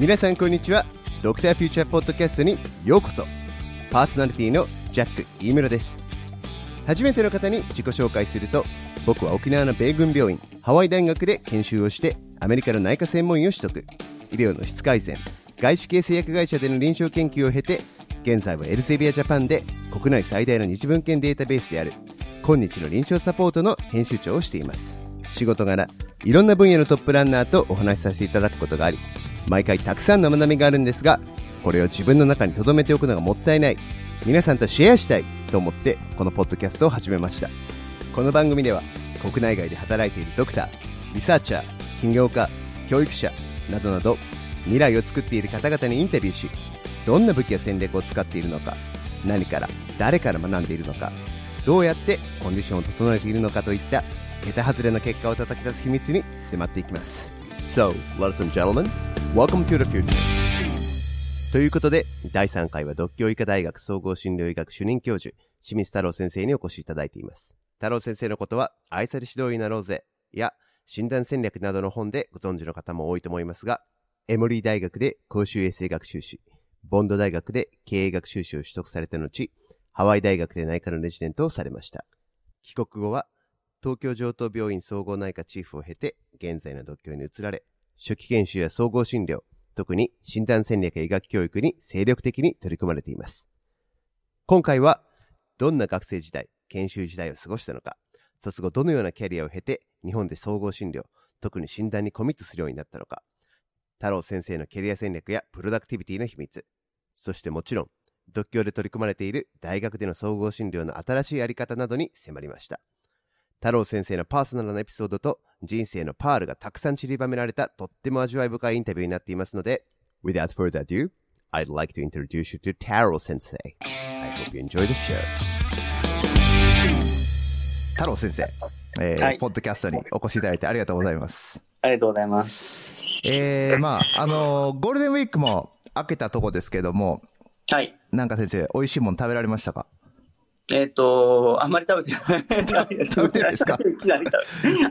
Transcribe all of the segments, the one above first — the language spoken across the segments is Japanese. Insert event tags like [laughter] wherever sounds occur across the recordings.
皆さんこんにちは。ドクターフューチャーポッドキャストにようこそ。パーソナリティのジャック飯村です。初めての方に自己紹介すると僕は沖縄の米軍病院ハワイ大学で研修をしてアメリカの内科専門医を取得。医療の質改善外資系製薬会社での臨床研究を経て現在はエルゼビアジャパンで国内最大の日文献データベースである今日の臨床サポートの編集長をしています。仕事柄いろんな分野のトップランナーとお話しさせていただくことがあり毎回たくさんの学びがあるんですがこれを自分の中に留めておくのがもったいない。皆さんとシェアしたい。と思ってこのポッドキャストを始めました。この番組では国内外で働いているドクターリサーチャー起業家教育者などなど未来を作っている方々にインタビューしどんな武器や戦略を使っているのか何から誰から学んでいるのかどうやってコンディションを整えているのかといった桁外れの結果を叩き出す秘密に迫っていきます。So, ladies and gentlemen, welcome to the future. ということで第3回は独協医科大学総合診療医学主任教授清水太郎先生にお越しいただいています。太郎先生のことは愛され指導医になろうぜや診断戦略などの本でご存知の方も多いと思いますがエモリー大学で公衆衛生学修士ボンド大学で経営学修士を取得された後ハワイ大学で内科のレジデントをされました。帰国後は東京城東病院総合内科チーフを経て、現在の独協に移られ、初期研修や総合診療、特に診断戦略や医学教育に精力的に取り組まれています。今回は、どんな学生時代、研修時代を過ごしたのか、卒後どのようなキャリアを経て、日本で総合診療、特に診断にコミットするようになったのか、太郎先生のキャリア戦略やプロダクティビティの秘密、そしてもちろん、独協で取り組まれている大学での総合診療の新しいあり方などに迫りました。太郎先生のパーソナルなエピソードと人生のパールがたくさん散りばめられたとっても味わい深いインタビューになっていますので、without further ado, I'd like to introduce you to Taro Sensei. I hope you enjoy the show. 太郎先生、えーはい、ポッドキャストにお越しいただいてありがとうございます。ありがとうございます。えー、まあ、あのー、ゴールデンウィークも明けたとこですけども、はい。なんか先生、美味しいもの食べられましたか？えっ、ー、と、あんまり食べてない。[laughs] 食べてないですか？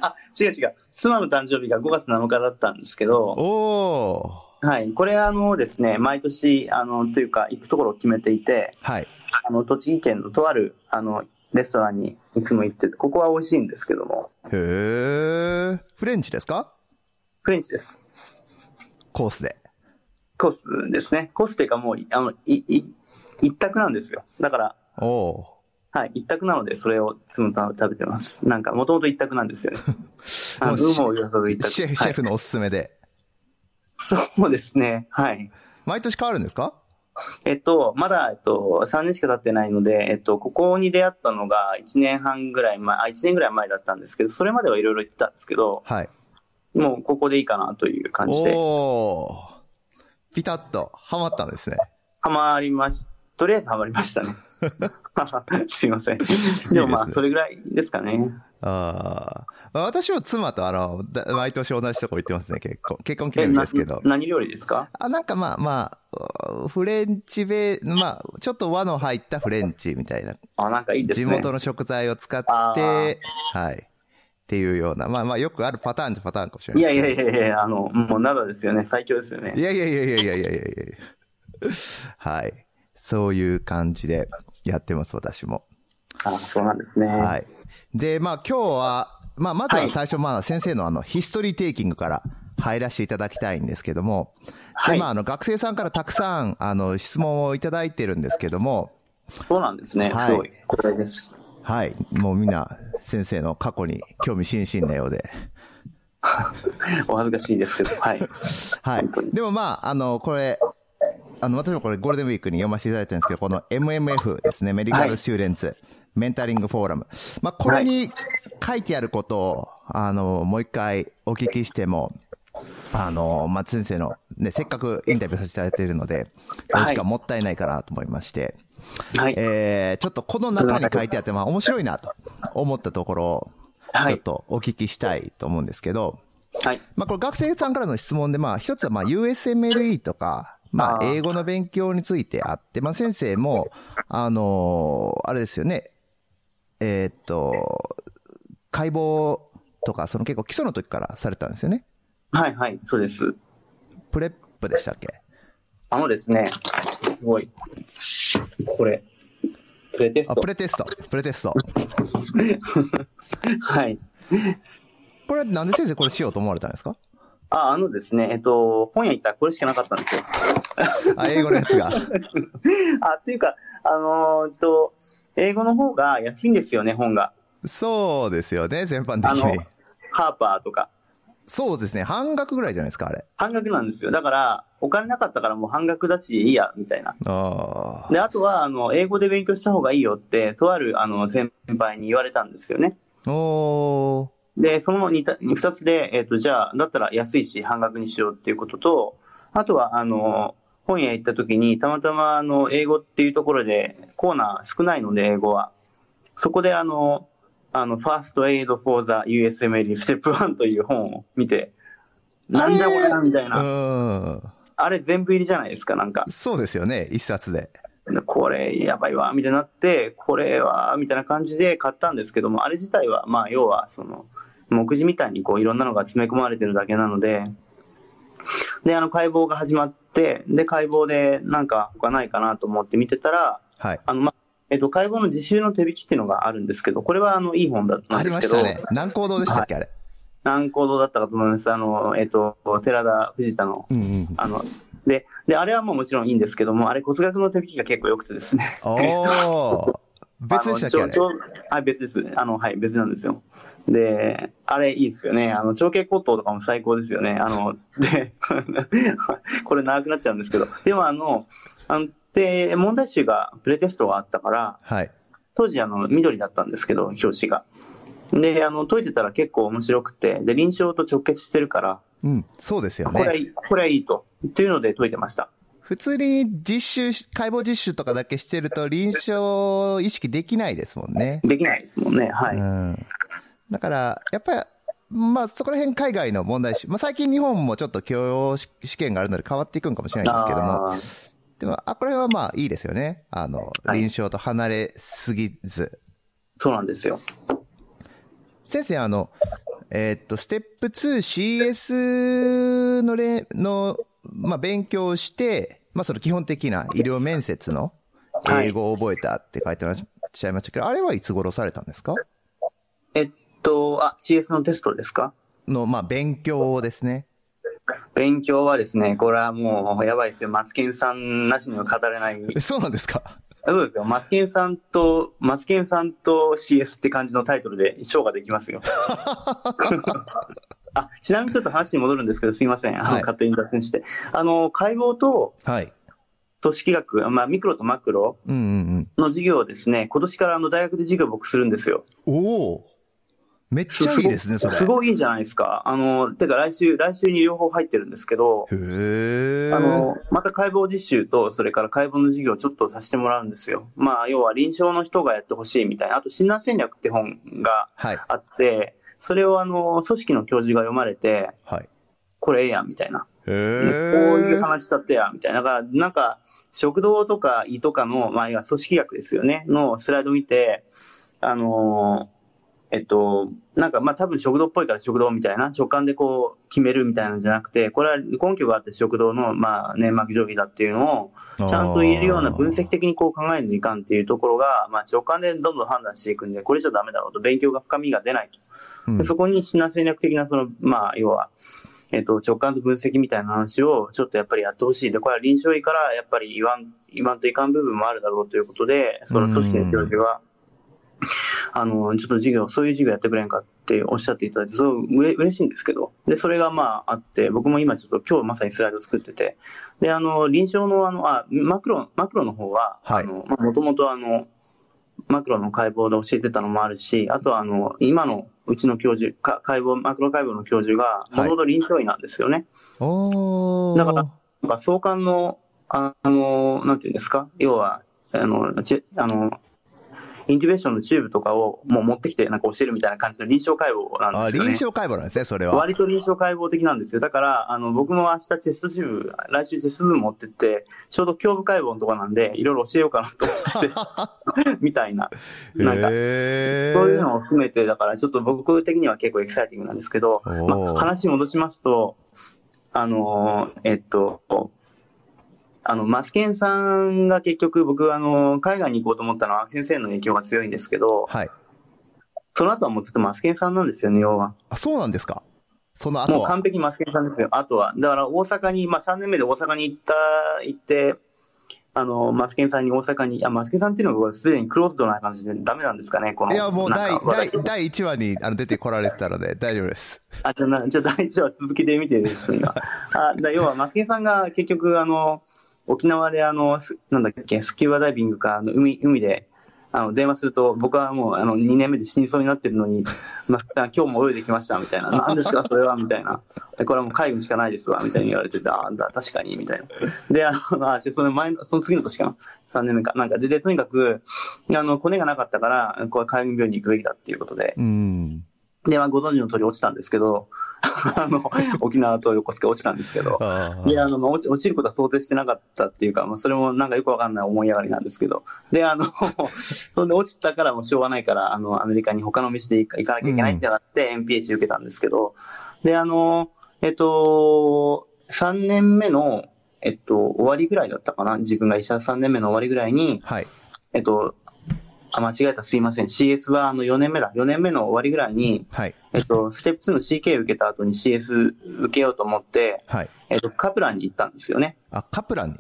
あ、違う違う。妻の誕生日が5月7日だったんですけど、おはい。これあのですね、毎年、あの、というか、行くところを決めていて、はい。あの、栃木県のとある、あの、レストランにいつも行ってて、ここは美味しいんですけども。へえ。フレンチですか？フレンチです。コースで。コースですね。コースというかもう、あの、い、い、一択なんですよ。だから、おはい、一択なので、それをつむ食べてます。なんか、もともと一択なんですよね。[laughs] あの、有無を言わさず一択。シェフ、シェフのおすすめで。そうですね、はい。毎年変わるんですか？えっと、まだ、えっと、3年しか経ってないので、えっと、ここに出会ったのが1年半ぐらい前、あ、1年ぐらい前だったんですけど、それまではいろいろ言ったんですけど、はい。もうここでいいかなという感じで。おピタッと、ハマったんですね。ハマりまし、とりあえずハマりましたね。[laughs] すいません。でもまあ、それぐらいですかね。ああ。私は妻とあの、毎年同じとこ行ってますね、結構。結婚記念日ですけど。何料理ですか？あ、なんかまあまあ、フレンチベー、まあ、ちょっと和の入ったフレンチみたいな。あ、なんかいいですね。地元の食材を使って、はい。っていうような、まあまあよくあるパターンじパターンかもしれない。いやいやいやいや、あの、もう灘ですよね、最強ですよね。いやいやいやいやいやいやいやはい。そういう感じでやってます、私も。あそうなんですね。はい。で、まあ今日は、まあまずは最初、まあ先生のあの、ヒストリーテイキングから入らせていただきたいんですけども、はい。まああの、学生さんからたくさん、あの、質問をいただいてるんですけども、そうなんですね。はい、すごい。光栄です。はい。もうみんな、先生の過去に興味津々なようで。[laughs] お恥ずかしいですけど、はい。[laughs] はい。でもまあ、あの、これ、あの、私もこれゴールデンウィークに読ませていただいてるんですけど、この MMF ですね、メディカルスチューデンツ、はい、メンタリングフォーラム。まあ、これに書いてあることを、あの、もう一回お聞きしても、あの、松先生の、ね、せっかくインタビューさせていただいているので、お時間もったいないかなと思いまして、はい、えー、ちょっとこの中に書いてあって、まあ面白いなと思ったところを、ちょっとお聞きしたいと思うんですけど、はい。まあこれ学生さんからの質問で、まあ一つはまあ USMLE とか、まあ、英語の勉強についてあって、まあ、先生も、あのー、あれですよね、えー、っと、解剖とか、その結構基礎の時からされたんですよね。はいはい、そうです。プレップでしたっけ？あのですね、すごい。これ、プレテスあ、トプ。レテスト。プレテスト。[laughs] はい。これなんで先生これしようと思われたんですか？あ、あのですね、えっと、本屋行ったらこれしかなかったんですよ。あ、英語のやつが。[laughs] あ、っていうか、あのーえっと、英語の方が安いんですよね、本が。そうですよね、全般的あのに。、ハーパーとか。そうですね、半額ぐらいじゃないですか、あれ。半額なんですよ。だから、お金なかったからもう半額だし、いいや、みたいな。ああ。で、あとは、あの、英語で勉強した方がいいよって、とある、あの、先輩に言われたんですよね。おー。で、その二た二つで、えっ、と、じゃあ、だったら安いし、半額にしようっていうことと、あとは、あの、本屋行った時に、たまたま、あの、英語っていうところで、コーナー少ないので、英語は。そこで、あの、あの、First Aid for the USMLE Step 1という本を見て、なんじゃこれみたいうな。ん。あれ全部入りじゃないですか、なんか。そうですよね、一冊で。でこれやばいわ、みたいになって、これは、みたいな感じで買ったんですけども、あれ自体は、まあ、要は、その、目次みたいにこう、いろんなのが詰め込まれてるだけなので、で、あの、解剖が始まって、で、解剖でなんか他ないかなと思って見てたら、はい。あの、まあ、えっと、解剖の自習の手引きっていうのがあるんですけど、これはあの、いい本だったありんですけど、ましたね。何行動でしたっけ、あれ？何行動だったかと思います。あの、えっと、寺田藤田の、うんうん。あの、で、で、あれはもうもちろんいいんですけども、あれ骨学の手引きが結構良くてですね。おー。[laughs] 別でしたっけ、ああ、別です。あの、はい、別なんですよ。で、あれいいですよね。あの、長径骨頭とかも最高ですよね。あの、で、[laughs] これ長くなっちゃうんですけど。でもあの、あの、で、問題集がプレテストがあったから、はい。当時あの、緑だったんですけど、表紙が。で、あの、解いてたら結構面白くて、で、臨床と直結してるから、うん、そうですよね。これはいい、これはいいと。っていうので解いてました。普通に実習、解剖実習とかだけしてると臨床意識できないですもんね。できないですもんね。はい。うん。だから、やっぱり、まあ、そこら辺海外の問題集、まあ、最近日本もちょっと教養試験があるので変わっていくんかもしれないんですけども、でも、あ、これはまあいいですよね。あの、はい臨床と離れすぎず。そうなんですよ。先生、あの、えーっと、ステップ 2CS のれ、の、まあ、勉強をして、まあ、その基本的な医療面接の英語を覚えたって書いてらっしゃいましたけど、あれはいつ頃されたんですか？えっと、あ、CS のテストですか？の、まあ、勉強ですね。勉強はですね、これはもうやばいですよ。マツケンさんなしには語れない。えそうなんですか？そうですよ。マツケンさんと、マツケンさんと CS って感じのタイトルでショーができますよ。[laughs] あ、ちなみにちょっと話に戻るんですけど、すいません。あの、はい勝手に脱線して。あの、解剖とはい。組織学、まあ、ミクロとマクロうんうんの授業をですね、今年からあの大学で授業を僕するんですよ。うん。おおめっちゃいいですね、それ。すごいいいじゃないですか。あの、てか来週、来週に両方入ってるんですけど、へえ。あの、また解剖実習と、それから解剖の授業をちょっとさせてもらうんですよ。まあ、要は臨床の人がやってほしいみたいな。あと、診断戦略って本がはい。あって、それをあの、組織の教授が読まれて、はい。これええやん、みたいな。へこうえ。いう話だってや、みたいな。だから、なんか、食堂とか胃とかの、まあ、組織学ですよね、のスライド見て、あのーえっと、なんか、まあ、多分食堂っぽいから食堂みたいな、直感でこう、決めるみたいなんじゃなくて、これは根拠があって食堂の、まあ、粘膜定規だっていうのを、ちゃんと言えるような分析的にこう考えるといかんっていうところが、まあ、直感でどんどん判断していくんで、これじゃダメだろうと、勉強が深みが出ないと。うそこに診断戦略的な、その、まあ、要は、えっと、直感と分析みたいな話をちょっとやっぱりやってほしい。で、これは臨床医からやっぱり言わん、言わんといかん部分もあるだろうということで、その組織の教授が、あの、ちょっと授業、そういう授業やってくれんかっておっしゃっていただいて、そう、うれ嬉しいんですけど、で、それがまああって、僕も今ちょっと今日まさにスライド作ってて、で、あの、臨床のあの、あ、マクロ、マクロの方は、はい。あの、まあ、もともとあの、マクロの解剖で教えてたのもあるし、あとはあの、今のうちの教授、か解剖、マクロ解剖の教授が、もともと臨床医なんですよね。おー。だからなんか挿管の、あの、なんていうんですか、要は、あの、ちあの、 intubation のチューブとかをもう持ってきてなんか教えるみたいな感じの臨床解剖なんあ、ですよね。臨床解剖なんですね、それは。割と臨床解剖的なんですよ。だから、あの、僕も明日チェストチューブ、来週 chest tube 持ってって、ちょうど胸部解剖のとこなんで、[laughs] いろいろ教えようかなと思って、[laughs] みたいな。なんか、そういうのを含めて、だからちょっと僕的には結構エキサイティングなんですけど、まあ、話戻しますと、あの、えっと、あの、マスケンさんが結局僕、あの、海外に行こうと思ったのは先生の影響が強いんですけど、はい。その後はもうずっとマスケンさんなんですよね、要は。あ、そうなんですか？その後は。もう完璧マスケンさんですよ、あとは。だから大阪に、まあ3年目で大阪に行った、行って、あの、マスケンさんに大阪に、あ、マスケンさんっていうのがすでにクローズドな感じでダメなんですかね、この。いや、もう第第、第1話にあの出てこられてたので大丈夫です。あ、じゃあな、じゃあ第一話続けてみてですね、今。[laughs] あ、だ要は、マスケンさんが結局、あの、沖縄であの、なんだっけ、スキューバダイビングか、あの海、海で、あの、電話すると、僕はもう、あの、2年目で死にそうになってるのに、マスケンさん今日も泳いできました、みたいな。何ですか、それは、みたいな。これはもう海軍しかないですわ、みたいに言われてて、あ、だ、確かに、みたいな。で、あの、[laughs] あ、その前の、その次の年かな。3年目か。なんか、で、で、とにかく、あの、コネがなかったから、これ海軍病院に行くべきだっていうことで、うん。で、まあ、ご存知の通り落ちたんですけど、[laughs] あの、沖縄と横須賀落ちたんですけど、あで、あの、まあ落ち落ちることは想定してなかったっていうか、まあ、それもなんかよくわかんない思い上がりなんですけど、で、あの、[laughs] そんで落ちたからもうしょうがないから、あの、アメリカに他の道で行か行かなきゃいけないってなって、MPH 受けたんですけど、で、あの、えっと、3年目の、えっと、終わりぐらいだったかな。自分が医者3年目の終わりぐらいに、はい。えっと、あ、間違えた、すいません。CS はあの4年目だ。4年目の終わりぐらいに、はい。えっと、ステップ2の CK 受けた後に CS 受けようと思って、はい。えっと、カプランに行ったんですよね。あ、カプランに？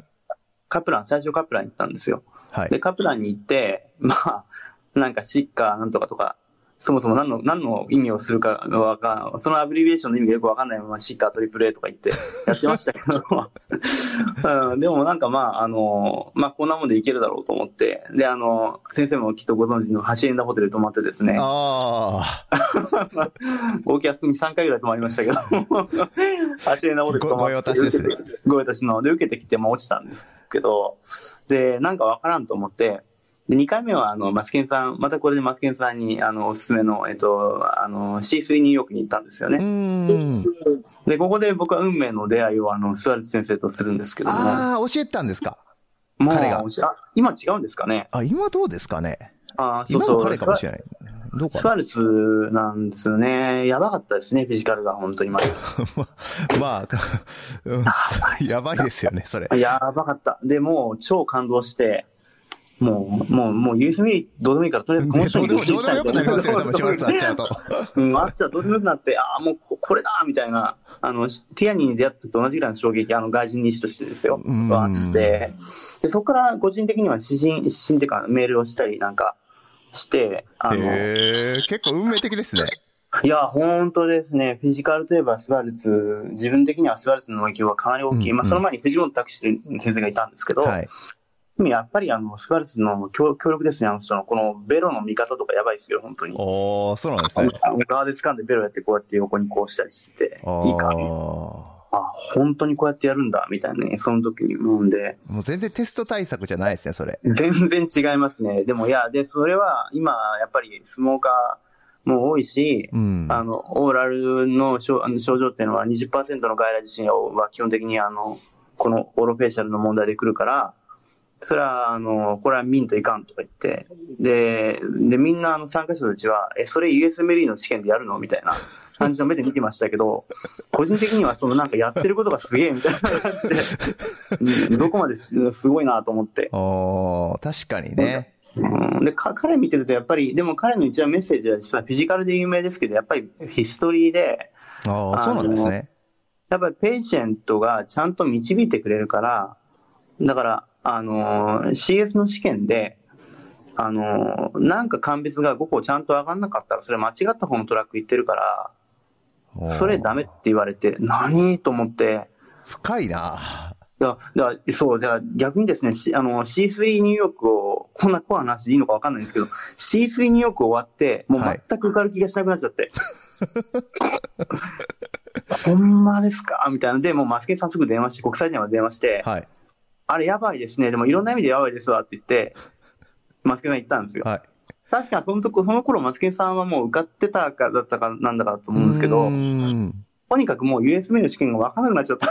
カプラン、最初カプランに行ったんですよ。はいで、。カプランに行って、まあ、なんかシッカーなんとかとか、そもそも何の、何の意味をするかわかんそのアブリビエーションの意味がよくわかんないまま、シッカー、トリプル A とか言って [laughs] やってましたけど、うん、でもなんかまあ、あの、まあこんなもんでいけるだろうと思って、で、あの、先生もきっとご存知のハシエンダホテルに泊まってですね、あ合計あそこに3回ぐらい泊まりましたけど、ハシエンダホテル泊まってご御用達ですね。ご用達ので受けてきて、まあ落ちたんですけど、で、なんかわからんと思って、で、2回目は、あの、マスケンさん、またこれでマスケンさんに、あの、おすすめの、えっと、あの、C3 ニューヨークに行ったんですよね。ん。で、ここで僕は運命の出会いを、あの、スワルツ先生とするんですけども、ああ、教えてたんですか？もう、彼があ、今違うんですかね？あ、今どうですかね？あそうそう。彼かもしれない。どうスかワルツなんですよね。やばかったですね、フィジカルが、本当に。[laughs] まな。まあ、[laughs] うんやばいですよね、それ。あやばかった。で、もう、超感動して、もう、もう、もう、USB どうでもいいから、とりあえずこの人にどうでも、どうでもよくなりますよね、多分、シュワルツあっちゃうと。[laughs] うん、あっちゃどうでもよくなって、ああ、もうここれだみたいな、あの、しティアニーに出会った時と同じぐらいの衝撃、あの、外人医師としてですよ、あって、で、そこから個人的には指針、指針っていうか、メールをしたりなんかして、あの、結構運命的ですね。いや、本当ですね。フィジカルといえばスバルツ、自分的にはスバルツの影響はかなり大きい。うんまあ、その前に藤本拓司先生がいたんですけど、はい。やっぱりあの、スバルツの強強力ですね。あの人のこのベロの見方とかやばいですよ、本当に。おー、そうなんですね。側で掴んでベロやってこうやって横にこうしたりしてて、いいか。ああ、本当にこうやってやるんだ、みたいなね、その時に思うんで、ーもう全然テスト対策じゃないですね、それ。全然違いますね。でもいや、で、それは今、やっぱり相撲家も多いし、うん。あの、オーラルの症あの症状っていうのは20%の外来受診は基本的にあの、このオーロフェイシャルの問題で来るから、それは、あの、これは見んといかんとか言って、で、で、みんなあの参加者たちは、え、それ USMLE の試験でやるのみたいな [laughs] 感じの目で見てましたけど、個人的にはそのなんかやってることがすげえみたいな感じで、[laughs] うんどこまですすごいなと思って。おー、確かにね。うんで、か彼見てるとやっぱり、でも彼の一番メッセージは実はフィジカルで有名ですけど、やっぱりヒストリーで、ああ、そうなんですね。やっぱり patient がちゃんと導いてくれるから、だから、あのー CS の試験で、あのーなんか鑑別が5個ちゃんと上がんなかったら、それ間違った方のトラック行ってるから、それダメって言われて、何と思って、深いな。だだからそう、だから逆にですね、しあの CS ニューヨークを、こんなコアな話でいいのか分かんないんですけど、 CS ニューヨーク終わって、もうはい全く受かる気がしなくなっちゃって。[laughs] ほんまですか？みたいな。で、もうマスケンさんすぐ電話して、国際電話で電話して、はい。あれやばいですね。でもいろんな意味でやばいですわって言って、マスケンさん言ったんですよ。はい。確かそのとこ、その頃マスケンさんはもう受かってたかだったかなんだかと思うんですけうど、とにかくもう USB の試験が分からなくなっちゃった。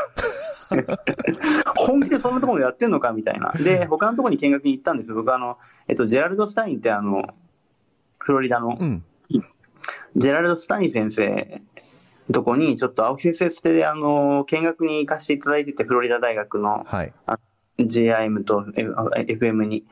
[laughs] 本気でそんなところでやってんのかみたいな。で、他のところに見学に行ったんです。僕あの、えっと、ジェラルド・スタインってあの、フロリダのう、ん。ジェラルド・スタイン先生とこに、ちょっと青木先生して、あの、見学に行かせていただいてて、フロリダ大学のはい。GIM と FM に。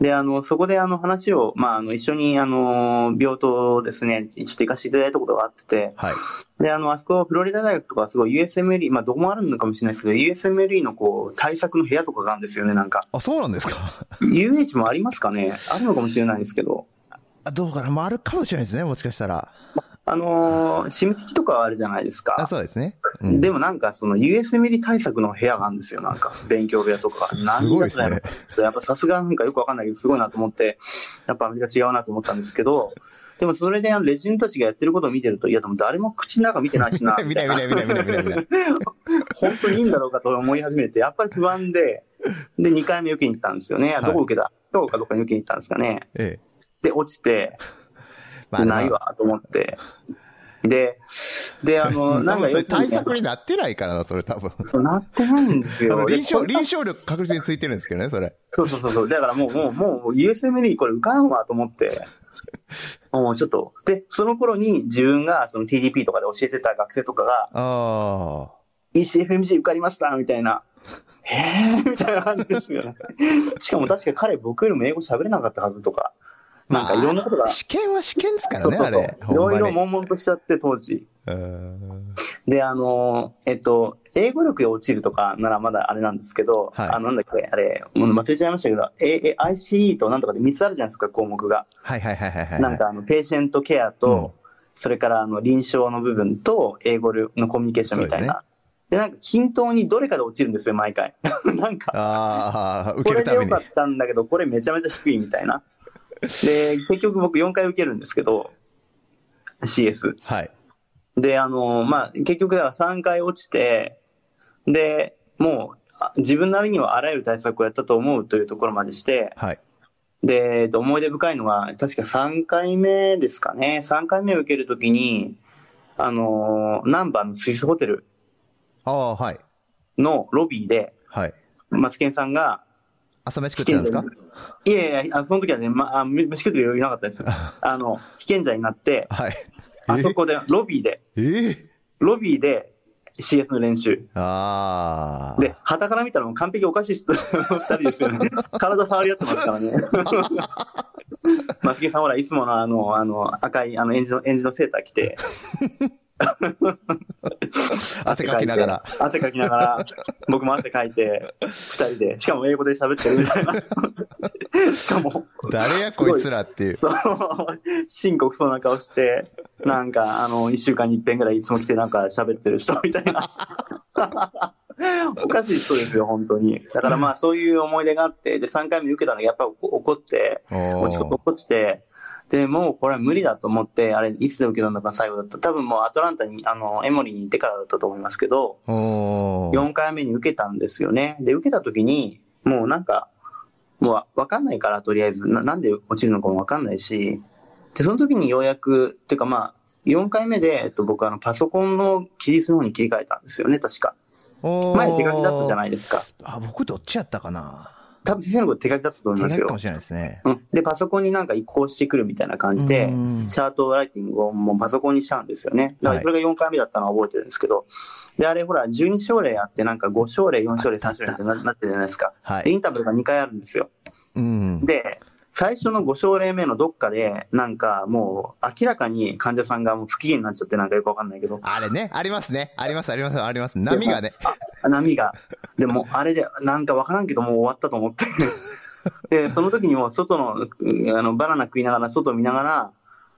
で、あの、そこであの話を、まあ、あの、一緒に、あの、病棟ですね、ちょっと行かせていただいたことがあってて、はい。で、あの、あそこ、フロリダ大学とかはすごい USMLE、まあ、どこもあるのかもしれないですけど、USMLE のこう、対策の部屋とかがあるんですよね、なんか。あ、そうなんですか？UH もありますかね？あるのかもしれないですけど。あどうかな？まあ、あるかもしれないですね、もしかしたら。あのー、シム的とかはあるじゃないですあ、か。そうですね。うん、でもなんかその USMLE 対策の部屋があるんですよ、なんか。勉強部屋とか。す何ごいですね。やっぱさすがなんかよくわかんないけど、すごいなと思って、やっぱアメリカ違うなと思ったんですけど、でもそれであのレジェンドたちがやってることを見てると、いやでも誰も口の中見てないしな。[laughs] 見たい見たい見たい見たい見たい見たい。本当にいいんだろうかと思い始めて、やっぱり不安で、で、2回目受けに行ったんですよね。はいどこ受けた？どこかどっかに受けに行ったんですかね。ええ。で、落ちて、まあ、ないわと思って。で、で、あの、[laughs] なんか対策になってないからな、それ多分。そうなってないんですよ。で臨床、臨床力確実についてるんですけどね、それ。そうそうそうそう。だからもう、もう、もう、USMLE これ受からんわと思って、もうちょっと。で、その頃に自分がその TDP とかで教えてた学生とかが、あ ECFMG 受かりましたみたいな。へーみたいな感じですよね。しかも確か彼僕よりも英語喋れなかったはずとか。あ。なんかいろんなことが。まあ試験は試験ですからね、そうそうそうあれ。いろいろ悶々としちゃって当時。で、あの、えっと、英語力で落ちるとかならまだあれなんですけど、はいあの、なんだっけ、あれ、もう忘れちゃいましたけど、A、ICE となんとかで3つあるじゃないですか、項目が。はいはいはいはいはい。なんか、あの、ペーシェントケアと、それから、あの、臨床の部分と、英語のコミュニケーションみたいな。でなんか、均等にどれかで落ちるんですよ、毎回。[laughs] なんか、ああ、受これでよか。ったんだけど、これめちゃめちゃ低いみたいな。[laughs] で、結局僕4回受けるんですけど、CS。はい。で、あの、まあ、結局だから3回落ちて、で、もう、あ自分なりにはあらゆる対策をやったと思うというところまでして、はい。で、えっと思い出深いのは、確か3回目ですかね。3回目を受けるときに、あの、ナンバーのスイスホテルああ、はい。のロビーで、はい。マツケンさんが、朝飯食ってたんですか？いやいや、あその時はね、まあ、飯食ってる余裕なかったです。[laughs] あの、被験者になって、はい。あそこで、ロビーで、えー、ロビーで CS の練習。ああ。で、旗から見たらもう完璧おかしい人、[laughs] 二人ですよね。[laughs] 体触り合ってますからね。マスケさんほら、いつものあの、あの、赤い、あの、エンジの、エンジのセーター着て、[laughs] 汗かきながら。汗かきながら、僕も汗かいて、二人で、しかも英語で喋ってるみたいな。[laughs] しかも、誰やこいつらっていう。そう、深刻そうな顔して、なんか、あの、一週間に一遍ぐらいいつも来てなんか喋ってる人みたいな。[laughs] おかしい人ですよ、本当に。だからまあ、そういう思い出があって、で、3回目受けたのがやっぱ怒って、お落ち込落ちて、で、もうこれは無理だと思って、あれ、いつで受けたのか最後だった。多分もうアトランタに、あの、エモリーに行ってからだったと思いますけど、おー4回目に受けたんですよね。で、受けた時に、もうなんか、もうわかんないから、とりあえずな、なんで落ちるのかもわかんないし、で、その時にようやく、っていうかまあ、4回目で、えっと、僕あの、パソコンの記述の方に切り替えたんですよね、確か。前手書きだったじゃないですか。あ、僕どっちやったかな多分先生のこと手書きだったと思いますよかも。しれないですね。うん。で、パソコンになんか移行してくるみたいな感じでう、んチャートライティングをもうパソコンにしちゃうんですよね。だからそれが4回目だったのは覚えてるんですけど、で、あれほら、12症例あって、なんか5症例、4症例、3症例ってななってるじゃないですか。で、イはい。ンタビューが2回あるんですよ。うん。で、最初の5症例目のどっかで、なんかもう明らかに患者さんがもう不機嫌になっちゃってなんかよくわかんないけど、あれね、ありますね。あります、あります、あります。波がね。波が。でも、あれで、なんかわからんけどもう終わったと思って。で、その時にもう外の、うんあの、バナナ食いながら、外見ながら、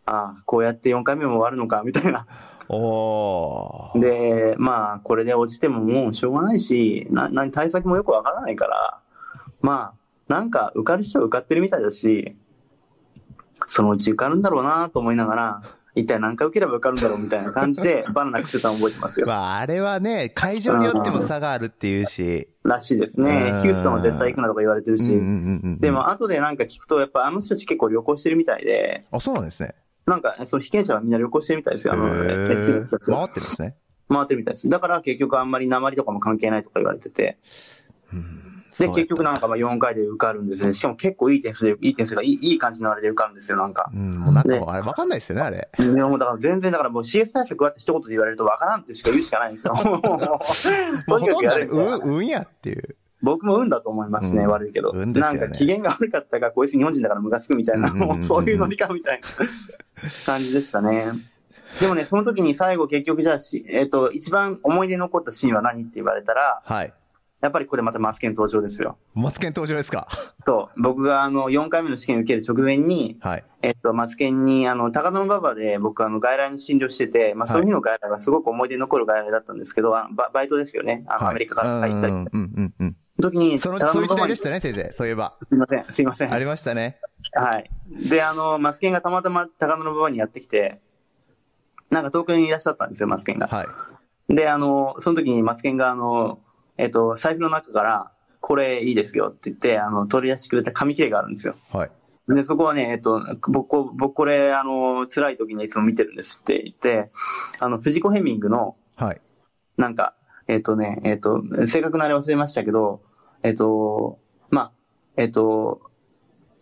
ああ、こうやって4回目も終わるのか、みたいな。おー。で、まあ、これで落ちてももうしょうがないし、な、な、対策もよくわからないから、まあ、なんか受かる人は受かってるみたいだし、そのうち受かるんだろうなと思いながら、一体何回受ければ受かるんだろうみたいな感じで、[laughs] バナナ食ってたの覚えてますよ。まあ、あれはね、会場によっても差があるっていうし。らしいですねうん。ヒューストンは絶対行くなとか言われてるし。で、も、後でなんか聞くと、やっぱあの人たち結構旅行してるみたいで、あ、そうなんですね。なんか、その被験者はみんな旅行してるみたいですよ。あの、回ってるんですね。回ってるみたいです。だから結局あんまり鉛とかも関係ないとか言われてて。うんで、結局なんかまあ4回で受かるんですね。しかも結構いい点数で、いい点数がいいいい感じのあれで受かるんですよ、なんか。うん、もうなんかもうあれわかんないですよね、あれ。いやもうだから全然、だからもう CS 対策はって一言で言われるとわからんってしか言うしかないんですよ。[laughs] もうとほとんどあれ、にかくやる運、運やっていう。僕も運だと思いますね、うん悪いけど。ねなんか機嫌が悪かったから、こいつ日本人だからムカつくみたいな、もうそういうノリかみたいな感じでしたね。でもね、その時に最後結局じゃあし、えっ、と、一番思い出に残ったシーンは何って言われたら、はい。やっぱりこれまたマツケン登場ですよ。マツケン登場ですか？そう、僕があの、4回目の試験を受ける直前に、はい。えっと、マツケンに、あの、高野馬場で僕、あの、外来の診療してて、まあ、その日の外来はすごく思い出に残る外来だったんですけど、あのババイトですよね。あの、はいアメリカから入ったり。うんうんうん時に、その、高そういう時代でしたね、先生。そういえば。すいません、すいません。ありましたね。はい。で、あの、マツケンがたまたま高野馬場にやってきて、なんか東京にいらっしゃったんですよ、マツケンが。はい。で、あの、その時にマツケンが、あの、えっと、財布の中から、これいいですよって言って、あの、取り出してくれた紙切れがあるんですよ。はい。で、そこはね、えっと、僕、こ僕これ、あの、辛い時にいつも見てるんですって言って、あの、藤子ヘミングの、はい。なんか、えっとね、えっと、正確なあれ忘れましたけど、えっと、まあ、えっと、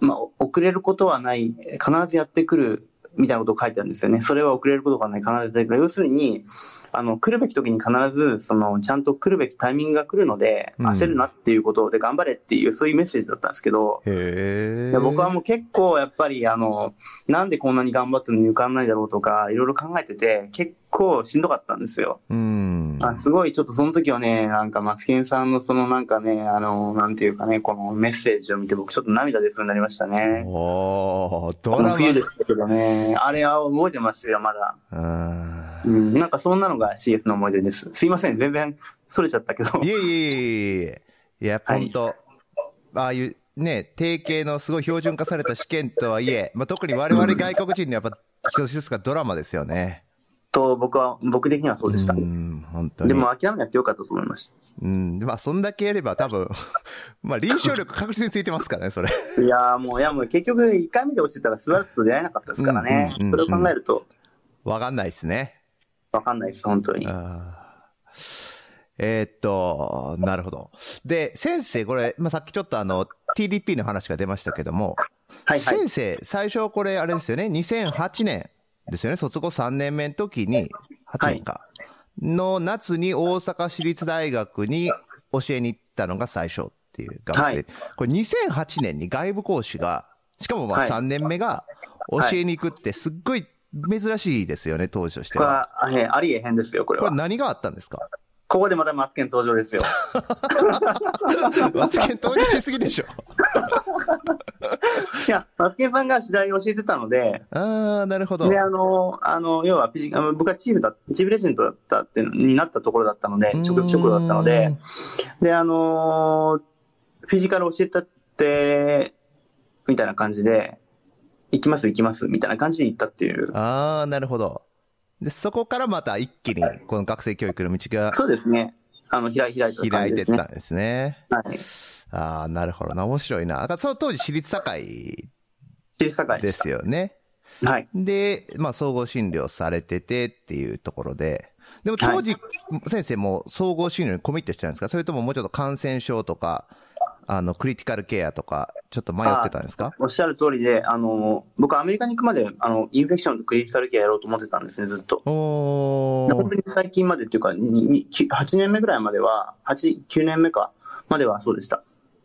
まあ、お遅れることはない、必ずやってくる、みたいなことを書いてあるんですよね。それは遅れることがない、必ずやってくる。要するに、あの、来るべき時に必ず、その、ちゃんと来るべきタイミングが来るので、うん焦るなっていうことで頑張れっていう、そういうメッセージだったんですけど、へ僕はもう結構やっぱりあの、なんでこんなに頑張ってるのに受かんないだろうとか、いろいろ考えてて、結構しんどかったんですよ。うん。あすごいちょっとその時はね、なんかマツケンさんのそのなんかね、あの、なんていうかね、このメッセージを見て僕ちょっと涙出そうになりましたね。おー、ドこラマ。の冬でしたけどね、あれは覚えてますよ、まだ。うん。うん、なんかそんなのが CS の思い出です。すいません、全然それちゃったけど。いえいえいえいえ。いや、はい本当、ああいうね、定型のすごい標準化された試験とはいえ、まあ、特に我々外国人にはやっぱ一つ一つがドラマですよね。と、僕は、僕的にはそうでした。ん、本当に。でも諦めなくてよかったと思いました。うん、まあ、そんだけやれば多分、[laughs] まあ、臨床力確実についてますからね、それ。[laughs] いやーもう、いやもう結局1回目で落ちてたらスバルスと出会えなかったですからね。それを考えると、わかんないですね。わかんないです、本当に。えーっと、なるほど。で、先生、これ、まあ、さっきちょっとあの、TDP の話が出ましたけども、はいはい。先生、最初これあれですよね、2008年ですよね、卒業3年目の時に、8年か、の夏に大阪市立大学に教えに行ったのが最初っていう学生。はい。これ2008年に外部講師が、しかもまあはい。3年目が教えに行くってすっごい珍しいですよね、当時としてこれは。ありえへんですよ、これこれは。何があったんですか？ここでまたマツケン登場ですよ。[laughs] マツケン投入しすぎでしょ。いや、マツケンさんが次第を教えてたので、ああ、なるほど。で、あの、あの、要はフィジあの僕はチームだ、チームレジェンドだったっていうのになったところだったので、直直路だったので、で、あの、フィジカル教えたって、みたいな感じで、行きます行きます、みたいな感じで行ったっていう。ああ、なるほど。で、そこからまた一気に、この学生教育の道がそうですね。あの、開い開いた感開いて。ったんですね。はい。ああ、なるほどな。面白いな。その当時、私立堺私立堺で。すよね。はい。で、まあ、総合診療されててっていうところで。でも当時、先生も総合診療にコミットしてたんですかそれとももうちょっと感染症とか、あの、クリティカルケアとか、ちょっと迷ってたんですか？おっしゃる通りで、あの、僕アメリカに行くまで、あの、インフェクションとクリティカルケアやろうと思ってたんですね、ずっと。お本当に最近までっていうか、ににき8年目ぐらいまでは、8、9年目か、まではそうでした。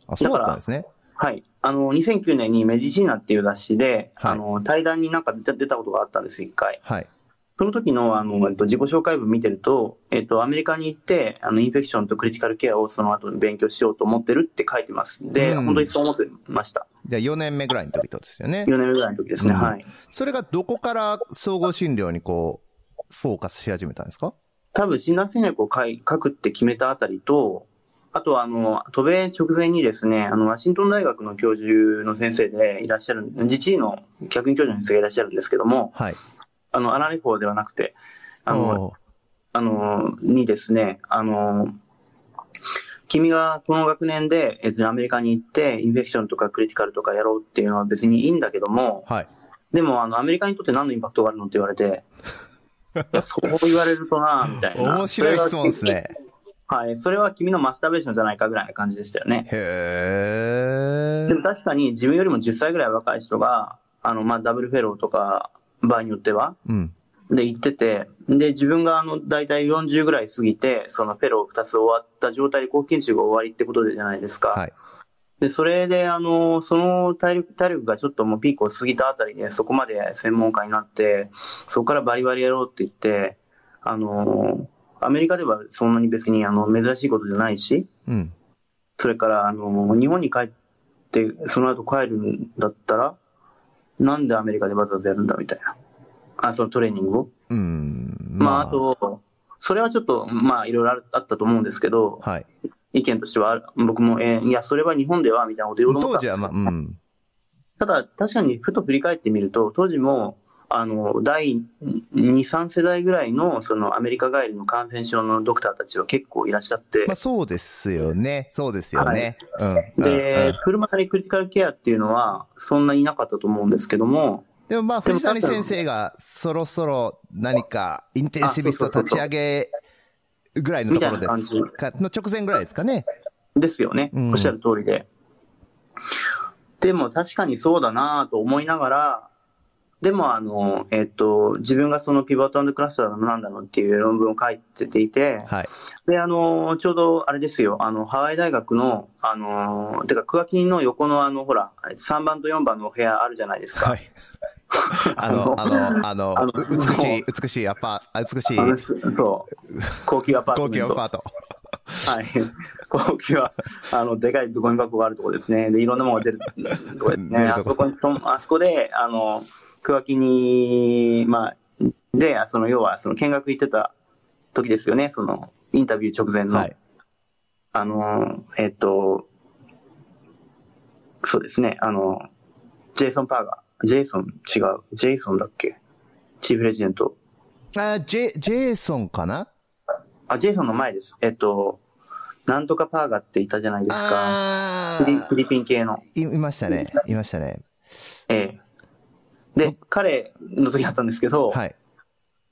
あ、そうだったんですね。はい。あの、2009年にメディシーナっていう雑誌で、はいあの、対談になんか出た出たことがあったんです、一回。はい。その時の、あの、えっと、自己紹介文見てると、えっと、アメリカに行って、あの、インフェクションとクリティカルケアをその後に勉強しようと思ってるって書いてます。で、うん本当にそう思ってました。じゃあ4年目ぐらいの時とですよね。4年目ぐらいの時ですね。うんはい。それがどこから総合診療にこう、フォーカスし始めたんですか？多分診断戦略を書い書くって決めたあたりと、あとは、あの、渡米直前にですね、あの、ワシントン大学の教授の先生でいらっしゃる、自治医の客員教授の先生がいらっしゃるんですけども、はい。あの、アラレフォーではなくて、あの、あの、にですね、あの、君がこの学年で、えっと、アメリカに行って、インフェクションとかクリティカルとかやろうっていうのは別にいいんだけども、はい。でも、あの、アメリカにとって何のインパクトがあるのって言われて、そう言われるとな、みたいな。[laughs] 面白い質問ですね。はい。それは君のマスターベーションじゃないかぐらいな感じでしたよね。へでも確かに自分よりも10歳ぐらい若い人が、あの、まあ、ダブルフェローとか、場合によっては、うん。で、行ってて、で、自分があの、大体40ぐらい過ぎて、そのフェロー2つ終わった状態で後期研修が終わりってことでじゃないですか。はい。で、それで、あの、その体力、体力がちょっともうピークを過ぎたあたりで、そこまで専門家になって、そこからバリバリやろうって言って、あの、アメリカではそんなに別にあの、珍しいことじゃないし、うん。それから、あの、日本に帰って、その後帰るんだったら、なんでアメリカでわざわざやるんだみたいな。あ、そのトレーニングを。うん。まあ、あ、と、それはちょっと、まあ、いろいろあったと思うんですけど、はい。意見としては、僕も、えーいや、それは日本では、みたいなこと言おうと思ったんですよ当時はまあ、うん。ただ、確かにふと振り返ってみると、当時も、あの、第2、3世代ぐらいの、そのアメリカ帰りの感染症のドクターたちは結構いらっしゃってまあ、、そうですよね。そうですよね。うん。で、うんプルマナリークリティカルケアっていうのは、そんなにいなかったと思うんですけども、でもまあ、藤谷先生がそろそろ何かインテンシビスト立ち上げぐらいのところですみたいなかの直前ぐらいですかね。ですよね。うんおっしゃる通りで。でも確かにそうだなと思いながら、でもあの、えっと、自分がそのピボットクラスターのなんだのっていう論文を書いていて、はい。で、あの、ちょうどあれですよ、あの、ハワイ大学の、あの、てか、クワキンの横のあの、ほら、3番と4番の部屋あるじゃないですか。はい。あの、[laughs] あの、あの、あのう美しい、美しいアパ、あ美しいそう、高級アパート高。級アパート。はい。高級は、あの、でかいゴミ箱があるところですね。で、いろんなものが出るところですね。あそこにと、あそこで、あの、桑木に、まあ、で、その、要は、その、見学行ってた時ですよね。その、インタビュー直前の。はい。あの、えっと、そうですね。あの、ジェイソン・パーガー。ジェイソン、違う。ジェイソンだっけ？チーフレジデント。あ、ジェ、ジェイソンかな？あ、ジェイソンの前です。えっと、なんとかパーガーっていたじゃないですか。あフィリフィリピン系の。い、いましたね。いましたね。ええ。で、彼の時だったんですけど、はい。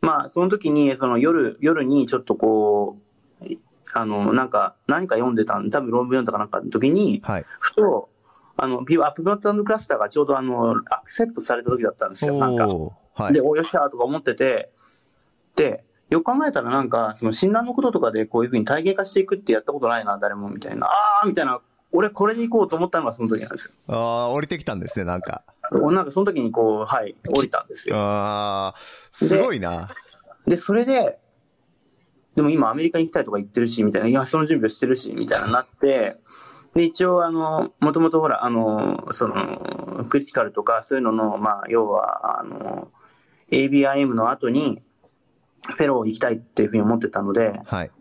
まあ、その時に、その夜、夜にちょっとこう、あの、なんか、何か読んでたん多分論文読んだかなんかの時に、はい。ふと、あの、ピアップバットクラスターがちょうどあの、アクセプトされた時だったんですよ、なんか。はいで、。およっしゃーとか思ってて、で、よく考えたらなんか、その診断のこととかでこういうふうに体系化していくってやったことないな、誰も、みたいな。あーみたいな、俺これで行こうと思ったのがその時なんですよ。ああ、降りてきたんですね、なんか。俺なんかその時にこう、はい、降りたんですよ。ああ、すごいな。で、それで、でも今アメリカに行きたいとか言ってるし、みたいな、いや、その準備をしてるし、みたいななって、で、一応、あの、もともとほら、あの、その、クリティカルとか、そういうのの、まあ、要は、あの、ABIM の後に、フェロー行きたいっていうふうに思ってたので、はい。っ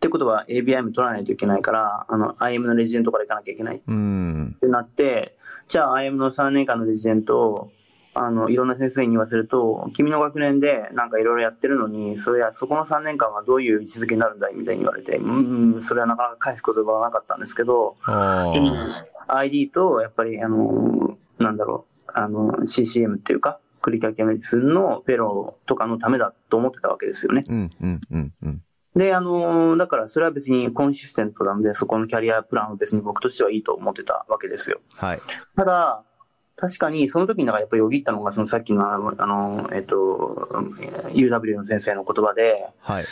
てことは ABIM 取らないといけないから、あの、IM のレジデントから行かなきゃいけないっうん。てなって、じゃあ IM の3年間のレジデントを、あの、いろんな先生に言わせると、君の学年でなんかいろいろやってるのに、それや、そこの3年間はどういう位置づけになるんだい？みたいに言われて、うん、うんそれはなかなか返す言葉はなかったんですけど、ID と、やっぱり、あの、なんだろう、あの、CCM っていうか、クリカキャメディスンのフェローとかのためだと思ってたわけですよね。うん、うん、うん、うん。で、あの、だからそれは別にコンシステントなので、そこのキャリアプランは別に僕としてはいいと思ってたわけですよ。はい。ただ、確かにその時になんかやっぱりよぎったのが、そのさっきのあの、あのえっと、UW の先生の言葉で、はい。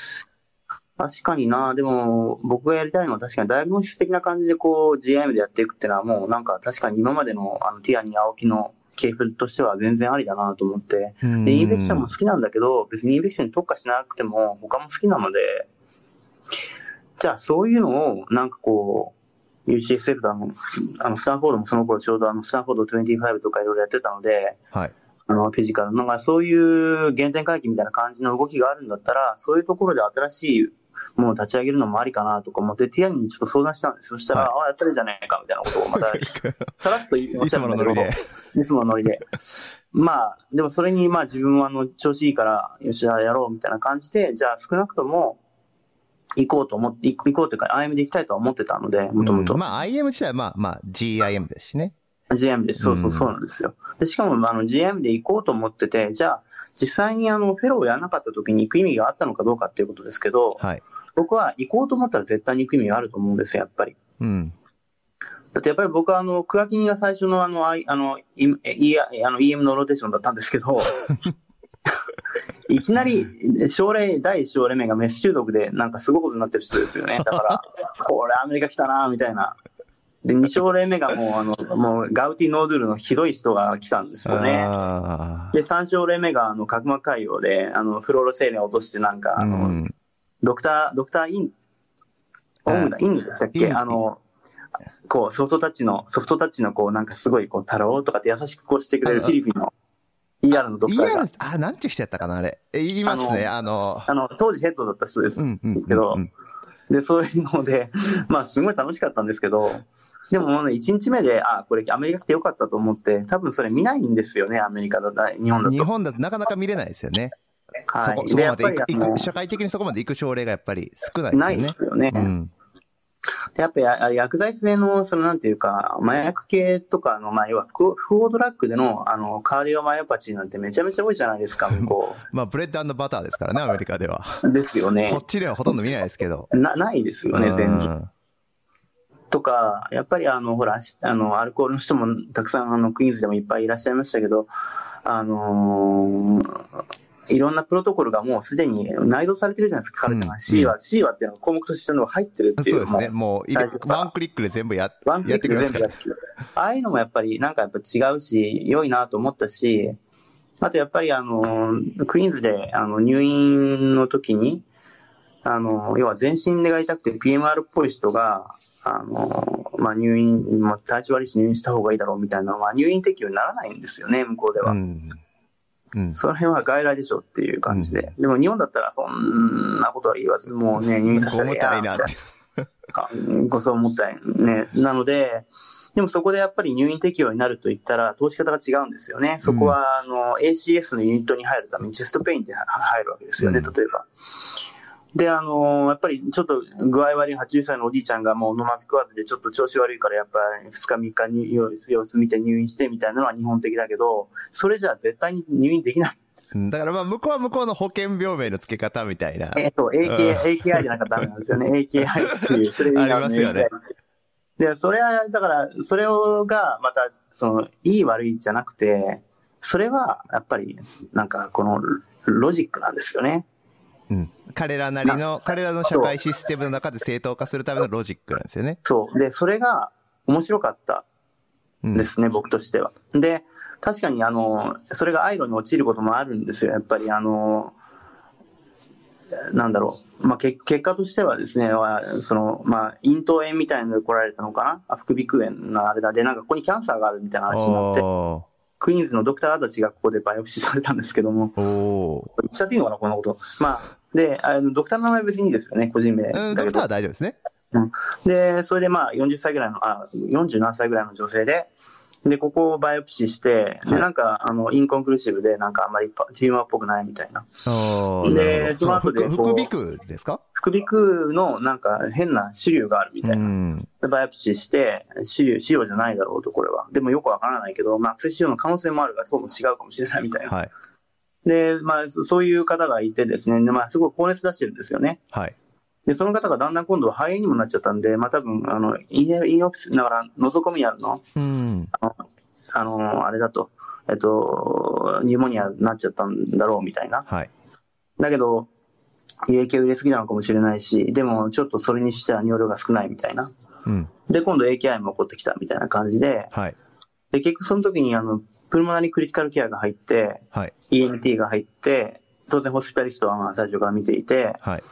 確かにな、でも僕がやりたいのは確かにダイアグノシス的な感じでこう GIM でやっていくっていうのはもうなんか確かに今までのあのティアニー青木の系譜としては全然ありだなと思って、で、インフェクションも好きなんだけど、別にインフェクションに特化しなくても他も好きなので、じゃあそういうのをなんかこう、UCSF だの、あの、スタンフォードもその頃ちょうどあの、スタンフォード25とかいろいろやってたので、はい。あの、フィジカル。なんかそういう原点回帰みたいな感じの動きがあるんだったら、そういうところで新しいものを立ち上げるのもありかなとか思って、ティアニーにちょっと相談したんです。そしたら、はいああ、やったらいいじゃねえかみたいなことをまた、[laughs] さらっと言おっいつしゃるんだけどものノリで。いつものノリで。まあ、でもそれにまあ自分はあの調子いいから、よし、やろうみたいな感じで、じゃあ少なくとも行こうと思って、行こうというか、IM で行きたいとは思ってたので、もともとうん。まあ、IM 自体はまあ、まあ、GIM ですしね。GM です。そうそうう、んそうなんですよ。で、しかも、まああの、GM で行こうと思ってて、じゃあ、実際にあの、フェローをやらなかった時に行く意味があったのかどうかっていうことですけど、はい。僕は行こうと思ったら絶対に行く意味があると思うんですよ、やっぱり。うん。だってやっぱり僕はあの、クワキニが最初のあの、あいあの、あの EM のローテーションだったんですけど、[laughs] いきなり、症例、第一症例目がメス中毒で、なんかすごいことになってる人ですよね。だから、[laughs] これアメリカ来たな、みたいな。で、2症例目がもう、あの、もう、ガウティ・ノードゥールのひどい人が来たんですよね。あで、3症例目が、あの、角膜潰瘍で、あの、フローロセーレンを落として、なんか、あ。あの、うん。ドクター、ドクターイン、オンだ、インでしたっけ？あの、こう、ソフトタッチの、ソフトタッチの、こう、なんかすごい、こう、太郎とかって優しくこうしてくれるあフィリピンの ER のドクターが ER、、あ、なんていう人やったかな、あれ。え言いますね、あの、あの、当時ヘッドだった人です。うんうんうん。けどうんで、そういうので、[laughs] まあ、すごい楽しかったんですけど、でももうね、1日目で、あ、これアメリカ来てよかったと思って、多分それ見ないんですよね、アメリカだと、日本だと。日本だとなかなか見れないですよね。はいそこそこでまで行く社会的にそこまで行く症例がやっぱり少ないですないよね。ですよね。うん。でやっぱりあ薬剤性の、そのなんていうか、麻薬系とかの、まあ、要は不不法ドラッグでのあの cardiomyopathy なんてめちゃめちゃ多いじゃないですか、向 [laughs] こまあ、 bread butter ですからね、アメリカでは。う。ですよこねっ。ちではほとんど見ないですけど。なないですよね、全然。然。とか、やっぱりあの、ほら、しあの、アルコールの人もたくさんあの、クイーンズでもいっぱいいらっしゃいましたけど、あのーいろんなプロトコルがもうすでに内蔵されてるじゃないですか、カルテが。うん C は、C はっていうのは項目としてのが入ってるっていう。そうですね。ももうワンクリックで全部やうワンクリックで全部や。ってる。ああいうのもやっぱり、なんかやっぱ違うし、良いなと思ったし、あとやっぱりあの、クイーンズであの入院の時に、あの、要は全身が痛くて PMR っぽい人が、あの、まあ、入院、まあ、体調悪いし入院した方がいいだろうみたいなのは入院適用にならないんですよね、向こうでは。うん。うん。その辺は外来でしょっていう感じで。でも日本だったらそんなことは言わず、もうね、入院させたら重たいなって。かごそう思ったいね。なので、でもそこでやっぱり入院適用になると言ったら、通し方が違うんですよね。そこは、あの、ACS のユニットに入るためにチェストペインって入るわけですよね、うん例えば。で、あの、やっぱりちょっと具合悪い80歳のおじいちゃんがもう飲まず食わずでちょっと調子悪いからやっぱり2日3日に様子見て入院してみたいなのは日本的だけど、それじゃ絶対に入院できない。うんだからまあ、向こうは向こうの保険病名の付け方みたいな。えっと、AK、AKI じゃなかったんですよね。[laughs] AKI っていう、それありますよねで、それは、だから、それをが、また、その、いい悪いじゃなくて、それは、やっぱり、なんか、この、ロジックなんですよね。うん。彼らなりの、彼らの社会システムの中で正当化するためのロジックなんですよね。そう。で、それが面白かったうん。ですね、僕としては。で、確かに、あの、それがアイロンに陥ることもあるんですよ、やっぱり、あの、なんだろう、まあ、け結果としてはですね、はその、まあ、咽頭炎みたいなので来られたのかな？あ副鼻腔炎のあれだ。で、なんかここにキャンサーがあるみたいな話になって、おクイーンズのドクターたちがここで biopsy されたんですけども、ーお言っちゃっていいのかな、こんなこと。まあ、で、あのドクターの名前は別にいいですよね、個人名。だけどドクターは大丈夫ですね。で、それでまあ40歳ぐらいの、あ、40何歳ぐらいの女性で、で、ここを biopsy して、はいで、なんか、あの、 inconclusive で、なんかあんまりパティーマーっぽくないみたいな。でその後で副こう副鼻腔ですか？副鼻腔のなんか変な腫瘤があるみたいな。ん。で biopsy して、腫瘤、腫瘍じゃないだろうと、これは。でもよくわからないけど、まあ、悪性腫瘍の可能性もあるから、そうも違うかもしれないみたいな。はい。で、まあ、そそういう方がいてですね、でまあ、すごい高熱出してるんですよね。はい。で、その方がだんだん今度は肺炎にもなっちゃったんで、まあ、多分、あの、インインオフィス、だから、ノゾコミアルの、うん。あの、あれだと、えっと、ニューモニアになっちゃったんだろうみたいな。はい。だけど、胃液を入れすぎなのかもしれないし、でもちょっとそれにしては尿量が少ないみたいな。うん。で、今度 AKI も起こってきたみたいな感じで、はい。で、結局その時にあの、 pulmonary critical care が入って、はい。ENT が入って、当然 hospitalist はまあ最初から見ていて、はい。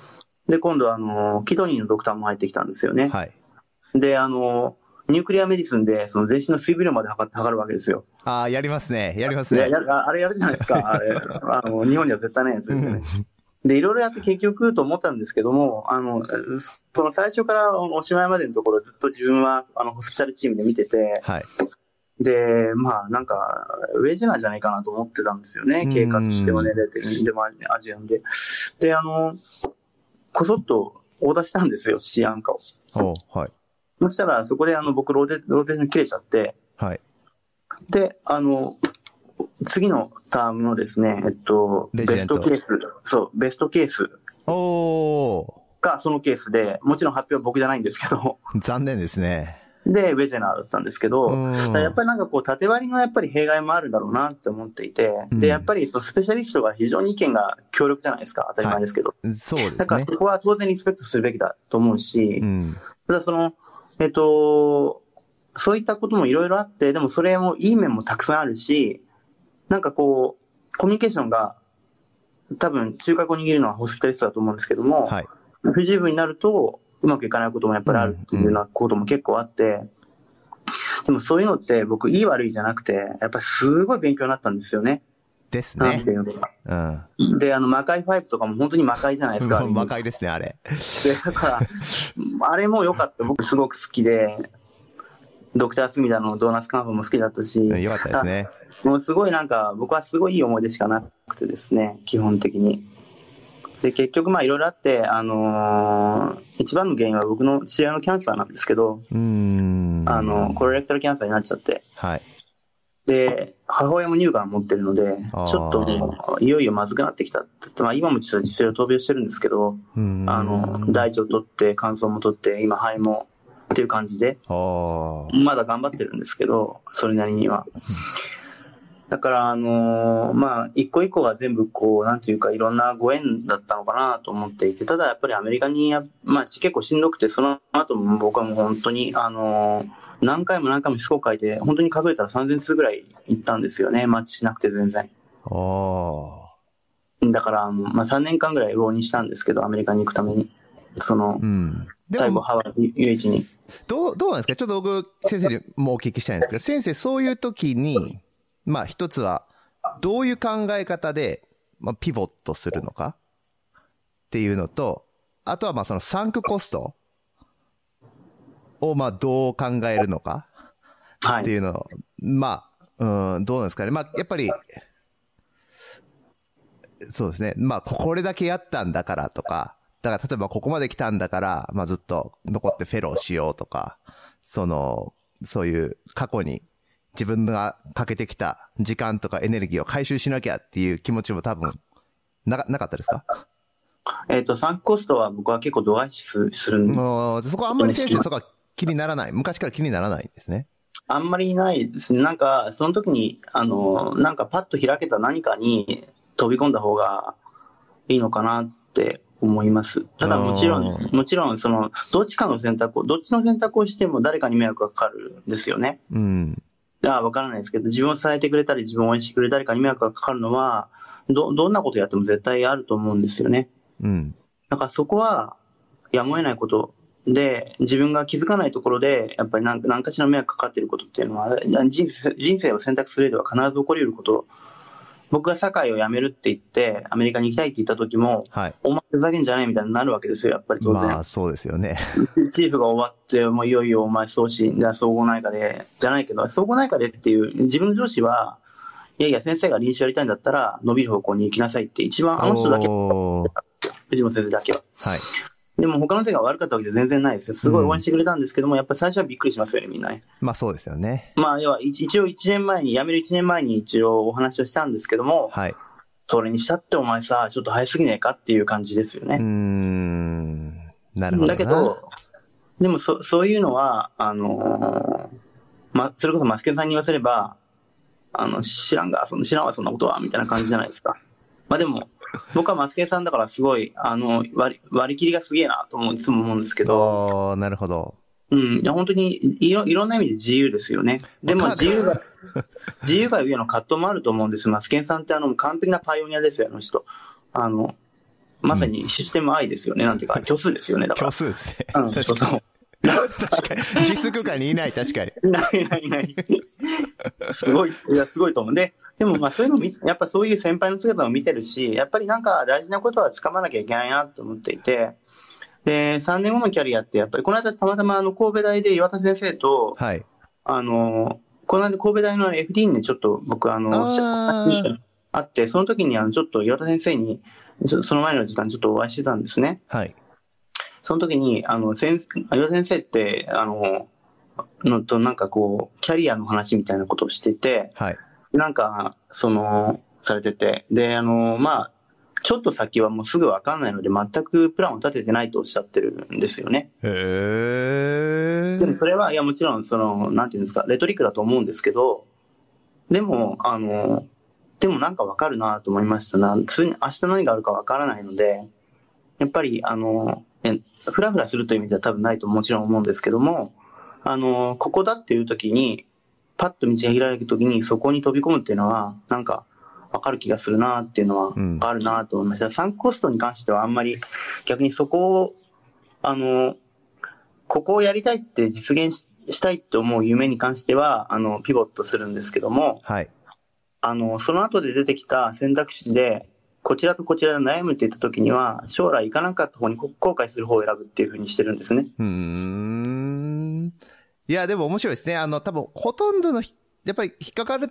で、今度あの、 kidney のドクターも入ってきたんですよね。はい。で、あの、 nuclear medicine で、その全身の水分量まで測測るわけですよ。ああ、やりますね。やりますで、ね。やああれやるじゃないですか。[laughs] あれ、あの、日本には絶対ないやつですよね。で、いろいろやって結局と思ったんですけども、あの、その最初からおしまいまでのところずっと自分はあの hospital team で見てて、はい。で、まあなんか、ウェイジナーじゃないかなと思ってたんですよね、経過としてはね、出てでも Asian で。で、あの、こそっとオーダーしたんですよ、 c-ANCA を。おはい。そしたら、そこであの僕ローテ、ローテーション切れちゃって、はい。で、あの、次のタームのですね、えっと、 best case、そう、 best case おがそのケースで、もちろん発表は僕じゃないんですけど、[laughs] 残念ですね。で、ウェジェナーだったんですけど、うんやっぱりなんかこう、縦割りのやっぱり弊害もあるだろうなって思っていて、うんで、やっぱりそのスペシャリストが非常に意見が強力じゃないですか、当たり前ですけど。そうですね。だからそこは当然リスペクトするべきだと思うし、うん。ただその、えっと、そういったこともいろいろあって、でもそれもいい面もたくさんあるし、なんかこう、コミュニケーションが、多分中核を握るのはホスピタリストだと思うんですけども、はい。不十分になると、うまくいかないこともやっぱりあるっていうようなことも結構あって、でもそういうのって僕、いい悪いじゃなくて、やっぱりすごい勉強になったんですよね。ですねなんて。いうのか。うん。で、あの、魔界ファイブとかも本当に魔界じゃないですか。[laughs] 魔界ですね、あれ。で、だから、あれも良かった。僕すごく好きで、ドクター・スミダのドーナツカンフも好きだったし、よかったですね。もうすごいなんか、僕はすごいいい思い出しかなくてですね、基本的に。で、結局まあいろいろあって、あのー一番の原因は僕の父親のキャンサーなんですけど、うーん。あの、コレレクタルキャンサーになっちゃって、はい。で、母親も乳がん持ってるのでちょっともういよいよまずくなってきたって言って、まあ今も実は実際闘病してるんですけど、あの、大腸取って、乾燥も取って、今肺もっていう感じで、まだ頑張ってるんですけど、それなりには。だから、あのーまあ、一個一個が全部こう、なんていうか、いろんなご縁だったのかなと思っていて、ただやっぱりアメリカにや、まあ、結構しんどくて、その後も僕はもう本当に、あのー何回も何回もしつこく書いて、本当に数えたら3000通ぐらい行ったんですよね、マッチしなくて全然。だから、まあ、3年間ぐらい浪人したんですけど、アメリカに行くために。そのう、ん。で最後、も、ハワイ、UH に。どう、どうなんですか？ちょっと僕、先生にもお聞きしたいんですけど、先生、そういう時に、まあ、一つは、どういう考え方で、まあ、ピボットするのかっていうのと、あとは、まあ、そのサンクコストを、まあ、どう考えるのかはい。っていうのを、まあ、うん、どうなんですかね。まあ、やっぱり、そうですね。まあ、ここれだけやったんだからとか、だから例えばここまで来たんだから、まあずっと残ってフェローしようとか、その、そういう過去に自分がかけてきた時間とかエネルギーを回収しなきゃっていう気持ちも多分、なか、なかったですか？えっ、と、サンクコストは僕は結構度外視すするんで、そこはあんまり先生そこは気にならない？昔から気にならないんですね。あんまりないですね。なんか、その時に、あの、なんかパッと開けた何かに飛び込んだ方がいいのかなって思います。ただもちろあん、もちろん、その、どっちかの選択を、どっちの選択をしても誰かに迷惑がかかるんですよね。うん。ああ、わからないですけど、自分を支えてくれたり、自分を応援してくれる誰かに迷惑がかかるのは、ど、どんなことやっても絶対あると思うんですよね。うん。だからそこは、やむを得ないことで、自分が気づかないところで、やっぱり何何かしら迷惑かかっていることっていうのは、人生人生を選択する上では必ず起こり得ること。僕が社会を辞めるって言って、アメリカに行きたいって言った時も、はい。お前ふざけんじゃないみたいになるわけですよ、やっぱり当然。まあ、そうですよね。[laughs] チーフが終わって、もういよいよお前総司、じゃあ総合内科で、じゃないけど、総合内科でっていう、自分の上司は、いやいや、先生が臨床やりたいんだったら、伸びる方向に行きなさいって、一番あの人だけ、藤本先生だけは。はい。でも他の先生が悪かったわけじゃ全然ないですよ。すごい応援してくれたんですけども、やっぱり最初はびっくりしますよね、みんなね。まあそうですよね。まあ、要は一一応1年前に、辞める1年前に一応お話をしたんですけども、はい。それにしたってお前さ、ちょっと早すぎねえかっていう感じですよね。ん。なるほどな。だけど、でもそそういうのは、あのーま、それこそマスケンさんに言わせれば、あの、知らんが、その知らんわ、そんなことは、みたいな感じじゃないですか。まあでも、僕はマスケンさんだからすごい、あの、割り割り切りがすげえなと思ういつも思うんですけど、おーなるほど。うん、いや本当にいろいろんな意味で自由ですよね。でも自由が、[laughs] 自由が上の葛藤もあると思うんです。マスケンさんってあの完璧なパイオニアですよ、あの人。あの、まさにシステム愛ですよね、なんていうか、虚数ですよね、だか虚数ですね。ら。うん、確かに。そうそう。確かに。実数空間にいない、確かに。[laughs] ないないない。すごい、いや、すごいと思う。で、でもまあそういうの見、[laughs] やっぱそういう先輩の姿を見てるし、やっぱりなんか大事なことは掴まなきゃいけないなと思っていて、で、3年後のキャリアって、やっぱりこの間たまたまあの神戸大で岩田先生と、はい。あの、この間神戸大の FD にちょっと僕あの、あーあって、その時にあのちょっと岩田先生に、そその前の時間にちょっとお会いしてたんですね。はい。その時に、あの、先岩田先生って、あの、のとなんかこう、キャリアの話みたいなことをしてて、はい。なんか、その、されてて、で、あの、まあ、ちょっと先はもうすぐわかんないので、全くプランを立ててないとおっしゃってるんですよね。へでもそれは、いや、もちろん、その、なんていうんですか、レトリックだと思うんですけど、でも、あの、でもなんかわかるなと思いましたな。普通に明日何があるかわからないので、やっぱり、あの、えふらふらするという意味では多分ないともちろん思うんですけども、あの、ここだっていう時に、パッと道が開いた時にそこに飛び込むっていうのは、なんか、わかる気がするなっていうのはうんあるなと思いました。サンクコストに関してはあんまり逆にそこを、あの、ここをやりたいって実現ししたいと思う夢に関しては、あの、ピボットするんですけども、はい。あの、その後で出てきた選択肢で、こちらとこちらで悩むって言った時には、将来行かなかった方に後悔する方を選ぶっていうふうにしてるんですね。うーん。いや、でも面白いですね。あの、多分、ほとんどのひ、やっぱり引っかかる、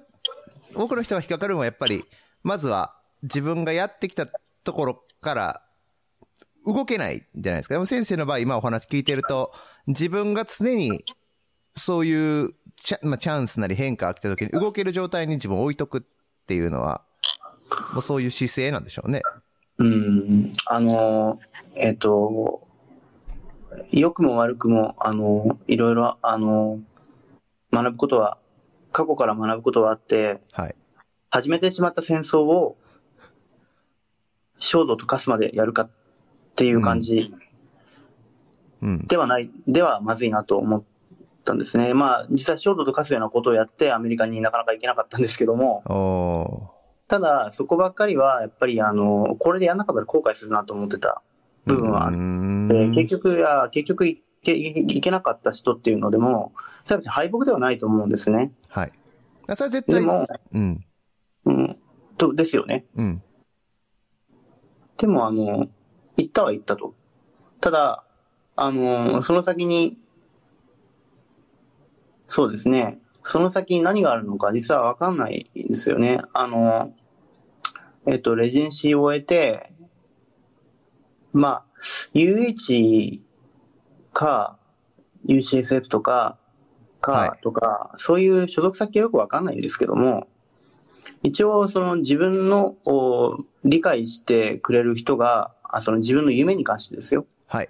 多くの人が引っかかるのは、やっぱり、まずは自分がやってきたところから動けないじゃないですか。でも先生の場合、今お話聞いてると、自分が常にそういうチャ,、まあ、チャンスなり変化が来た時に動ける状態に自分を置いとくっていうのは、もうそういう姿勢なんでしょうね。うん、あの、えっ、と、良くも悪くも、あの、いろいろ、あの、学ぶことは、過去から学ぶことはあって、はい。始めてしまった戦争を、焦土と化すまでやるかっていう感じうん。ではない、ではまずいなと思ったんですね。まあ、実際焦土と化すようなことをやってアメリカになかなか行けなかったんですけども、おただ、そこばっかりは、やっぱり、あの、これでやんなかったら後悔するなと思ってたー。部分はあうーって、ん結局、いや、結局いけ、いけなかった人っていうのでも、さらに敗北ではないと思うんですね。はい。あそれは絶対でも、うん。うん。と、ですよね。うん。でも、あの、行ったは行ったと。ただ、あの、その先に、そうですね、その先に何があるのか実はわかんないんですよね。あの、えっと、レジェンシーを終えて、まあ、UH か、UCSF とか、はいか、とか、そういう所属先はよくわかんないんですけども、一応、その自分のお理解してくれる人が、あその自分の夢に関してですよ。はい。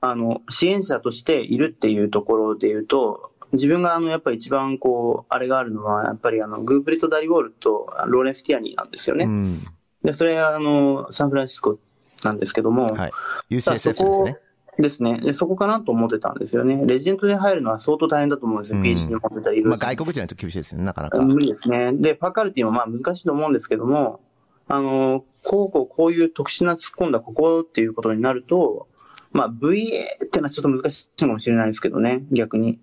あの、支援者としているっていうところで言うと、自分があの、やっぱり一番こう、あれがあるのは、やっぱりあの、グーブリット・ダリウォールとローレンス・ティアニーなんですよね。うん。で、それはあの、サンフランシスコなんですけども、はい。UCSF そですこね。ですねで。そこかなと思ってたんですよね。レジェンドで入るのは相当大変だと思うんですよ。うん PC に持ってたりまあ外国人だと厳しいですね、なかなか。無理ですね。で、ファカルティもまあ難しいと思うんですけども、あの、こうこうこういう特殊な突っ込んだここっていうことになると、まあ VA ってのはちょっと難しいかもしれないですけどね、逆に。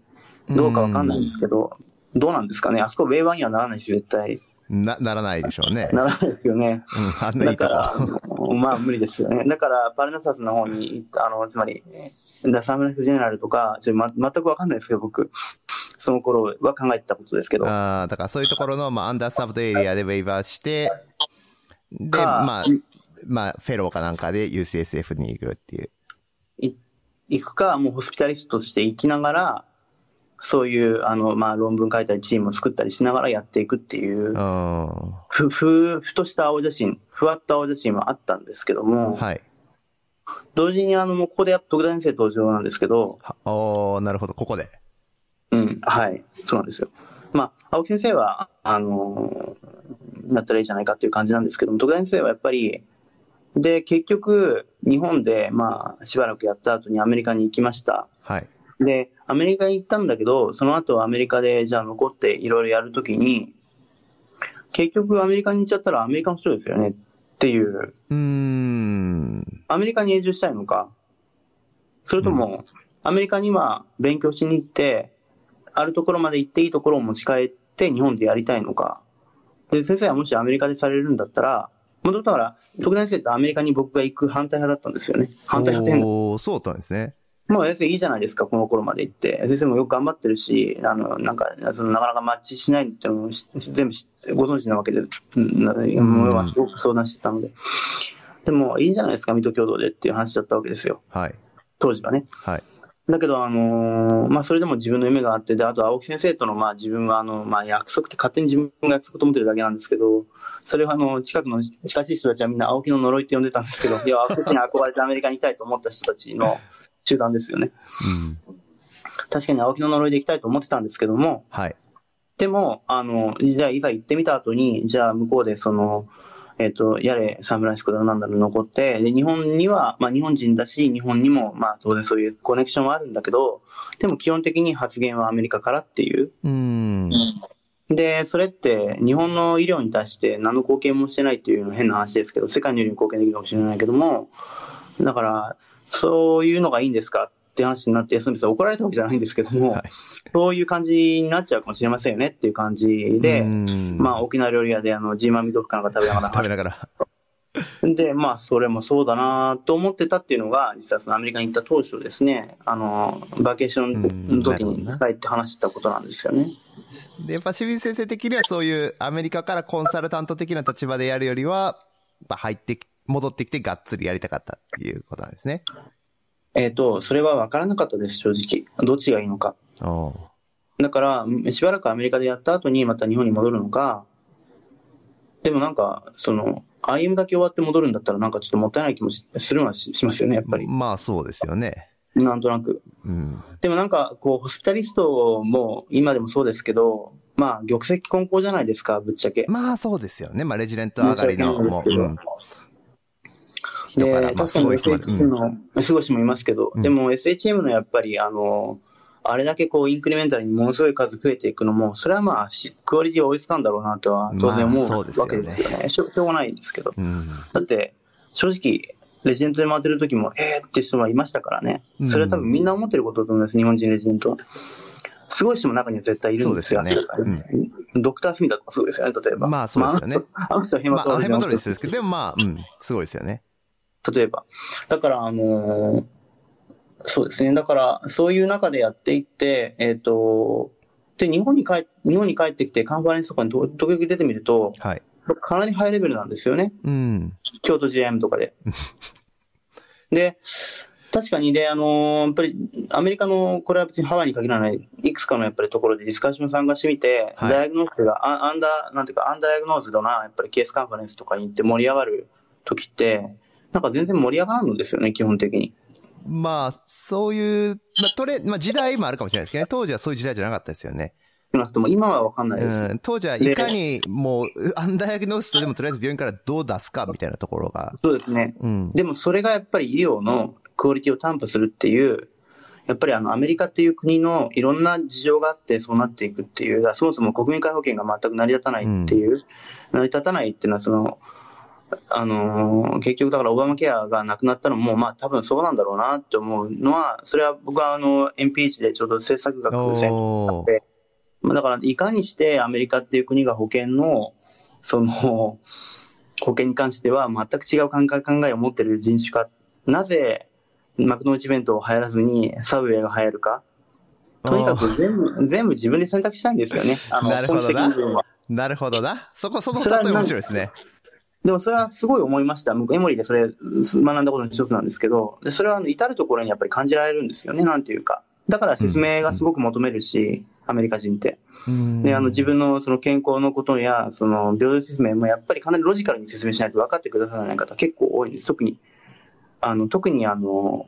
どうかわかんないんですけど、どうなんですかね。あそこ Wave1 にはならないし、絶対。な、ならないでしょうね。[laughs] ならないですよね。うん、あんないだいとかこ。ら、まあ無理ですよね。だから、パルナサスの方に行った、あの、つまり、ダサムラスジェネラルとか、ちょま、全くわかんないですけど、僕、その頃は考えてたことですけど。ああ、だからそういうところの、まあ、アンダーサブドエリアでウェイバーして、で、かまあ、まあ、フェローかなんかで UCSF に行くっていう。い行くか、もうホスピタリストとして行きながら、そういう、あの、まあ、論文書いたり、チームを作ったりしながらやっていくっていうふ、ふ、ふとした青写真、ふわっと青写真はあったんですけども、い。同時にあの、もうここでやっと徳田先生登場なんですけど、はおーなるほど、ここで。うん、はい、そうなんですよ。まあ、青木先生は、あの、なったらいいじゃないかっていう感じなんですけども、徳田先生はやっぱり、で、結局、日本で、まあ、しばらくやった後にアメリカに行きました。はい。で、アメリカに行ったんだけど、その後アメリカでじゃあ残っていろいろやるときに、結局アメリカに行っちゃったらアメリカの人ですよねっていう、うーん。アメリカに永住したいのか、それとも、アメリカには勉強しに行って、あるところまで行っていいところを持ち帰って日本でやりたいのか。で、先生はもしアメリカでされるんだったら、もともとだから、徳田先生ってアメリカに僕が行く反対派だったんですよね。反対派っておーそうだったんですね。もう先生いいじゃないですか、この頃まで行って。先生もよく頑張ってるし、あの、なんか、そのなかなかマッチしないっていうのもし全部知ご存知なわけで、うん、すごく相談してたので。でも、いいじゃないですか、水戸共同でっていう話だったわけですよ。はい。当時はね。はい。だけど、あのーまあ、それでも自分の夢があって、で、あと青木先生との、まあ、自分は、あの、まあ、約束って勝手に自分が約束と思ってるだけなんですけど、それはあの、近くの近しい人たちはみんな青木の呪いって呼んでたんですけど、いや、青木に憧れてアメリカに行きたいと思った人たちの [laughs] 集団ですよね。うん。確かに青木の呪いで行きたいと思ってたんですけども、はい。でも、あの、じゃあいざ行ってみた後に、じゃあ向こうでその、えっ、と、やれ、サンフランシスコだろなんだろ残って、で、日本には、まあ日本人だし、日本にも、まあ当然そういうコネクションはあるんだけど、でも基本的に発言はアメリカからっていう。うん。で、それって日本の医療に対して何の貢献もしてないっていう変な話ですけど、世界の医療に貢献できるかもしれないけども、だから、そういうのがいいんですかって話になって、その別に怒られたわけじゃないんですけども、はい。そういう感じになっちゃうかもしれませんよねっていう感じで、うん。まあ、沖縄料理屋で、あの、ジーマミドフかなんか食べなが食べら、[laughs] ながら。で、まあ、それもそうだなと思ってたっていうのが、実はそのアメリカに行った当初ですね、あの、バケーションの時に帰って話してたことなんですよね。で、やっぱ清水先生的にはそういうアメリカからコンサルタント的な立場でやるよりは、まあ入ってき、戻ってきてがっつりやりたかったっていうことなんですね。えっ、と、それは分からなかったです、正直。どっちがいいのか。だから、しばらくアメリカでやった後にまた日本に戻るのか、でもなんか、その、IM だけ終わって戻るんだったらなんかちょっともったいない気もしするのはししますよね、やっぱり。まあそうですよね。なんとなく。うん。でもなんか、こう、ホスピタリストも今でもそうですけど、まあ、玉石混交じゃないですか、ぶっちゃけ。まあそうですよね。まあレジデント上がりの、もう、で、まあ確かにすごい人まで。SHM うん。の、すごい人もいますけど、うんでも SHM のやっぱり、あの、あれだけこう、インクリメンタルにものすごい数増えていくのも、それはまあ、しクオリティは追いつかんだろうなとは当然思うわけですよね。しょしょうがないですけど。うん。だって、正直、レジデントで回ってる時も、えーって人がいましたからね。それは多分みんな思ってることだと思います、日本人レジデントは。すごい人も中には絶対いるんですよ。そうですよねドクター・スミダとかそうですよね、例えば。まあそうですよねまああの人はヘマトロジストですけど、でもまあ、うん、すごいですよね。例えば。だから、あのーそうですね。だから、そういう中でやっていって、えっ、と、で、日本に帰、日本に帰ってきてカンファレンスとかにと時々出てみると、はい。かなりハイレベルなんですよね。うん。京都 GM とかで。[laughs] で、確かに、で、あのーやっぱり、アメリカの、これは別にハワイに限らない、いくつかのやっぱりところでディスカッション参加してみて、はいダイアグノーズが、アアンダー、なんていうか、アンダーアグノーズドな、やっぱりケースカンファレンスとかに行って盛り上がる時って、なんか全然盛り上がらんのですよね、基本的に。まあ、そういう、まあ、トレ、まあ時代もあるかもしれないですけどね。当時はそういう時代じゃなかったですよね。少なくとも今はわかんないです。うん。当時はいかにもう、アンダーヤグノーストでもとりあえず病院からどう出すかみたいなところが。そうですね。うん。でもそれがやっぱり医療のクオリティを担保するっていう、やっぱりあのアメリカっていう国のいろんな事情があってそうなっていくっていう、そもそも国民皆保険が全く成り立たないっていう、成り立たないっていうのはその、あのー結局だからオバマケアがなくなったのも、まあ多分そうなんだろうなって思うのは、それは僕はあの NPH でちょうど政策学専攻おーまあだから、いかにしてアメリカっていう国が保険の、その、保険に関しては全く違う考え考えを持っている人種か、なぜマクドナルド弁当を流行らずにサブウェイが流行るか、とにかく全部、全部自分で選択したいんですよね。あの、[laughs] なるほどな。なるほどな。そこ、その例え面白いですね。でもそれはすごい思いました。僕、エモリーでそれ学んだことの一つなんですけど、でそれはあの至るところにやっぱり感じられるんですよね、なんていうか。だから説明がすごく求めるし、アメリカ人って。うんで、あの、自分のその健康のことや、その、病状説明もやっぱりかなりロジカルに説明しないと分かってくださらない方結構多いです。特に、あの、特にあの、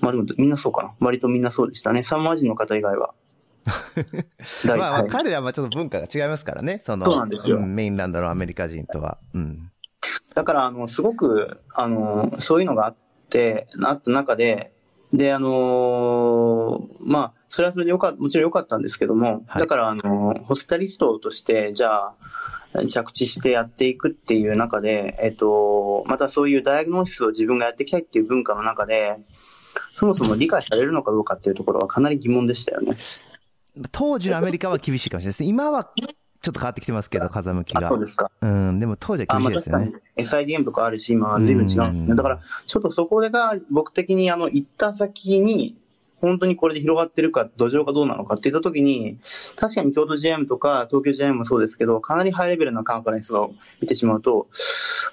まあでもみんなそうかな。割とみんなそうでしたね。サンマー人の方以外は。大まあまあ、体。彼らはちょっと文化が違いますからね。その、そうなんですよメインランドのアメリカ人とは。うん。だから、あの、すごく、あの、そういうのがあって、あった中で、で、あのまあ、それはそれでよかもちろん良かったんですけども、はいだから、あの、ホスピタリストとして、じゃあ、着地してやっていくっていう中で、えっと、またそういうダイアグノーシスを自分がやっていきたいっていう文化の中で、そもそも理解されるのかどうかっていうところはかなり疑問でしたよね。当時のアメリカは厳しいかもしれないですね。今はちょっと変わってきてますけど、風向きあ、がそう。ですか。うん、でも当時はあ、厳しいですよかにね。SIDM とかあるし、今は随分違うんですうんね。だから、ちょっとそこが僕的にあの、行った先に、本当にこれで広がってるか、土壌がどうなのかって言ったときに、確かに京都 GM とか東京 GM もそうですけど、かなりハイレベルなカンファレンスを見てしまうと、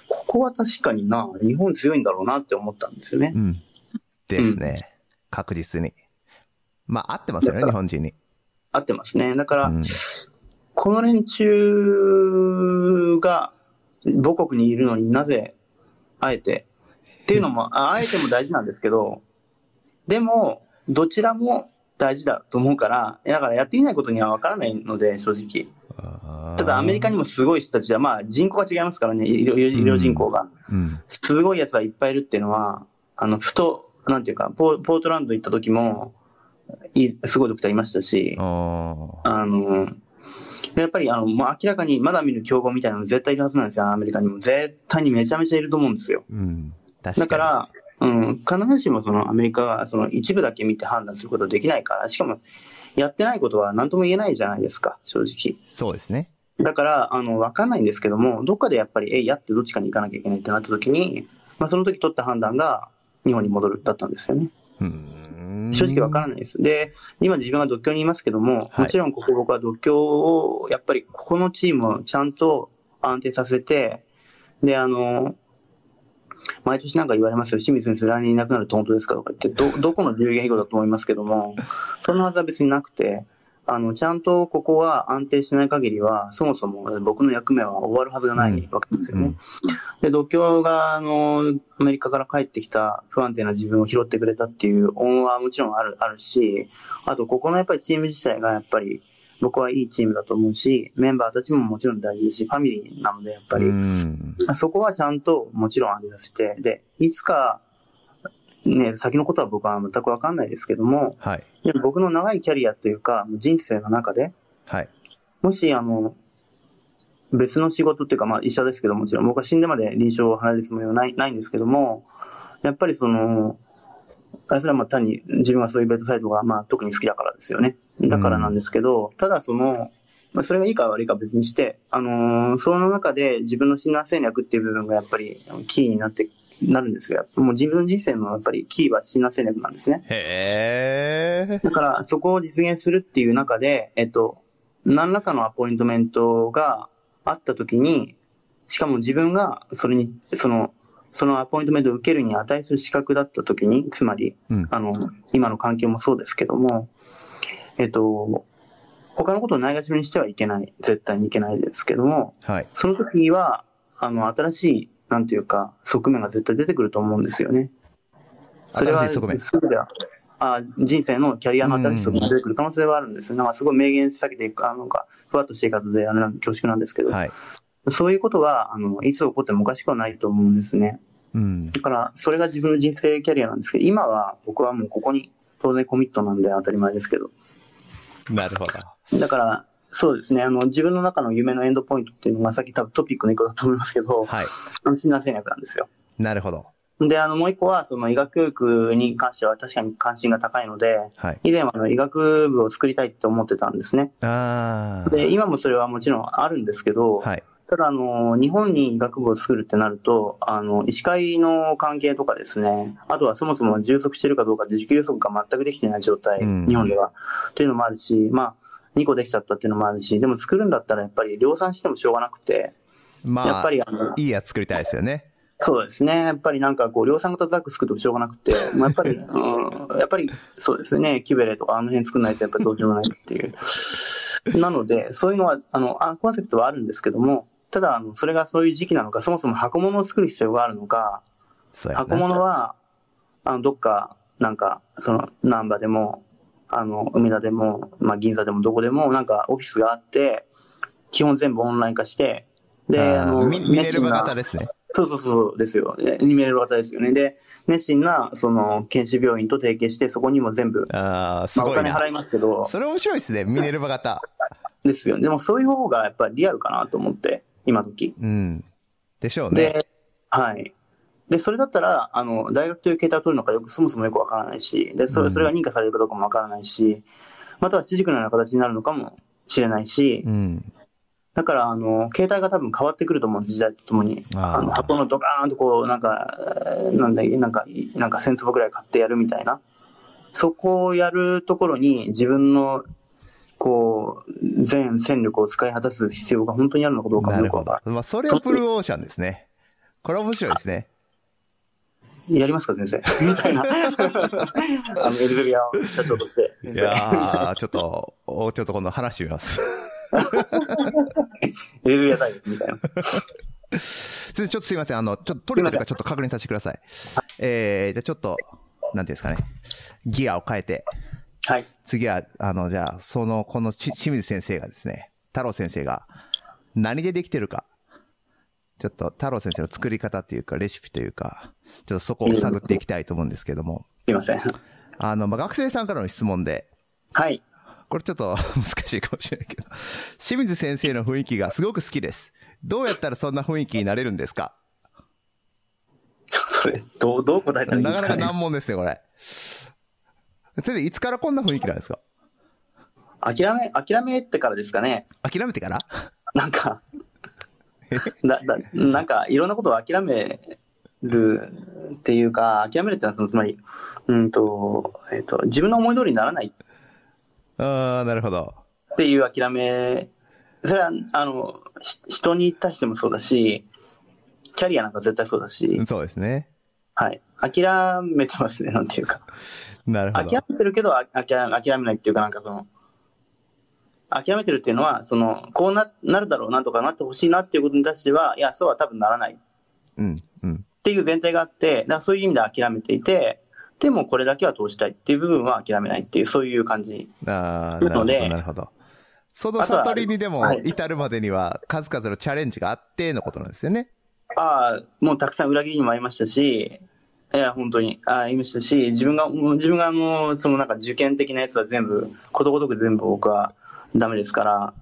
ここは確かにな、日本強いんだろうなって思ったんですよねう。ん。ですね。確実に。まあ、合ってますよね、日本人に。合ってますね。だから、うん。この連中が母国にいるのになぜ、あえて、っていうのも、ああえても大事なんですけど、でも、どちらも大事だと思うから、だからやっていないことには分からないので、正直。ただアメリカにもすごい人たちは、まあ人口が違いますからね、医療人口が。うん。すごい奴がいっぱいいるっていうのは、あの、ふと、なんていうか、ポーポートランド行った時も、いすごいドクターいましたし、ああの、やっぱりあの、もう明らかにまだ見ぬ競合みたいなの絶対いるはずなんですよ、アメリカにも。絶対にめちゃめちゃいると思うんですよ。ーうん。確かに。だから、うん、必ずしもそのアメリカはその一部だけ見て判断することはできないから、しかもやってないことは何とも言えないじゃないですか、正直。そうですね。だから、あの、わかんないんですけども、どっかでやっぱり、え、やってどっちかに行かなきゃいけないってなった時に、まあその時取った判断が日本に戻るだったんですよね。うん。正直わからないです。で、今自分が独協にいますけども、はい。もちろんここ僕は独協を、やっぱりここのチームをちゃんと安定させて、で、あの、毎年なんか言われますよ、清水先生来年いなくなるって本当ですかとか言って、ど、どこの流言飛語だと思いますけども、そんなはずは別になくて、あの、ちゃんとここは安定しない限りは、そもそも僕の役目は終わるはずがないわけですよね。うんで、独協が、あの、アメリカから帰ってきた不安定な自分を拾ってくれたっていう恩はもちろんある、あるし、あと、ここのやっぱりチーム自体がやっぱり、僕はいいチームだと思うし、メンバーたちももちろん大事ですし、ファミリーなので、やっぱり、うん。そこはちゃんともちろん安定させて、で、いつか、ね、先のことは僕は全くわかんないですけども、はい。僕の長いキャリアというか、人生の中で、はい。もし、あの、別の仕事っていうか、まあ医者ですけどもちろん僕は死んでまで臨床を離れるつもりはないないんですけども、やっぱりその、あそれはまあ単に自分はそういうベッドサイトがまあ特に好きだからですよね。だからなんですけど、ただその、まあ、それがいいか悪いかは別にして、あのーその中で自分の診断戦略っていう部分がやっぱりキーになって、なるんですよ。もう自分人生のやっぱりキーは診断戦略なんですね。へえ。だから、そこを実現するっていう中で、えっと、何らかのアポイントメントがあったときに、しかも自分がそれに、その、そのアポイントメントを受けるに値する資格だったときに、つまり、うん。あの、今の環境もそうですけども、えっと、他のことをないがしろにしてはいけない。絶対にいけないですけども、はい。その時は、あの、新しい、なんていうか、側面が絶対出てくると思うんですよね。それは、新しい側面すぐでは、あ人生のキャリアの新しい側面が出てくる可能性はあるんです。なんかすごい明言避けていく、あの、なんか、ふわっとしてい方で、あれ恐縮なんですけど、はい。そういうことは、あの、いつ起こってもおかしくはないと思うんですね。うん。だから、それが自分の人生キャリアなんですけど、今は僕はもうここに当然コミットなんで当たり前ですけど。なるほど。だから、そうですね、あの、自分の中の夢のエンドポイントっていうのがさっき多分トピックの一個だと思いますけど、はい。あの診断戦略なんですよ。なるほど。で、あの、もう一個は、その医学教育に関しては確かに関心が高いので、はい。以前はあの医学部を作りたいって思ってたんですね。ああ。で、今もそれはもちろんあるんですけど、はい。ただ、あの、日本に医学部を作るってなると、あの、医師会の関係とかですね、あとはそもそも充足してるかどうかで自給予測が全くできていない状態、うん日本では。っていうのもあるし、まあ、2個できちゃったっていうのもあるし、でも作るんだったらやっぱり量産してもしょうがなくて、まあ、やっぱりあの、いいやつ作りたいですよね。そうですね。やっぱりなんかこう、量産型ザック作ってもしょうがなくて、まあ、やっぱり、[laughs] うん、やっぱりそうですね、キュベレとかあの辺作んないとやっぱりどうしようもないっていう。なので、そういうのは、あの、あコンセプトはあるんですけども、ただ、あの、それがそういう時期なのか、そもそも箱物を作る必要があるのか。箱物は、あの、どっか、なんか、その、難波でも、あの、梅田でも、まあ、銀座でもどこでも、なんか、オフィスがあって、基本全部オンライン化して、で、あの、ミミネルバ型ですね。そうそうそうですよ。えミネルバ型ですよね。で、熱心な、その、研修病院と提携して、そこにも全部、ああ、すまあ、お。金払いますけど、それ面白いですね。ミネルバ型。ですよ。でも、そういう方がやっぱりリアルかなと思って、今時。うん。でしょうね。で、はい。で、それだったら、あの、大学という形態を取るのかよく、そもそもよくわからないし、で、それ、うんそれが認可されるかどうかもわからないし、または私塾のような形になるのかもしれないし、うん。だから、あの、形態が多分変わってくると思うんです、時代とともに。あの、箱のドカーンとこう、なんか、えーなんだ、なんか、なんか1000坪ぐらい買ってやるみたいな。そこをやるところに自分の、こう、全戦力を使い果たす必要が本当にあるのかどうかもなるほどよくわか。まあ、それはブルーオーシャンですね。これ面白いですね。やりますか、先生。[laughs] みたいな。[laughs] あの、エルゼビア社長として。いやー、ちょっと、おちょっと今度話してみます。入れすぎやタイプみたいな。ちょっとすいません。あの、ちょっと取れてるかちょっと確認させてください。えー、じゃあちょっと、なんていうんですかね。ギアを変えて、はい。次は、あの、じゃあ、その、このち清水先生がですね、太郎先生が何でできてるか、ちょっと太郎先生の作り方っていうか、レシピというか、ちょっとそこを探っていきたいと思うんですけども、すいません。あの、まあ、学生さんからの質問で、はい。これちょっと [laughs] 難しいかもしれないけど、清水先生の雰囲気がすごく好きです。どうやったらそんな雰囲気になれるんですか？それ、どう、どう答えたらいいんなかなかですかね。難問ですね、これ。先生、いつからこんな雰囲気なんですか？諦め、諦めてからですかね。諦めてから？なんか、[laughs] だ、だ、なんか、いろんなことを諦めるっていうか、諦めるってのは、その、つまり、うんと、えっ、と、自分の思い通りにならないああ、なるほど。っていう諦め、それは、あの、し人に対してもそうだし、キャリアなんか絶対そうだし、そうですね。はい。諦めてますね、なんていうか。なるほど諦。めてるけど、あ諦諦めないっていうか、なんかその、諦めてるっていうのは、その、こうななるだろう、なんとかなってほしいなっていうことに対しては、いや、そうは多分ならないっうん、うん。ていう前提があって、だそういう意味で諦めていて、でもこれだけは通したいっていう部分は諦めないっていう、そういう感じ。ああ、なのでなるほど。その悟りにでもはい至るまでには数々のチャレンジがあってのことなんですよね。ああ、もうたくさん裏切りにもありましたし、いや、本当に、ああ、言いましたし、自分が、自分がもう、そのなんか受験的なやつは全部、ことごとく全部僕はダメですから、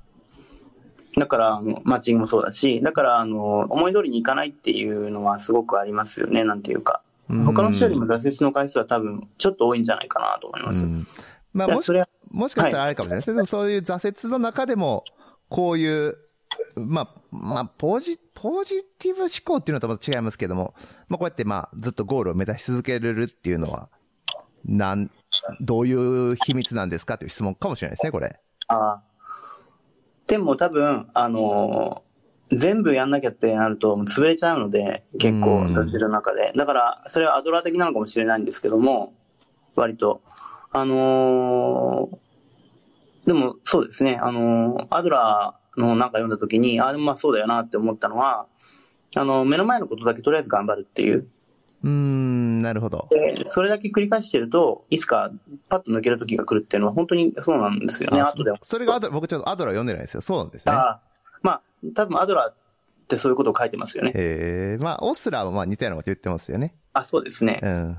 だから、マッチングもそうだし、だから、あの、思い通りにいかないっていうのはすごくありますよね、なんていうか。他の人よりも挫折の回数は多分、ちょっと多いんじゃないかなと思います。うんまあ、もしもしかしたらあれかもしれないですね。でもそういう挫折の中でも、こういう、まあ、まあ、ポジ、ポジティブ思考っていうのとまた違いますけども、まあ、こうやってまあ、ずっとゴールを目指し続けれるっていうのは、なん、どういう秘密なんですかという質問かもしれないですね、これ。ああ。でも多分、あの全部やんなきゃってなると、潰れちゃうので、結構うん、雑誌の中で。だから、それはアドラー的なのかもしれないんですけども、割と。あのーでもそうですね、あのーアドラーのなんか読んだ時に、ああ、でもまあそうだよなって思ったのは、あの、目の前のことだけとりあえず頑張るっていう。うーん、なるほど。で、それだけ繰り返してると、いつかパッと抜ける時が来るっていうのは本当にそうなんですよね、あ後でも。それがアド僕ちょっとアドラー読んでないですよ。そうなんですね。ああまあ、多分アドラーってそういうことを書いてますよね。ええまあ、オスラーもまあ似たようなこと言ってますよね。あ、そうですね。うん。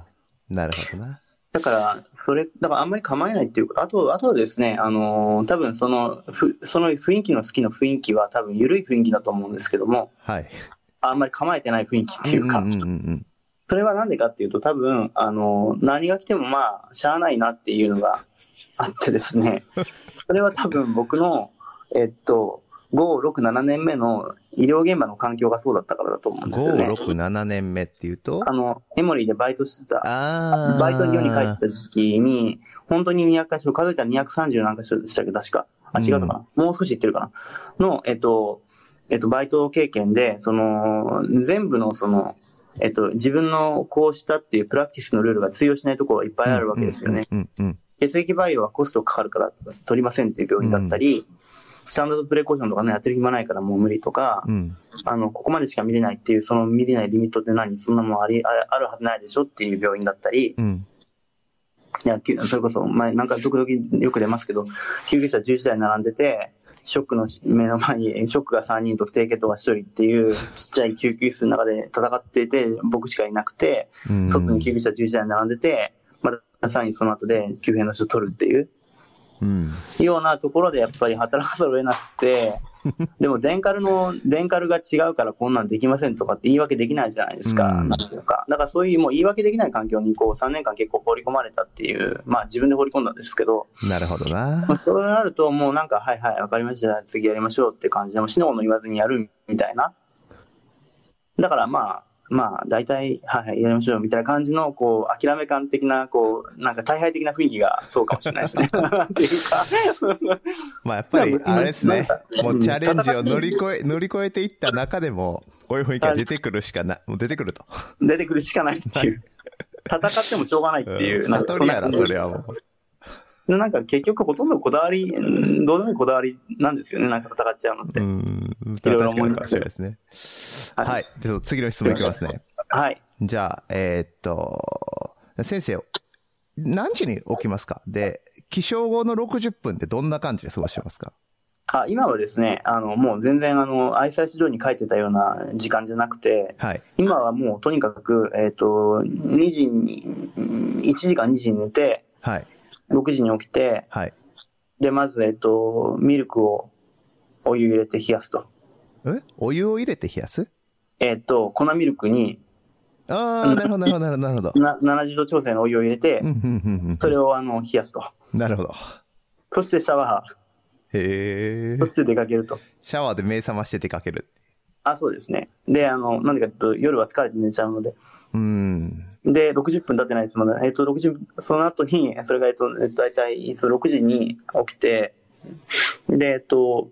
なるほどな。だから、それ、だからあんまり構えないっていうか、あと、あとはですね、あのー多分その、ふその雰囲気の好きな雰囲気は多分緩い雰囲気だと思うんですけども、はい。あんまり構えてない雰囲気っていうか、んうんうんうん。それはなんでかっていうと、多分、あのー何が来てもまあ、しゃあないなっていうのがあってですね、[laughs] それは多分僕の、えっと、5、6、7年目の医療現場の環境がそうだったからだと思うんですよね。5、6、7年目っていうと？あの、エモリーでバイトしてた。バイトに世に帰ってた時期に、本当に200箇所、数えたら230何箇所でしたけど、確か。あ、違うのかな、もう少し言ってるかなの、えっと、えっと、バイト経験で、その、全部のその、えっと、自分のこうしたっていうプラクティスのルールが通用しないところがいっぱいあるわけですよね。うんうんうん。血液培養はコストかかるから取りませんっていう病院だったり、スタンダードプレコーションとかね、やってる暇ないからもう無理とか、うん。あの、ここまでしか見れないっていう、その見れないリミットって何そんなもんあり、ああるはずないでしょっていう病院だったり、うん。いや、それこそ、前、なんか時々よく出ますけど、救急車10台並んでて、ショックの目の前に、ショックが3人と低血糖が1人っていう、ちっちゃい救急室の中で戦っていて、僕しかいなくて、うん。外に救急車11台並んでて、またさらにその後で急変の人を取るっていう、うん。ようなところでやっぱり働かざるを得なくて、[laughs] でもデンカルの、デンカルが違うからこんなんできませんとかって言い訳できないじゃないですか。うんなんていうか。だからそういうもう言い訳できない環境にこう3年間結構放り込まれたっていう、まあ自分で放り込んだんですけど、なるほどな。まあ、そうなるともうなんか、はいはい、わかりました、次やりましょうって感じで、もう死のもの言わずにやるみたいな。だからまあ、まあ、大体、はいはい、やりましょうみたいな感じの、こう、諦め感的な、こう、なんか大敗的な雰囲気がそうかもしれないですね。っていうか。[laughs] まあやっぱり、まああれですね。もうチャレンジを乗り越え、乗り越えていった中でも、こういう雰囲気が出てくるしかな、もう出てくると。出てくるしかないっていう。[laughs] 戦ってもしょうがないっていう。悟りやなそれはもう。でなんか結局ほとんどこだわり、うんどうでもいいこだわりなんですよね、なんか戦っちゃうのって。うん。いろいろ思いますしれないですね。はいはい。では次の質問いきますね。はい。じゃあ、えーっと、先生、何時に起きますか？で、起床後の60分ってどんな感じで過ごしてますか？あ今はですね、あの、もう全然あの、愛妻指導に書いてたような時間じゃなくて、はい。今はもうとにかく、えっ、と、2時に、うん1時か2時に寝て、はい。6時に起きて、はい。で、まず、えっ、と、ミルクをお湯入れて冷やすと。え？お湯を入れて冷やす？えっ、と、粉ミルクにああ、なるほど、なるほど、なるほど、なるほど。な70度調整のお湯を入れてうん、、うん、うん、それをあの冷やすと。うん。なるほど。そしてシャワへえー、そ。して出かけると。シャワーで目覚まして出かける。あ、そうですね。で、あの、なんでかというと、夜は疲れて寝ちゃうので。うん。で、60分経ってないです。まだ。えっ、と、60、その後に、それが、えっと、えっと大体、その6時に起きて、で、えっと、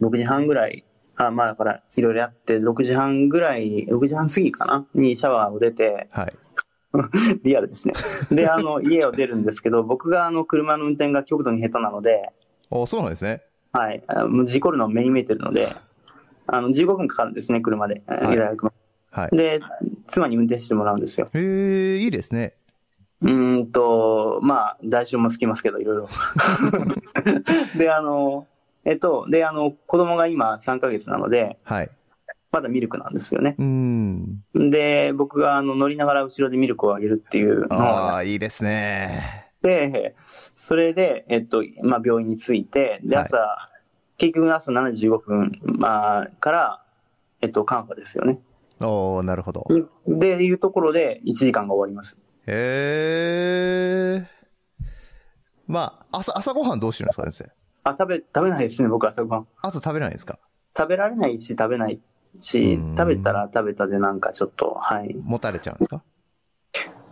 6時半ぐらい、あ、まあだから、いろいろやって、6時半ぐらい、6時半過ぎかなにシャワーを出て、はい。[laughs] リアルですね。で、あの、家を出るんですけど、僕があの、車の運転が極度に下手なので、おそうなんですね。はい、あもう事故るの目に見えてるので、あの、15分かかるんですね、車で。い大学まはい。で、妻に運転してもらうんですよ。へえ、いいですね。うーんと、まあ、代償もつきますけど、いろいろ。[laughs] [laughs] で、あの、えっと、で、あの、子供が今3ヶ月なので、はい。まだミルクなんですよね。うん。で、僕があの乗りながら後ろでミルクをあげるっていうのをああ、いいですね。で、それで、えっと、まあ、病院に着いて、で、はい朝、結局朝7時15分、まあ、から、えっと、カンファですよね。おーなるほど。で、いうところで1時間が終わります。へえ。まあ、朝、朝ごはんどうしてるんですか、先生？あ、食べ、食べないですね、僕朝ごはん。朝食べないんですか？食べられないし、食べないしうん、食べたら食べたでなんかちょっと、はい。持たれちゃうんですか？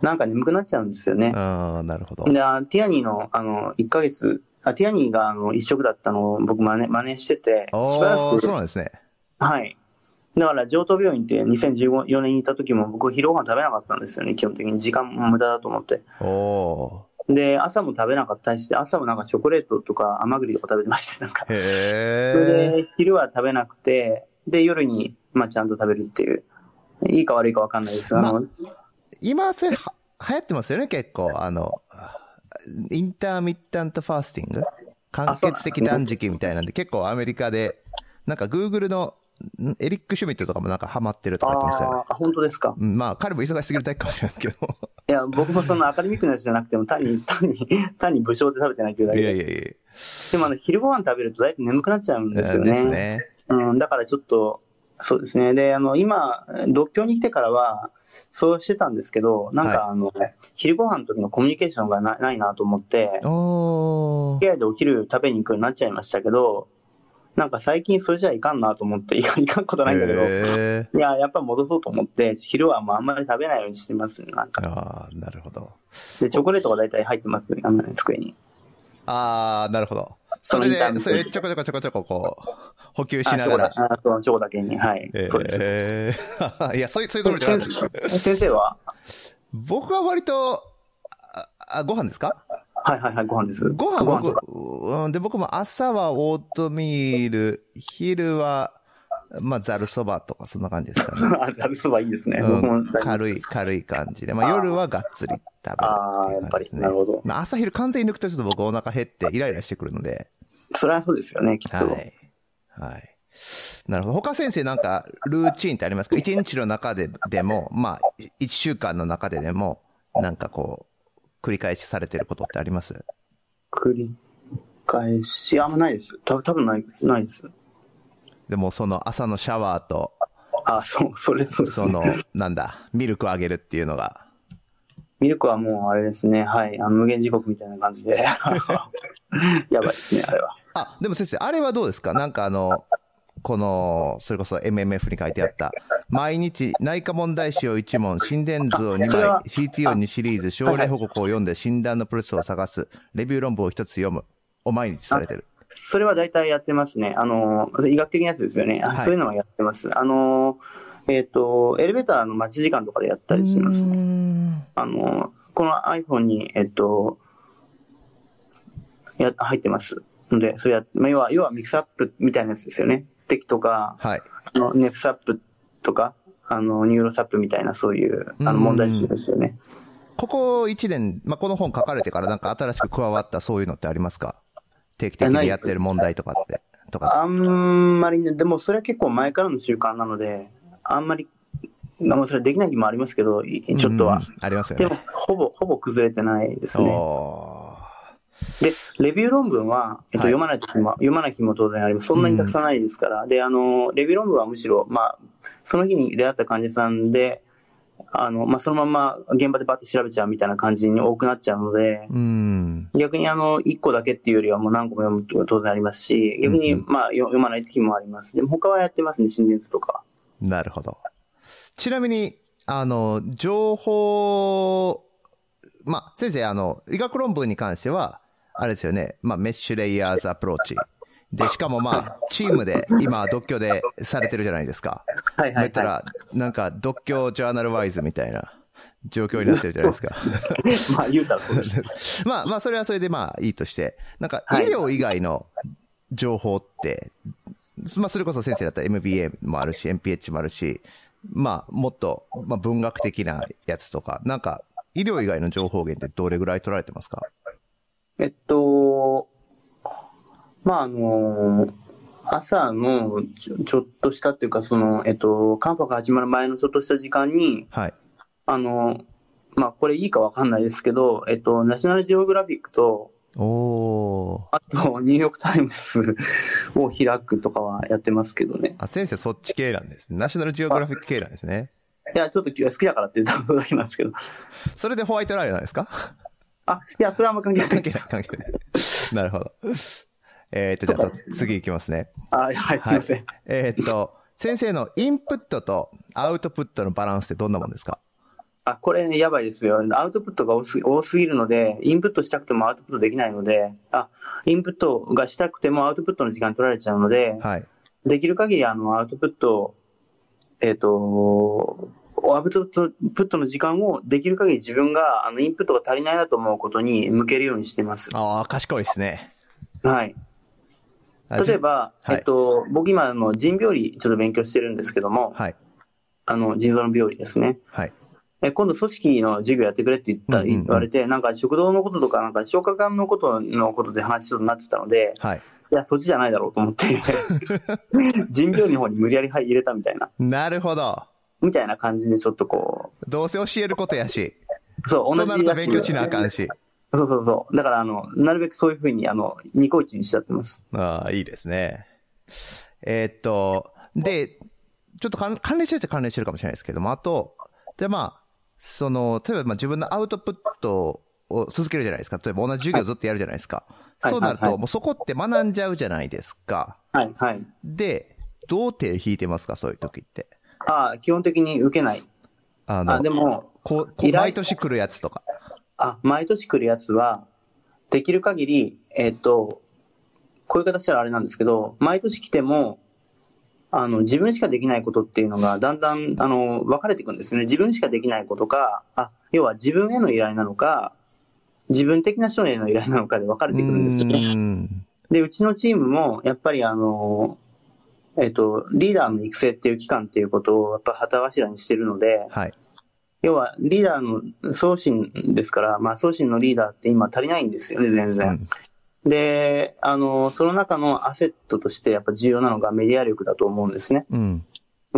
なんか眠くなっちゃうんですよね。ああ、なるほど。で、あティアニーの、あの、1ヶ月、あティアニーが、あの、一食だったのを僕真似、真似してて、しばらおーそうく、なんですね。はい。だから、上東病院って2014年に行った時も僕昼ご飯食べなかったんですよね、基本的に。時間も無駄だと思って。おで、朝も食べなかったりして、朝もなんかチョコレートとか甘栗とか食べてましたよなんか。ー。へそれえ。で、昼は食べなくて、で、夜に、まあ、ちゃんと食べるっていう。いいか悪いか分かんないです。あの、今、それは、流行ってますよね、結構。あの、 intermittent fasting？間欠的断食みたいなんで、結構アメリカで、なんか Google のんエリック・シュミットとかもなんかハマってるとか言ってましたよね。ああ、本当ですか。うん、まあ、彼も忙しすぎるタイプかもしれないけど。いや、僕もそのアカデミックなやつじゃなくても、[laughs] 単に、単に、単に無精で食べてないっていうだいけで。やいやいや。でもあの、昼ご飯食べると大体眠くなっちゃうんですよですね。ね。うん、だからちょっと、そうですね。で、あの、今、独協に来てからは、そうしてたんですけど、なんはいかあの、昼ご飯の時のコミュニケーションがなないなと思って、おー部屋でお昼食べに行くようになっちゃいましたけど、なんか最近それじゃいかんなと思って、いかいかんことないんだけど、へいや、やっぱ戻そうと思って、昼はもうあんまり食べないようにしてます、なんーか。ああ、なるほど。で、チョコレートが大体入ってます、あのね、机に。ああ、なるほど。それでそれちょこちょこちょこちょここう、補給しあ、ながら。あ、そう、チョコだけに。はい。そうです。え [laughs] ーいや、そういう、そういうつもりじゃなかった。先生は？僕は割と、あ、あご飯ですか？はいはいはい、ご飯です。ご飯。僕、うんで、僕も朝はオートミール、昼は、まあ、ざるそばとか、そんな感じですかね。[laughs] あ、ざるそばいいですね。うん軽い、軽い感じで。まあ、夜はがっつり食べるああ、っていやっぱり。う感じですねなる。ほど。まあ、朝昼完全に抜くとちょっと僕お腹減ってイライラしてくるので。それはそうですよね、きっと。はい。はい。なるほど。他先生なんか、ルーチンってありますか？一日の中ででも、まあ、い一週間の中ででも、なんかこう、繰り返しされてることってあります？繰り返し、あんまないです。た多分ない、ないです。でも、その朝のシャワーと、あ、そう、それそうですね。その、なんだ、ミルクをあげるっていうのが、ミルクはもうあれですね、はい、あの無限地獄みたいな感じで。[laughs] やばいですね、あれは。あ、でも先生、あれはどうですか？なんかあの、この、それこそ MMF に書いてあった、毎日内科問題集を1問、心電図を2枚 CT を2シリーズ、症例報告を読んで診断のプロセスを探す、レビュー論文を1つ読む、を毎日されてる。それは大体やってますね。あの、医学的なやつですよね。あはいそういうのはやってます。あの、えっ、と、エレベーターの待ち時間とかでやったりしますね。んあの、この iPhone に、えっと、や入ってます。ので、それや、まあ、要は、要は MKSAP みたいなやつですよね。テキとか、はい。あの NephSAP とか、あの、 NeuroSAP みたいなそういう、あの、問題集ですよね。ここ1年、まあ、この本書かれてからなんか新しく加わったそういうのってありますか？定期的にやってる問題とかって。とか。あんまりね、でもそれは結構前からの習慣なので、あんまり、まあ、それできない日もありますけど、いちょっとは。うんありますよでもね。、ほぼ、ほぼ崩れてないですね。おで、レビュー論文は、えっと、はい読まないときも、読まない日も当然あります。そんなにたくさんないですから。で、あの、レビュー論文はむしろ、まあ、その日に出会った患者さんで、あの、まあ、そのまま現場でバッて調べちゃうみたいな感じに多くなっちゃうので、ーうん。逆にあの、1個だけっていうよりはもう何個も読むと当然ありますし、逆にまあ、よ読まない時もあります。でも他はやってますね、心電図とか。なるほど。ちなみに、あの、情報、まあ、先生、あの、医学論文に関しては、あれですよね、まあ、メッシュレイヤーズアプローチ。で、しかもまあ、チームで、今、独協でされてるじゃないですか。はいはいは言ったら、なんか、独協ジャーナルワイズみたいな状況になってるじゃないですか。い。[laughs] まあ、言うたらそうです。[laughs] まあまあ、それはそれでまあいいとして、なんかはい医療以外の情報って、まあそれこそ先生だったら MBA もあるし、MPH もあるし、まあもっと、まあ文学的なやつとか、なんか医療以外の情報源ってどれぐらい取られてますか？えっと、まあ、あの、朝のちょちょっとしたっていうか、その、えっと、カンファが始まる前のちょっとした時間に、はい。あの、まあ、これいいかわかんないですけど、えっと、ナショナルジオグラフィックと、おー。あと、ニューヨークタイムズを開くとかはやってますけどね。あ、先生そっち系なんですね。ナショナルジオグラフィック系なんですね。いや、ちょっと好きだからって言っただけなんですけど。それでホワイトラインなんですか？あ、いや、それはあんま関係ない関係ない、関係ない。なるほど。えーっと、じゃあ次行きますね。あ、はい、すいません。えーっと、先生のインプットとアウトプットのバランスってどんなもんですか？あ、これね、やばいですよ。アウトプットが多す多すぎるので、インプットしたくてもアウトプットできないので、あ、インプットがしたくてもアウトプットの時間取られちゃうので、はい。できる限りあの、アウトプット、えっ、と、アウトプットの時間をできる限り自分があのインプットが足りないなと思うことに向けるようにしてます。ああ、賢いですね。はい。例えば、はいえっと、僕今あの腎病理ちょっと勉強してるんですけども、はい。あの腎臓の病理ですね。はい。え今度組織の授業やってくれって言ったうんうんうん言われて、なんか食道のこととか、なんか消化管のことのことで話ちょっとなってたので、はい。いや、そっちじゃないだろうと思って、[laughs] 腎病理の方に無理やり入れたみたいな、なるほど。みたいな感じでちょっとこどうせ教えることやし。う、そう、同となるじだしと勉強しなあかんし。そうそうそう。だから、あの、なるべくそういうふうに、あの、ニコイチにしちゃってます。ああ、いいですね。えーっと、で、ちょっと関関連してるっちゃ関連してるかもしれないですけども、あと、で、まあ、その、例えばまあ自分のアウトプットを続けるじゃないですか。例えば同じ授業ずっとやるじゃないですか。はいそうなると、はいはいもうそこって学んじゃうじゃないですか。はい、はい。で、どう手引いてますか？そういう時って。あ基本的に受けない。あの、あ、でも、こう、毎年来るやつとか。あ、毎年来るやつは、できる限り、えっ、と、こういう形したらあれなんですけど、毎年来ても、あの、自分しかできないことっていうのが、だんだん、あの、分かれていくんですね。自分しかできないことか、あ、要は自分への依頼なのか、自分的な人への依頼なのかで分かれてくるんですよね。で、うちのチームも、やっぱりあの、えっ、と、リーダーの育成っていう期間っていうことを、やっぱ旗頭にしてるので、はい。要はリーダーの送信ですから、まあ、送信のリーダーって今足りないんですよね、全う然。んで、あの、その中のアセットとしてやっぱ重要なのがメディア力だと思うんですね。うん。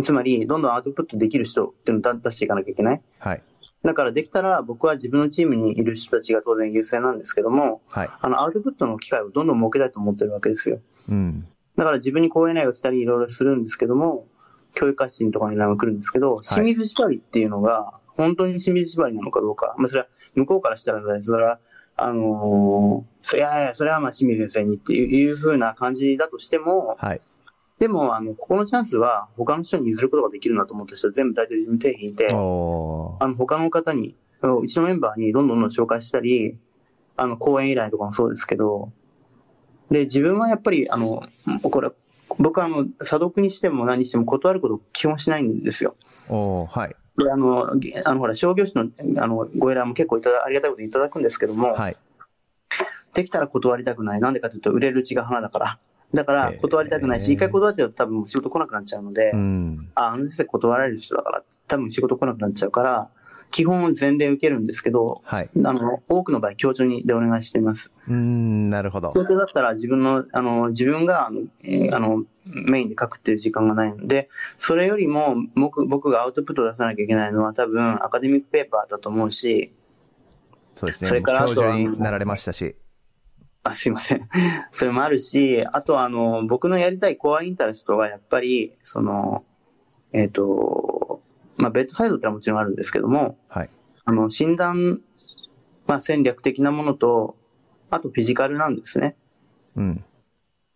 つまり、どんどんアウトプットできる人っていうのを出していかなきゃいけない。はい。だからできたら僕は自分のチームにいる人たちが当然優先なんですけども、はい。あの、アウトプットの機会をどんどん設けたいと思ってるわけですよ。うん。だから自分に講演内容が来たりいろいろするんですけども、教育発信とかに依頼も来るんですけど、清水縛りっていうのが、本当に清水縛りなのかどうか。まあ、それは、向こうからしたら、それは、あのーそいやいや、それはまあ清水先生にっていういう風な感じだとしても、はい。でも、あの、ここのチャンスは他の人に譲ることができるなと思った人は全部大体自分手引いて、あの、他の方に、うちのメンバーにどんどんどん紹介したり、あの、講演依頼とかもそうですけど、で、自分はやっぱり、あの、これ、僕はあの、査読にしても何にしても断ることを基本しないんですよ。おーはい。で、あの、げあの、ほら、商業誌の、あの、ご依頼も結構いただ、ありがたいこといただくんですけども、はい。できたら断りたくない。なんでかというと、売れるうちが花だから。だから断りたくないし、一回断っちゃうと多分仕事来なくなっちゃうので、うん。あ、あの先生断られる人だから、多分仕事来なくなっちゃうから、基本前例受けるんですけど、はい。あの、多くの場合、協調にでお願いしています。うーん、なるほど。協調だったら自分の、あの、自分が、あの、えーあのメインで書くっていう時間がないので、それよりも僕僕がアウトプットを出さなきゃいけないのは多分アカデミックペーパーだと思うし、そうですね。それからあ教とは授になられましたし。あすいません。[laughs] それもあるし、あとはあの、僕のやりたいコアインタレストがやっぱり、その、えっ、と、まあ、ベッドサイドってのはもちろんあるんですけども、はい。あの、診断、まあ、戦略的なものと、あとフィジカルなんですね。うん。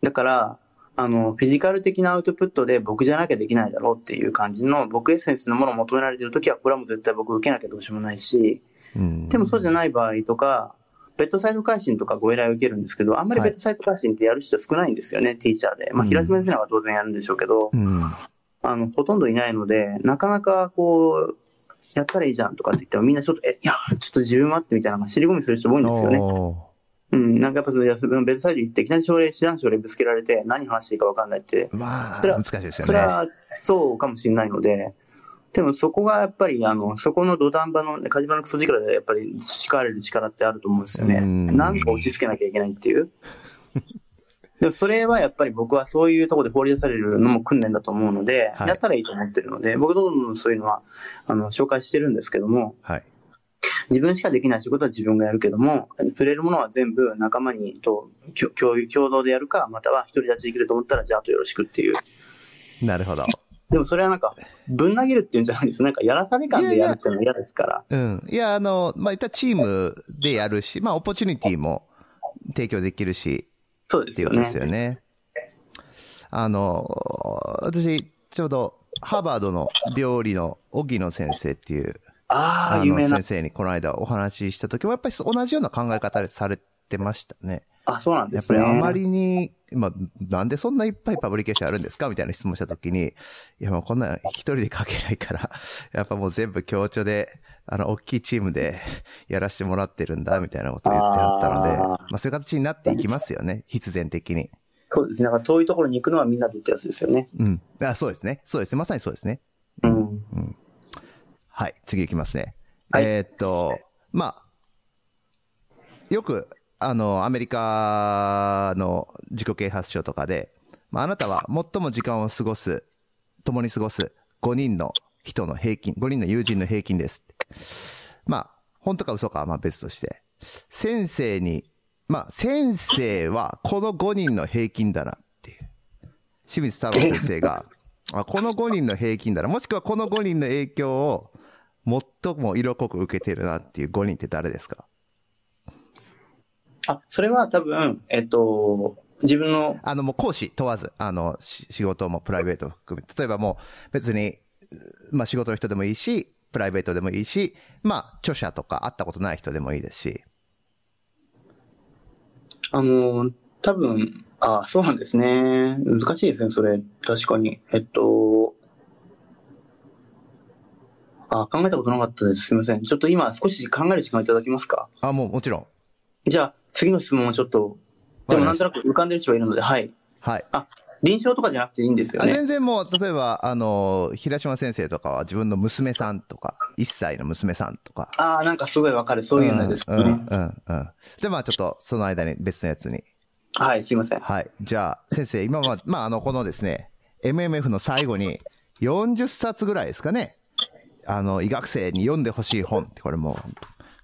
だから、あの、フィジカル的なアウトプットで僕じゃなきゃできないだろうっていう感じの、僕エッセンスのものを求められてるときは、これはもう絶対僕受けなきゃどうしようもないし、うん。でもそうじゃない場合とか、ベッドサイド会心とかご依頼を受けるんですけど、あんまりはいベッドサイド会心ってやる人少ないんですよね、ティーチャーで。まあ、うん平島先生は当然やるんでしょうけど、うん。あの、ほとんどいないので、なかなかこう、やったらいいじゃんとかって言ってもみんなちょっと、え、いや、ちょっと自分はってみたいな、尻込みする人多いんですよね。うん、なんかやっぱその、ベッドサイド行って、いきなり症例、知らん症例ぶつけられて、何話していいか分かんないって、まあ、それは難しいですよね。それはそうかもしれないので、でもそこがやっぱり、あの、そこの土壇場の、火事場のクソ力でやっぱり力れる力ってあると思うんですよね。うんなんか落ち着けなきゃいけないっていう。でもそれはやっぱり僕はそういうところで放り出されるのも訓練だと思うので、はいやったらいいと思ってるので、僕どんどんそういうのは、あの、紹介してるんですけども、はい。自分しかできない仕事は自分がやるけども、触れるものは全部仲間にと共共有共同でやるか、または独り立ちできると思ったら、じゃああとよろしくっていう。なるほど。でもそれはなんか、ぶん投げるっていうんじゃないです。なんかやらされ感でやるっていうのは嫌ですから。うん。いや、あの、まあ、いったチームでやるし、まあ、オポチュニティも提供できるし、そうですよね。ですよね。あの、私、ちょうど、ハーバードの料理の荻野先生っていう、ああ、の有名な先。生にこの間お話しした時も、やっぱり同じような考え方でされてましたね。あ、そうなんでやっすね。ぱりあまりに、まあ、なんでそんないっぱいパブリケーションあるんですかみたいな質問したときに、いやもうこんな一人で書けないから、やっぱもう全部協調で、あの、大きいチームで [laughs] やらせてもらってるんだ、みたいなことを言ってあったので、あーまあそういう形になっていきますよね、必然的に。そうですね。なんか遠いところに行くのはみんなでってやつですよね。うん。あそうですね。そうですね。まさにそうですね。うん。はい。次行きますね。はいえーっと、まあ、よく、あの、アメリカの自己啓発書とかで、まあ、あなたは最も時間を過ごす、共に過ごす5人の人の平均、5人の友人の平均です。まあ、本当か嘘かはまあ別として、先生に、まあ、先生はこの5人の平均だなっていう。清水太郎先生が、[laughs] あこの5人の平均だな、もしくはこの5人の影響を最も色濃く受けてるなっていう5人って誰ですか？あ、それは多分、えっと、自分の、あの、もう講師問わず、あの、し仕事もプライベートも含めて、例えばもう別に、まあ仕事の人でもいいし、プライベートでもいいし、まあ著者とか会ったことない人でもいいですし、あの、多分、あ、そうなんですね。難しいですね、それ。確かに。えっと、あ、考えたことなかったです。すみません。ちょっと今少し考える時間いただけますか？あ、もうもちろん。じゃあ、次の質問をちょっと、でもなんとなく浮かんでる人がいるので、はい。はい。あ、臨床とかじゃなくていいんですよあね。全然もう、例えば、あの、平島先生とかは自分の娘さんとか、1歳の娘さんとか。ああ、なんかすごいわかる。そういうのですね。うん、うん、うん。うんで、まあちょっと、その間に別のやつに。はい、すいません。はい。じゃあ、先生、今は、まあ、あの、このですね、MMF の最後に、40冊ぐらいですかね。あの、医学生に読んでほしい本って、これもう、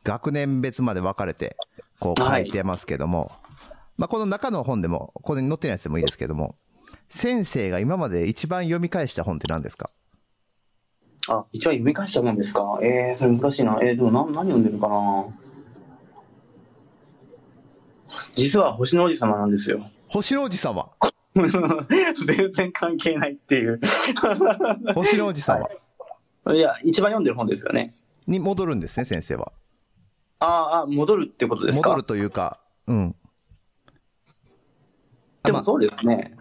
学年別まで分かれて、こう書いてますけども、まあ、この中の本でも、ここに載ってないやつでもいいですけども、先生が今まで一番読み返した本って何ですか？あ、一応読み返したもんですか？えー、それ難しいな。えー、でも何、何読んでるかな？実は星の王子様なんですよ。星の王子様？[laughs] 全然関係ないっていう。[laughs] 星の王子様？いや、一番読んでる本ですよね。に戻るんですね、先生は。あーあ、戻るってことですか？戻るというか、うん。まあでもそうですね。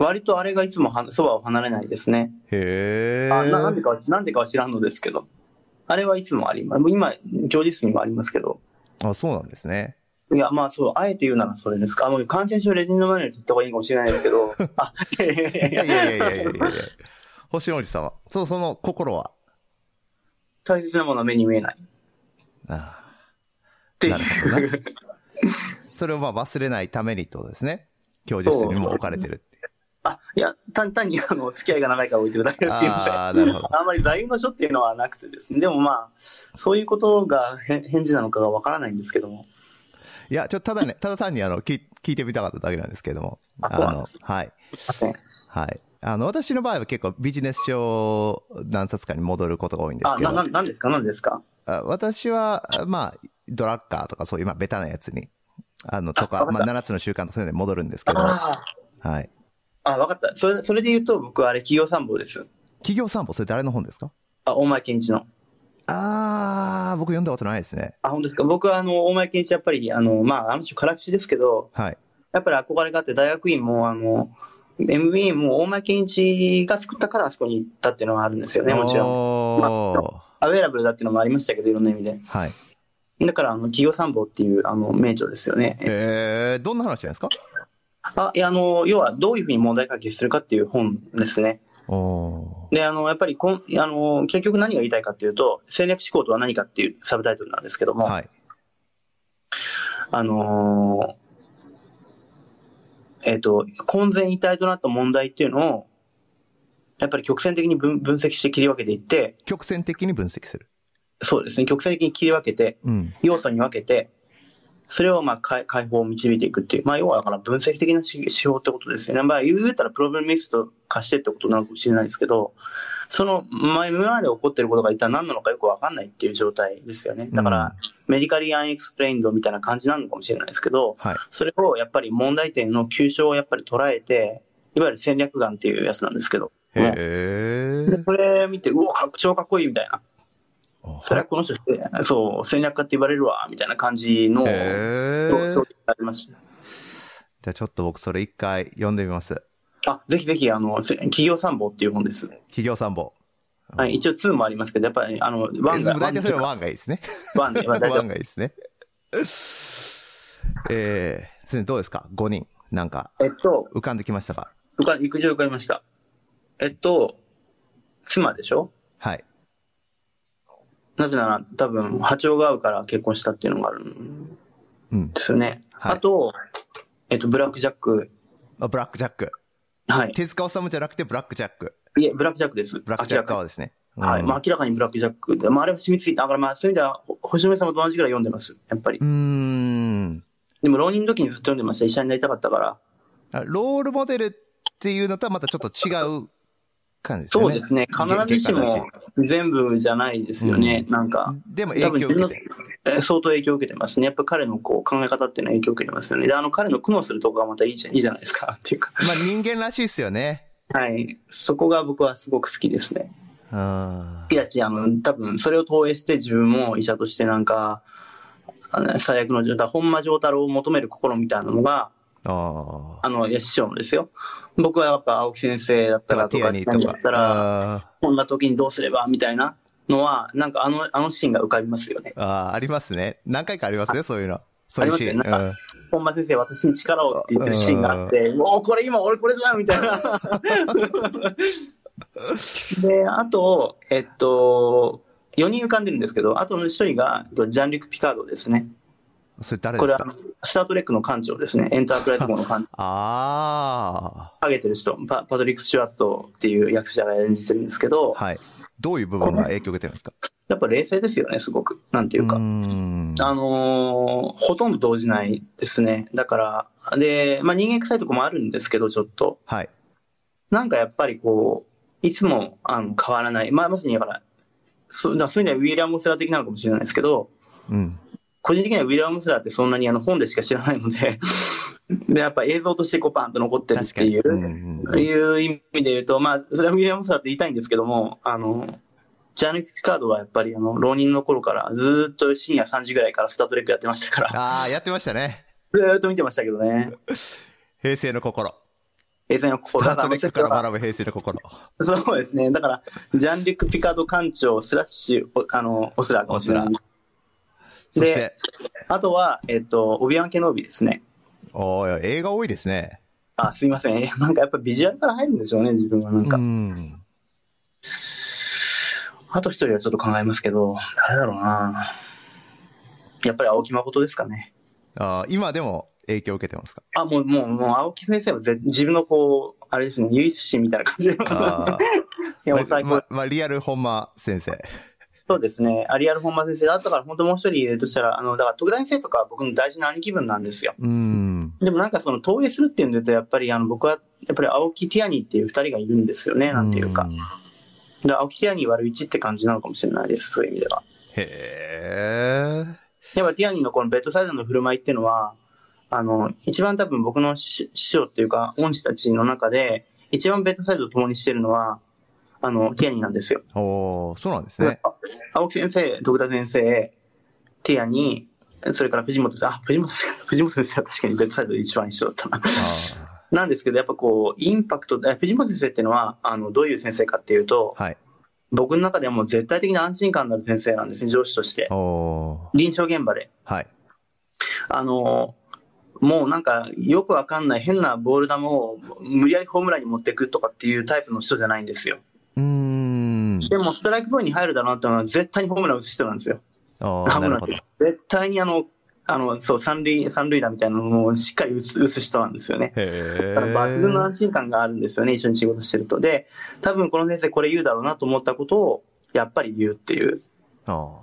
割とあれがいつもそばを離れないですね。へえ。なんでか、なんでかは知らんのですけど。あれはいつもあります。今、教授室にもありますけど。あ、そうなんですね。いや、まあそう、あえて言うならそれですか。あの、感染症レジンのマネルって言った方がいいかもしれないですけど。[laughs] あ、いやいやいやいやいやいやいや。星森さんは、そう、その心は？大切なものは目に見えない。ああ。っていう。それをまあ忘れないためにってことですね。教授室にも置かれてる。あ、いや、単 [laughs] 単にあの、付き合いが長いから置いてるだけです。すいません。ああ、なるほど。あんまり座右の書っていうのはなくてですね。でもまあ、そういうことがへ返事なのかがわからないんですけども。いや、ちょっとただね、ただ単にあの、聞聞いてみたかっただけなんですけれども。あそうなんですの、はい。はい。あの、私の場合は結構ビジネス書何冊かに戻ることが多いんですあ、けど。な、な、なんですか？なんですか？あ私は、まあ、ドラッカーとかそういう、まあ、ベタなやつに、あの、とか、あまあ、7つの習慣とかそういうのに戻るんですけど、はあい。あ。あ、わかった。それ、それで言うと僕はあれ企業参謀です。企業散歩、それ誰の本ですか？あ、大前健一の。あー、僕読んだことないですね。あ、本当ですか？僕はあの、大前健一やっぱり、あの、まあ、あの人辛口ですけど、はい。やっぱり憧れがあって大学院も、あの、MBA も大前健一が作ったからあそこに行ったっていうのはあるんですよね、もちろん。ろアウェーラブルだっていうのもありましたけど、いろんな意味で。はい。だから、あの、企業参謀っていう、あの、名著ですよね。えー、どんな話なんですか？あ、いや、あの、要は、どういうふうに問題解決するかっていう本ですね。おで、あの、やっぱりこん、あの、結局何が言いたいかっていうと、戦略思考とは何かっていうサブタイトルなんですけども、はい。あのーえっ、と、混然一体となった問題っていうのを、やっぱり曲線的に分分析して切り分けていって、曲線的に分析する。そうですね、曲線的に切り分けて、うん。要素に分けて、それをまあ解解放を導いていくっていう、まあ要はだから分析的な指指標ってことですよね。まあ言うたらプロブレムリスト化してってことなのかもしれないですけど、その前今まで起こってることが一体何なのかよくわかんないっていう状態ですよね。だから、メディカリーアンエクスプレインドみたいな感じなのかもしれないですけど、はい。それをやっぱり問題点の急所をやっぱり捉えて、いわゆる戦略眼っていうやつなんですけど、へー。でこれ見て、うお、超かっこいいみたいな。それはこの人そう、戦略家って言われるわ、みたいな感じの、へー。そうそうありました。じゃあちょっと僕それ一回読んでみます。あ、ぜひぜひ、あの、せ企業参謀っていう本です。企業参謀。はい、一応2もありますけど、やっぱり、あの、 one が、大体それは one がいいですね。 one で、まあ、大 one 体がいいですね。えー、どうですか ?5 人。なんか、えっと、浮かんできましたか？受か陸上浮かびました。えっと、妻でしょ？はい。なぜなら、多分、波長が合うから結婚したっていうのがあるんうん。ですよね。はいあと、えっと、ブラックジャック。あブラックジャック。はい。手塚治虫じゃなくてブラックジャック。いえ、ブラックジャックです。ブラックジャック明らかに側ですね。はい。うんまあ、明らかにブラックジャックで、まあ、あれは染みついて、だからまあ、そういう意味では、ほ星野さんもと同じぐらい読んでます。やっぱりうー。ん。でも、浪人の時にずっと読んでました。医者になりたかったから。あロールモデルっていうのとはまたちょっと違う感じですよね。そうですね。必ずしも全部じゃないですよね。なんか、でも影響を受けて相当影響を受けてますね。やっぱ彼のこう考え方っていうのは影響を受けてますよね。で、あの彼の苦悩するとこがまたいいじゃいいじゃないですか。[laughs] っていうか。まあ人間らしいですよね。はい。そこが僕はすごく好きですね。あいやし、あの、多分それを投影して自分も医者としてなんか、最悪の状態、本間丈太郎を求める心みたいなのが、あの、いや師匠のですよ。僕はやっぱ青木先生だったあ。らとか、何だっ。たら、あこんな時にどうすればみたいなのは、なんかあの、あのシーンが浮かびますよね。ーあー、ありますね。何回かありますね、そういうの。そういうシーン。あり本間先生、私に力をって言ってるシーンがあって、もうこれ今俺これじゃんみたいな。[laughs] で、あと、えっと、4人浮かんでるんですけど、あとの1人が、えっとジャン・リュック・ピカードですね。うん。それ誰これはですか、スター・トレックの艦長ですね。エンタープライズ号の艦長。[laughs] あハゲてる人パ、パトリック・スチュワットっていう役者が演じてるんですけど、あ。はい。どういう部分が影響を受けてるんですか？やっぱ冷静ですよね、すごく。なんていうか。ーんあのーほとんど動じないですね。だから、で、まあ人間臭いとこもあるんですけど、ちょっと。はい。なんかやっぱりこう、いつもあの変わらない。まあまさにだから、そうだからそういう意味ではウィリアム・スラー的なのかもしれないですけど、うん。個人的にはウィリアム・スラーってそんなにあの本でしか知らないので、[laughs] で、やっぱ映像としてこうパンと残ってるっ。ていう、うんうんいう意味で言うと、まあ、それはウィリアム・スラーって言いたいんですけども、あの、ジャーニック・ピカードはやっぱりあの、浪人の頃からずーっと深夜3時ぐらいからスタートレックやってましたから、ああ、やってましたね。ずーっと見てましたけどね。平成の心。映像のス心だからタートレックから学ぶ平成の心。そうですね。だから、ジャンリック・ピカード艦長スラッシュ、おあの、オスラーかもしれない。そして、あとは、えっと、オビワン・ケノービですね。おー映画多いですね。あ、すいません。えなんかやっぱビジュアルから入るんでしょうね、自分はなんか。うん。あと一人はちょっと考えますけど、誰だろうな。やっぱり青木誠ですかね。あー今でも影響を受けてますか？あ、もう、もう、もう、青木先生はぜ自分のこう、あれですね、唯一心みたいな感じで。[laughs] いあや、ーもう最高。ままあ、リアル本間先生。そうですね。アリアル本間先生だったから、本当もう一人入れるとしたら、あの、だから、徳田先生とか僕の大事な兄貴分なんですよ。うん。でもなんかその投影するっていうんで言うと、やっぱりあの、僕は、やっぱり青木ティアニーっていう二人がいるんですよね、なんていうか。んで青木ティアニー割る1って感じなのかもしれないです、そういう意味では。へえ。やっぱティアニーのこのベッドサイドの振る舞いっていうのは、あの、一番多分僕の師師匠っていうか、恩師たちの中で、一番ベッドサイドを共にしてるのは、あの、ティアニーなんですよ。おーそうなんですね。あ青木先生、徳田先生、ティアニー、それから藤本先生、あ、藤本先生、[laughs] 藤本先生は確かにベッドサイドで一番一緒だったな。あなんですけど、やっぱこう、インパクト、え藤本先生っていうのは、あの、どういう先生かっていうと、ーはい。僕の中ではもう絶対的な安心感のある先生なんですね、上司として。臨床現場で。はい。あの、もうなんか、よくわかんない変なボール球を無理やりホームランに持っていくとかっていうタイプの人じゃないんですよ。うーん。でも、ストライクゾーンに入るだろうなっていうのは、絶対にホームラン打つ人なんですよ。おーなるほど。絶対にあの、あの、そう、三塁、三塁打みたいなのをしっかり打つ打つ人なんですよね。へだから抜群のえ。安心感があるんですよね、一緒に仕事してると。で、多分この先生これ言うだろうなと思ったことを、やっぱり言うっていう。あ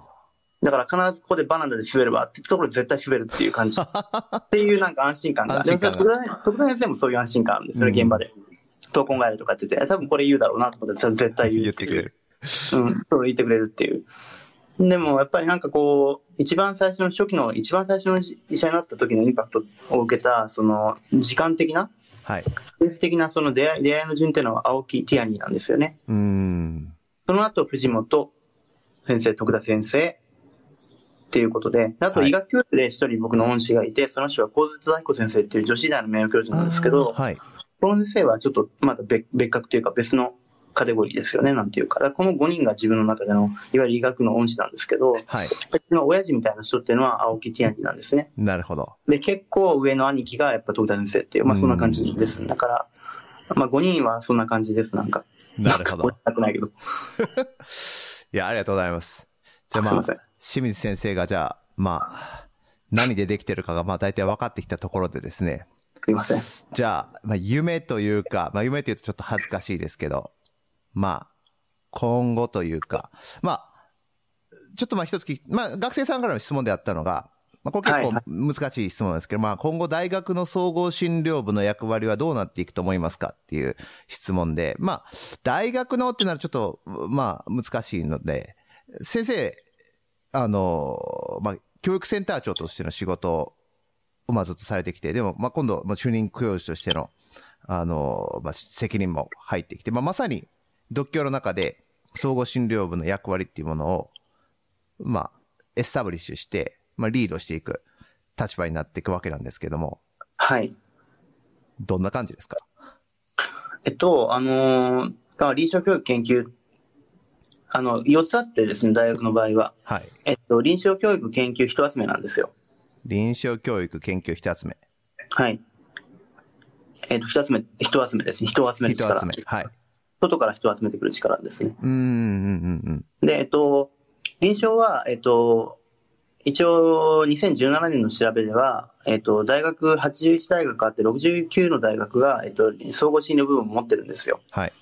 だから必ずここでバナナで滑ればってところで絶対滑るっていう感じ。[laughs] っていうなんか安心感が。安心感がでもそれ徳田徳田先生もそういう安心感あるんですよね、うん現場で。闘魂帰りとかって言って、多分これ言うだろうなと思って、絶対言う言ってくれる。うん、そう言ってくれるっていう。でもやっぱりなんかこう、一番最初の初期の、一番最初の医者になった時のインパクトを受けた、その、時間的な、はい。ベース的なその出会い、出会いの順っていうのは青木ティアニーなんですよね。うーん。その後、藤本先生、徳田先生っていうことで、あとはい医学教授で一人僕の恩師がいて、その人は神津忠彦先生っていう女子大の名誉教授なんですけど、はい。この先生はちょっとまだ別別格というか別のカテゴリーですよね、なんていうか。この5人が自分の中での、いわゆる医学の恩師なんですけど、はい。親父みたいな人っていうのは青木ティアニーなんですね。なるほど。で、結構上の兄貴がやっぱ徳田先生っていう、まあそんな感じです。だから、まあ5人はそんな感じです、なんか。なるほど。なくないけど。[laughs] いや、ありがとうございます。じゃあまあすいません、清水先生がじゃあ、まあ、何でできてるかがまあ大体分かってきたところでですね。すいません。じゃあ、まあ夢というか、まあ夢というとちょっと恥ずかしいですけど、まあ、今後というか、まあ、ちょっとまあ一つ聞き、まあ学生さんからの質問であったのが、まあこれ結構はいは難しい質問ですけど、まあ今後大学の総合診療部の役割はどうなっていくと思いますかっていう質問で、まあ大学のってなるとちょっと、まあ難しいので、先生、あの、まあ教育センター長としての仕事をまあずっとされてきて、でもまあ今度、まあ主任教授としての、あの、まあ責任も入ってきて、まあまさに独協の中で総合診療部の役割っていうものを、まあ、エスタブリッシュして、まあ、リードしていく立場になっていくわけなんですけども、はい。どんな感じですか？えっと、あのー、まあ臨床教育研究、あの、4つあってですね、大学の場合は。はい。えっと、臨床教育研究人集めなんですよ。臨床教育研究人集め。はい。えっと、人集め、人集めですね。人を集め。人集め。はい。外から人を集めてくる力ですね。うーん、うん、うん、で、えっと、臨床は、えっと、一応、2017年の調べでは、えっと、大学81大学あって、69の大学が、えっと、総合診療部分を持ってるんですよ。はい。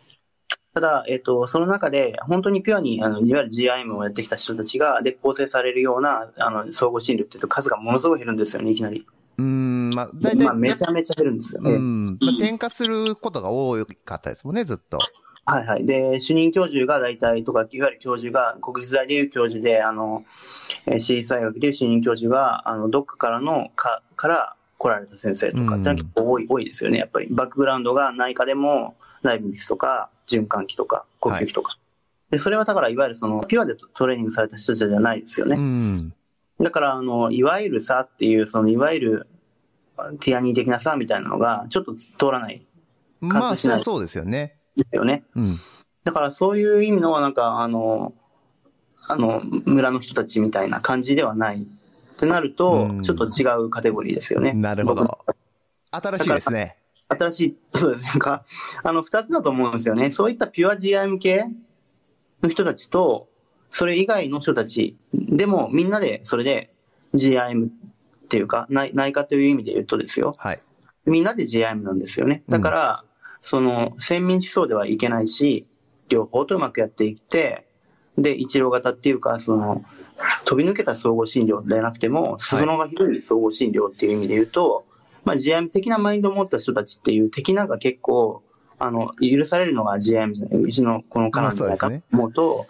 ただ、えっと、その中で、本当にピュアに、あの、いわゆる GIM をやってきた人たちが、で、構成されるような、あの、総合診療っていうと数がものすごい減るんですよね、いきなり。うーん、まあ、大体、まあ、めちゃめちゃ減るんですよね。うん。まあ、転化することが多かったですもんね、ずっと。はいはい。で、主任教授が大体とか、いわゆる教授が、国立大でいう教授で、あの、えー私立大学でいう主任教授が、あの、どっかからの、か、から来られた先生とかって結構多い、多いですよね、やっぱり。バックグラウンドが内科でも、内分泌とか、循環器とか、呼吸器とか。で、それはだから、いわゆるその、ピュアでトレーニングされた人たちじゃないですよねう。ん。だから、あの、いわゆるさっていう、その、いわゆる、ティアニー的なさみたいなのが、ちょっと通らないまあ、そうそうですよね。ですよね。うん。だからそういう意味の、なんか、あの、あの、村の人たちみたいな感じではないってなるとうん、ちょっと違うカテゴリーですよね。なるほ僕ど。新しいですね。新しい、そうですね。か、あの、二つだと思うんですよね。そういったピュア GIM 系の人たちと、それ以外の人たち、でもみんなでそれで GIM っていうか、内内科という意味で言うとですよ。はい。みんなで GIM なんですよね。だから、その、先民思想ではいけないし、両方とうまくやっていって、で、一郎型っていうか、その、飛び抜けた総合診療ではなくても、裾野が広い総合診療っていう意味で言うと、まあ、GIM 的なマインドを持った人たちっていう的なが結構、あの、許されるのが GIM じゃないうちのこのカナダじゃないかと思うと、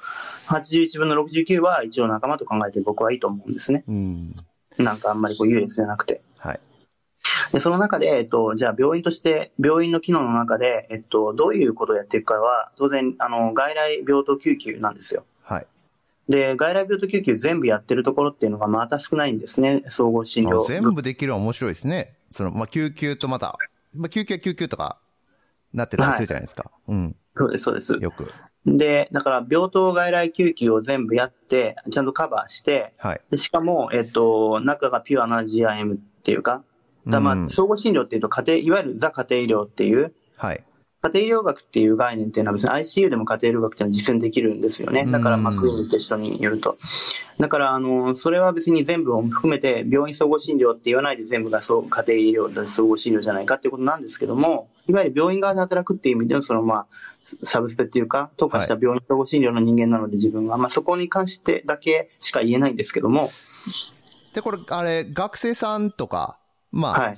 81分の69は一応仲間と考えて僕はいいと思うんですね。うん。なんかあんまりこう優劣じゃなくて。はい。で、その中で、えっと、じゃあ病院として、病院の機能の中で、えっと、どういうことをやっていくかは、当然、あの、外来病棟救急なんですよ。はい。で、外来病棟救急全部やってるところっていうのがまた少ないんですね、総合診療。あ全部できる面白いですね。その、まあ、救急とまた、まあ、救急は救急とか、なってたりするじゃないですか。うん。そうです、そうです。よく。で、だから病棟外来救急を全部やって、ちゃんとカバーして、はい。でしかも、えっと、中がピュアな GIM っていうか、だまあうん総合診療っていうと家庭、いわゆるザ家庭医療っていう、はい。家庭医療学っていう概念っていうのは別に ICU でも家庭医療学っていうのは実践できるんですよね。だから、まあ、うんクリニックと一緒によると。だから、あの、それは別に全部を含めて、病院総合診療って言わないで全部がそう家庭医療だ総合診療じゃないかっていうことなんですけども、いわゆる病院側で働くっていう意味での、その、まあ、サブスペっていうか、特化した病院総合診療の人間なので自分は、まあ、そこに関してだけしか言えないんですけども、で、これ、あれ、学生さんとか、まあ、はい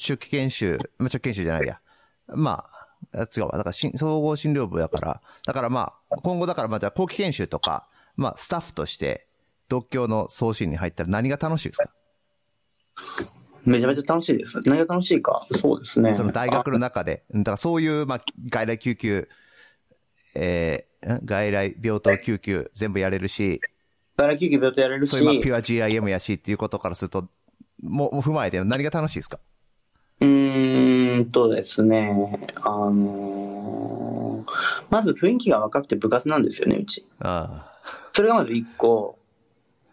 初期研修、まあ、初期研修じゃないや。まあ、あ違うわ。だからしん、総合診療部やから、だからまあ、今後だからまあ、じゃあ後期研修とか、まあ、スタッフとして、独協の送信に入ったら何が楽しいですか？めちゃめちゃ楽しいです。何が楽しいか。そうですね。その大学の中で。だからそういう、まあ、外来救急、えー、ん？外来病棟救急全部やれるし、外来救急病棟やれるし、そういうまあピュア GIM やしっていうことからすると、もう踏まえて何が楽しいですか？うーんとですね、あのーまず雰囲気が若くて部活なんですよね、うち。あそれがまず一個。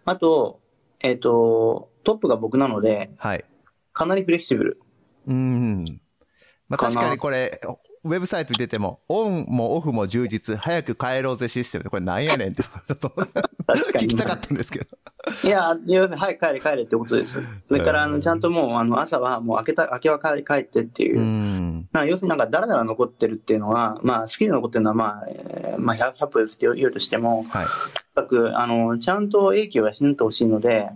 あと、えっ、と、トップが僕なので、あ。はい。かなりフレキシブル。うん。まあ確かにこれ、ウェブサイトに出ても、オンもオフも充実、早く帰ろうぜシステムで、これなんやねんって、ちょっと。聞きたかったんですけど。いや、要するに、はい、帰れ、帰れってことです。それから、あの、ちゃんともう、あの、朝はもう明けた、明けは帰帰ってっていうう。ん。まあ、要するになんか、だらだら残ってるっていうのは、まあ、好きで残ってるのは、まあ、えーまあ、100, 100歩ですって言うとしても、はい。とにかく、あの、ちゃんと英気を養ってほしいので、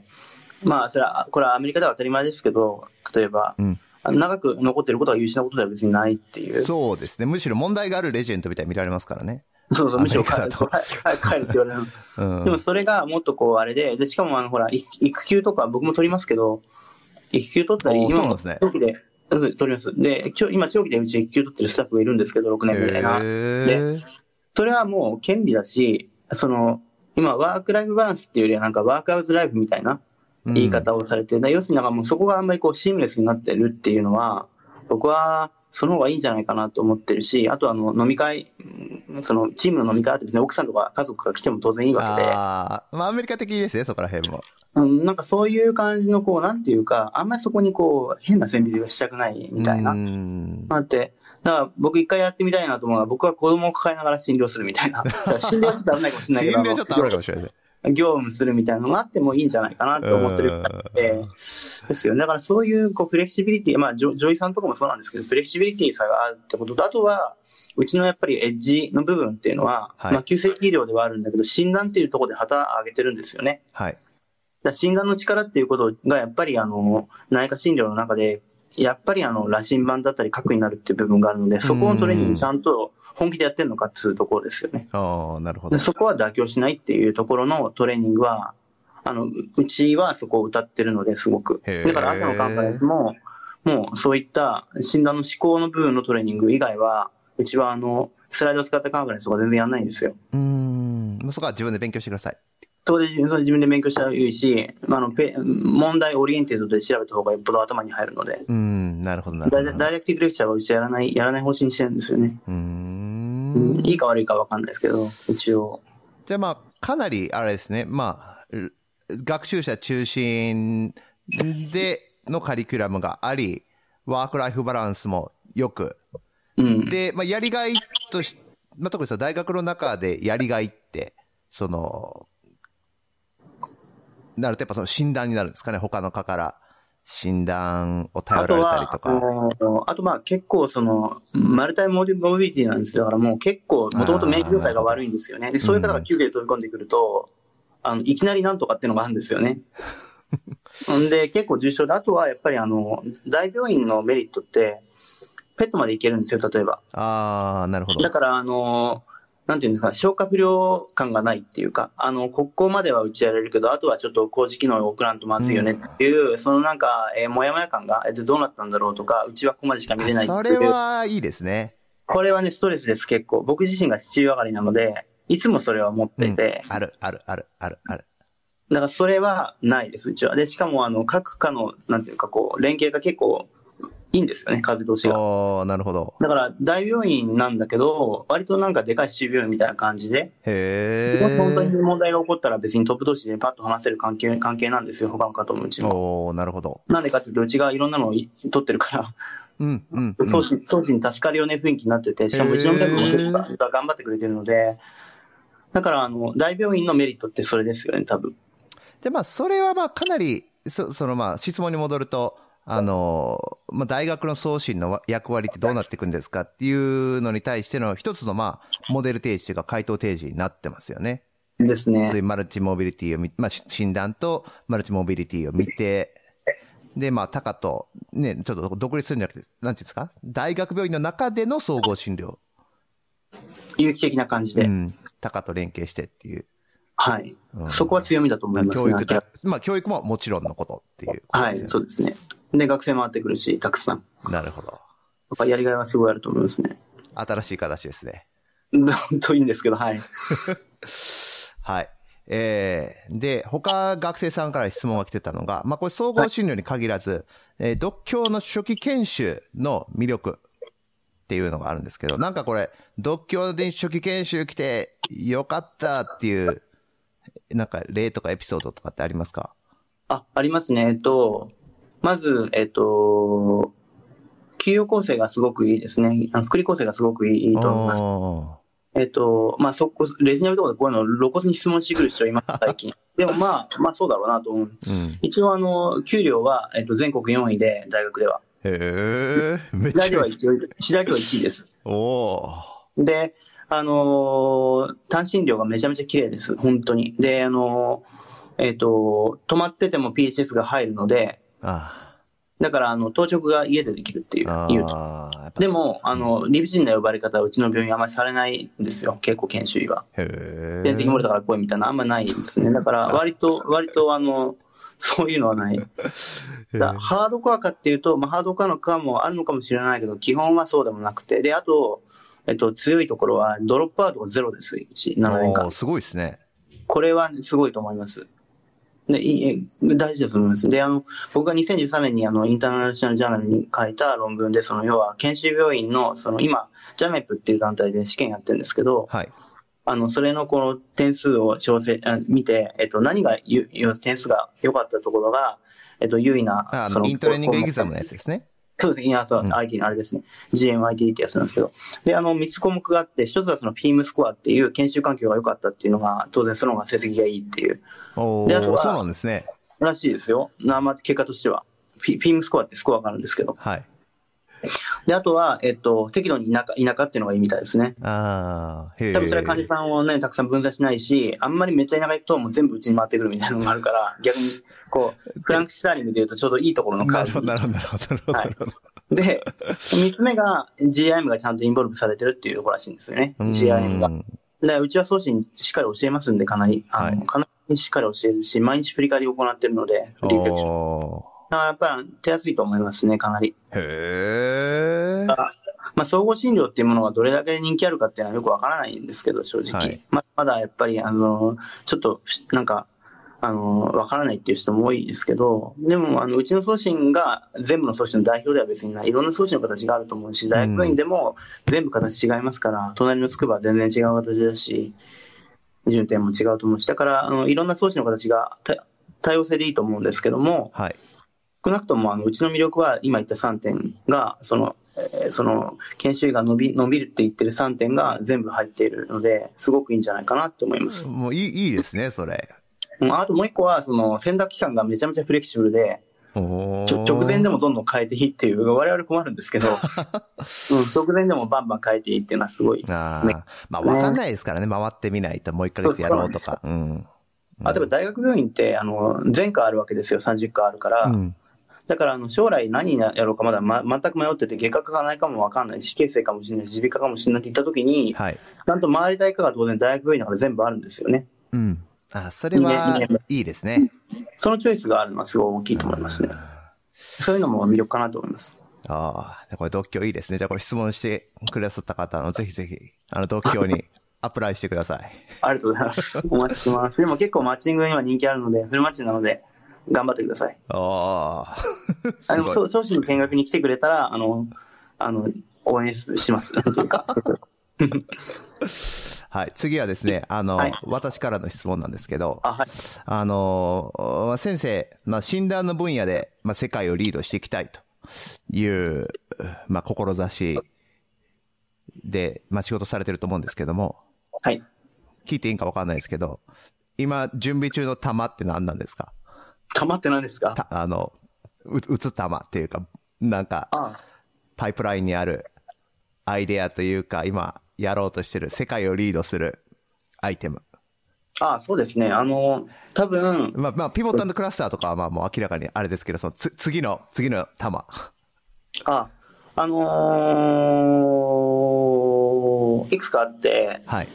まあ、それは、これはアメリカでは当たり前ですけど、例えば、うん。長く残ってることが優秀なことでは別にないっていう。そうそうですね。むしろ問題があるレジェンドみたいに見られますからね。そうむしろ帰る帰帰るって言われる。うん。でもそれがもっとこう、あれで、で、しかもあの、ほら、育育休とか僕も取りますけど、育休取ったり、今も長期で、うん取ります。で、今日、今長期でうち育休取ってるスタッフがいるんですけど、6年ぐらいな。へーそれはもう権利だし、その、今、ワークライフバランスっていうよりは、なんかワークアウトライフみたいな言い方をされて、だ要するになんかもうそこがあんまりこうシームレスになってるっていうのは、僕はその方がいいんじゃないかなと思ってるし、あとあの飲み会、うんそのチームの飲み会って別に奥さんとか家族が来ても当然いいわけで、ああ、まあアメリカ的ですね、そこら辺も。うんなんかそういう感じのこう、なんていうか、あんまりそこにこう、変な線引きがしたくないみたいな。うん。まあって、だから僕一回やってみたいなと思うのは、僕は子供を抱えながら診療するみたいな。診療はちょっと危ないかもしれないけど、[laughs] 診療ちょっとあるかもしれない。業務するみたいなのがあってもいいんじゃないかなと思ってるぐらいで、ですよね。だからそういうこうフレキシビリティ、まあ、ジョジョイさんとかもそうなんですけど、フレキシビリティさがあるってことと、あとは、うちのやっぱりエッジの部分っていうのは、はいまあ、急性期医療ではあるんだけど、診断っていうところで旗上げてるんですよね。はい。だ診断の力っていうことが、やっぱりあの、内科診療の中で、やっぱりあの、羅針盤だったり核になるっていう部分があるので、そこのトレーニングちゃんと本気でやってるのかっていうところですよね。ああ、なるほどで。そこは妥協しないっていうところのトレーニングは、あの、ううちはそこを謳ってるので、すごく。だから朝のカンファレンスも、もうそういった診断の思考の部分のトレーニング以外は、うちはあの、スライドを使ったカンファレンスとか全然やんないんですよ。うーん。そこは自分で勉強してください。それでそれ自分で勉強したらいいし、あのペ問題 oriented で調べた方がよっぽど頭に入るので、うーん。なるほど、なるほど。ダイレクティブレクチャーはうちはやらない、やらない方針にしてるんですよね。うーうんん。いいか悪いかわかんないですけど、一応。じゃあまあ、かなり、あれですね。まあ、学習者中心でのカリキュラムがあり、ワークライフバランスもよく。うん。で、まあ、やりがいとし、まあ、特にその大学の中でやりがいって、その、なるとやっぱその診断になるんですかね、他の科から。診断を頼られたりは、あとか。のあとまあ結構その、マルタイモビリティなんですよ。だからもう結構、もともと免疫業界が悪いんですよね。で、そういう方が救急で飛び込んでくると、あの、いきなりなんとかっていうのがあるんですよね。んで、結構重症で、あとはやっぱりあの、大病院のメリットって、ペットまで行けるんですよ、例えば。ああ、なるほど。だから、あの、なんていうんですか、消化不良感がないっていうか、あの、ここまでは打ちやれるけど、あとはちょっと工事機能を送らんとまずいよねっていう、そのなんか、えー、もやもや感が、えーどうなったんだろうとか、うちはここまでしか見れないってそれいう。はいいですね。これはね、ストレスです、結構。僕自身が父上がりなので、いつもそれは持っていて、ある、ある、ある、ある、ある。だからそれはないです、うちは。で、しかも、あの、各科の、なんていうか、こう、連携が結構いいんですよね、風通しが。おー、なるほど。だから、大病院なんだけど、割となんかでかい市病院みたいな感じで、へもし本当にー。問題が起こったら別にトップ同士でパッと話せる関係関係なんですよ、他の方もうちも。おー、なるほど。なんでかっていうと、うちがいろんなのを取ってるから、うん、うん。うん送信、送信に助かるような雰囲気になってて、しかもうちのメンバー頑張ってくれてるので、だから、あの、大病院のメリットってそれですよね、多分。で、まあ、それはまあ、かなり、そそのまあ、質問に戻ると、あの、まあ、大学の送信の役割ってどうなっていくんですかっていうのに対しての一つのまあ、モデル提示というか回答提示になってますよね。ですそういね。うマルチモビリティを見、まあ、し診断とマルチモビリティを見て、で、まあ、タカと、ね、ちょっと独立するんじゃなくて、なんていうんですか？大学病院の中での総合診療。有機的な感じで。うん。タカと連携してっていう。はい、うんそこは強みだと思いますね。教育と、まあ、教育ももちろんのことっていうことはい。そうですね。で、学生回ってくるし、たくさん。なるほど。やっぱやりがいはすごいあると思いますね。新しい形ですね。本当いいんですけど、はい。[laughs] はい。えー、で、他学生さんから質問が来てたのが、まあ、これ総合診療に限らず、えー、独協の初期研修の魅力っていうのがあるんですけど、なんかこれ、独協で初期研修来てよかったっていう、なんか例とかエピソードとかってありますか？あ、ありますね。えっと、まず、えっと、給与構成がすごくいいですね。あの福利構成がすごくいいと思います。おえっと、まあ、そこ、レジナビとかでこういうの露骨に質問してくる人います、[laughs] 最近。でもまあ、まあそうだろうなと思う。ーうん。一応、あの、給料は、えっと、全国4位で、大学では。へえ、めっ白ちゃは一応、白では1位です。おーで、あのー単身料がめちゃめちゃ綺麗です、本当に。で、あのーえっ、と、泊まってても PHS が入るので、あだから、あの、当直が家でできるっていうあ、言うと。でも、あの、理不尽な呼ばれ方はうちの病院あんまりされないんですよ、結構研修医は。へえ。点滴漏れたから来いみたいなのあんまないですね。[laughs] だから、割と、割と、あの、そういうのはない。だハードコアかっていうと、まあ、ハードコアの科もあるのかもしれないけど、基本はそうでもなくて、で、あと、えっと、強いところは、ドロップアウトがゼロです、7年間。すごいですね。これはすごいと思います。で、いえ大事だと思います。で、あの、僕が2013年にあの、インターナショナルジャーナルに書いた論文で、その、要は、研修病院の、その、今、ジャメップっていう団体で試験やってるんですけど、はい。あの、それのこの点数を調整、あ見て、えっと、何がゆ、ゆ点数が良かったところが、えっと、優位な、あのイントレーニングエグザムのやつですね。そうですね。いや、そううん IT のあれですね。GMIT ってやつなんですけど。で、あの、3つ項目があって、一つはその PM スコアっていう研修環境が良かったっていうのが、当然その方が成績がいいっていう、おであとはーそうなんですね。らしいですよ。なまあ、結果としては。フィ PM スコアってスコアがあるんですけど。はい。で、あとは、えっと、適度に田舎、田舎っていうのがいいみたいですね。ああ、へえ。多分それは患者さんをね、たくさん分散しないし、あんまりめっちゃ田舎行くともう全部うちに回ってくるみたいなのがあるから、[laughs] 逆に、こう、フランクスターリングで言うとちょうどいいところのカーブなるほど、なるほど、なるほど、はない。で、三つ目が GIM がちゃんとインボルブされてるっていうところらしいんですよね。GIM が。で、うちは送信しっかり教えますんで、かなり。あの、はいかなりしっかり教えるし、毎日振り返りを行ってるので、フリーペクション。おだからやっぱり手厚いと思いますね、かなり。ーへえ。まあ、総合診療っていうものがどれだけ人気あるかっていうのはよくわからないんですけど、正直。はいままだやっぱり、あの、ちょっと、なんか、あの、わからないっていう人も多いですけど、でも、あの、うちの送信が全部の送信の代表では別にない。いろんな送信の形があると思うし、大学院でも全部形違いますから、隣の筑波は全然違う形だし、順天も違うと思うし、だから、あの、いろんな送信の形がた多様性でいいと思うんですけども、はい。少なくともあのうちの魅力は今言った3点が、その、えーその研修医が伸び伸びるって言ってる3点が全部入っているので、すごくいいんじゃないかなって思います。もういい、いいですね、それ。うんあともう一個は、その選択期間がめちゃめちゃフレキシブルで、直前でも。もどんどん変えていいっていう、我々困るんですけど、[laughs] うん、直前でもバンバン変えていいっていうのはすごい。ねああ。まあ、わかんないですからね、回ってみないと、もう1ヶ月やろうとか。うえば大学病院って、あの、全科あるわけですよ、30科あるから。うん。だから、あの、将来何やろうかまだ、ま、全く迷ってて、外科科がないかもわかんない、死刑生かもしれないし、耳鼻科かもしれないって言った時に、はい。ちゃんと回りたい科が当然大学病院の中で全部あるんですよね。うん。あ、それはいいですね。そのチョイスがあるのはすごい大きいと思いますね。そういうのも魅力かなと思います。ああ、これ、独協いいですね。じゃあ、これ質問してくださった方、あの、ぜひぜひ、あの、独協に [laughs] アプライしてください。ありがとうございます。お待ちしてます。でも結構マッチングには人気あるので、フルマッチなので、頑張ってください。ああ。あの、すごいそう送信の見学に来てくれたら、あの、あの、応援します。なんていうか。[laughs] はい。次はですね、あの、はい私からの質問なんですけど、あ、はい。あの、まあ先生、まあ、診断の分野で、まあ、世界をリードしていきたいという、まあ、志で、まあ、仕事されてると思うんですけども、はい。聞いていいんかわかんないですけど、今、準備中の玉って何なんですか？玉って何ですか？たあの、う、打つ玉っていうか、なんか、あパイプラインにあるアイデアというか、今、やろうとしてる、世界をリードするアイテム。あ、そうですね。あの、多分、まあ、まあ、ピボットクラスターとかはまあもう明らかにあれですけど、そのつ、次の、次の玉。あ、あのーいくつかあって、はい。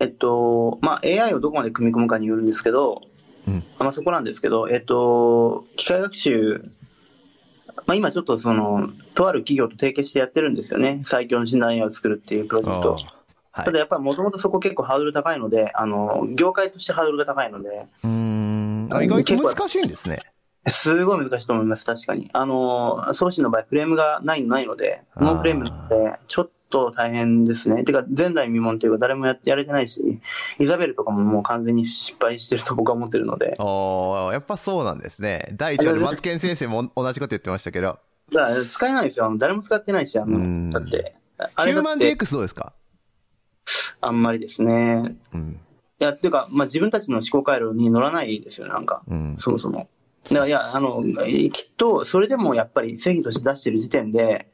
えっと、まあ、AI をどこまで組み込むかによるんですけど、うん。まあ、そこなんですけど、えっと、機械学習、まあ、今ちょっとその、とある企業と提携してやってるんですよね。最強の診断 AI を作るっていうプロジェクト。はい。ただやっぱりもともとそこ結構ハードル高いので、あの、業界としてハードルが高いので、うーん。あ意外と難しいんですね。すごい難しいと思います、確かに。あの、送信の場合、フレームがないないので、ノーフレームなので、ちょっと大変ですね。てか、前代未聞というか、誰もややれてないし、イザベルとかももう完全に失敗してると僕は思ってるので、おーやっぱそうなんですね。第一話でマツケン先生も同じこと言ってましたけど、だから使えないですよ。誰も使ってないし、あうんの、だって、ヒューマンて DX どうですか？あんまりですね。うん。いや、っていうか、まあ、自分たちの思考回路に乗らないですよね、なんか。うん。そもそも。だから、いや、あの、きっと、それでもやっぱり製品として出してる時点で、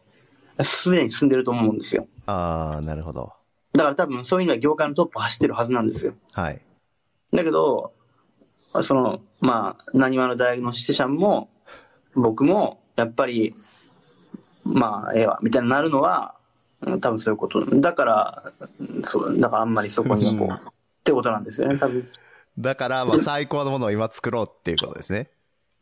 すでに進んでると思うんですよ。ああ、なるほど。だから多分そういうのは業界のトップを走ってるはずなんですよ。はい。だけど、その、まあ、何話の大学の支持者も、僕も、やっぱり、まあ、ええわ、みたいになるのは、うん多分そういうこと。だから、うんそう、だからあんまりそこにはこう、うんってことなんですよね、多分。だから、まあ、最高のものを今作ろうっていうことですね。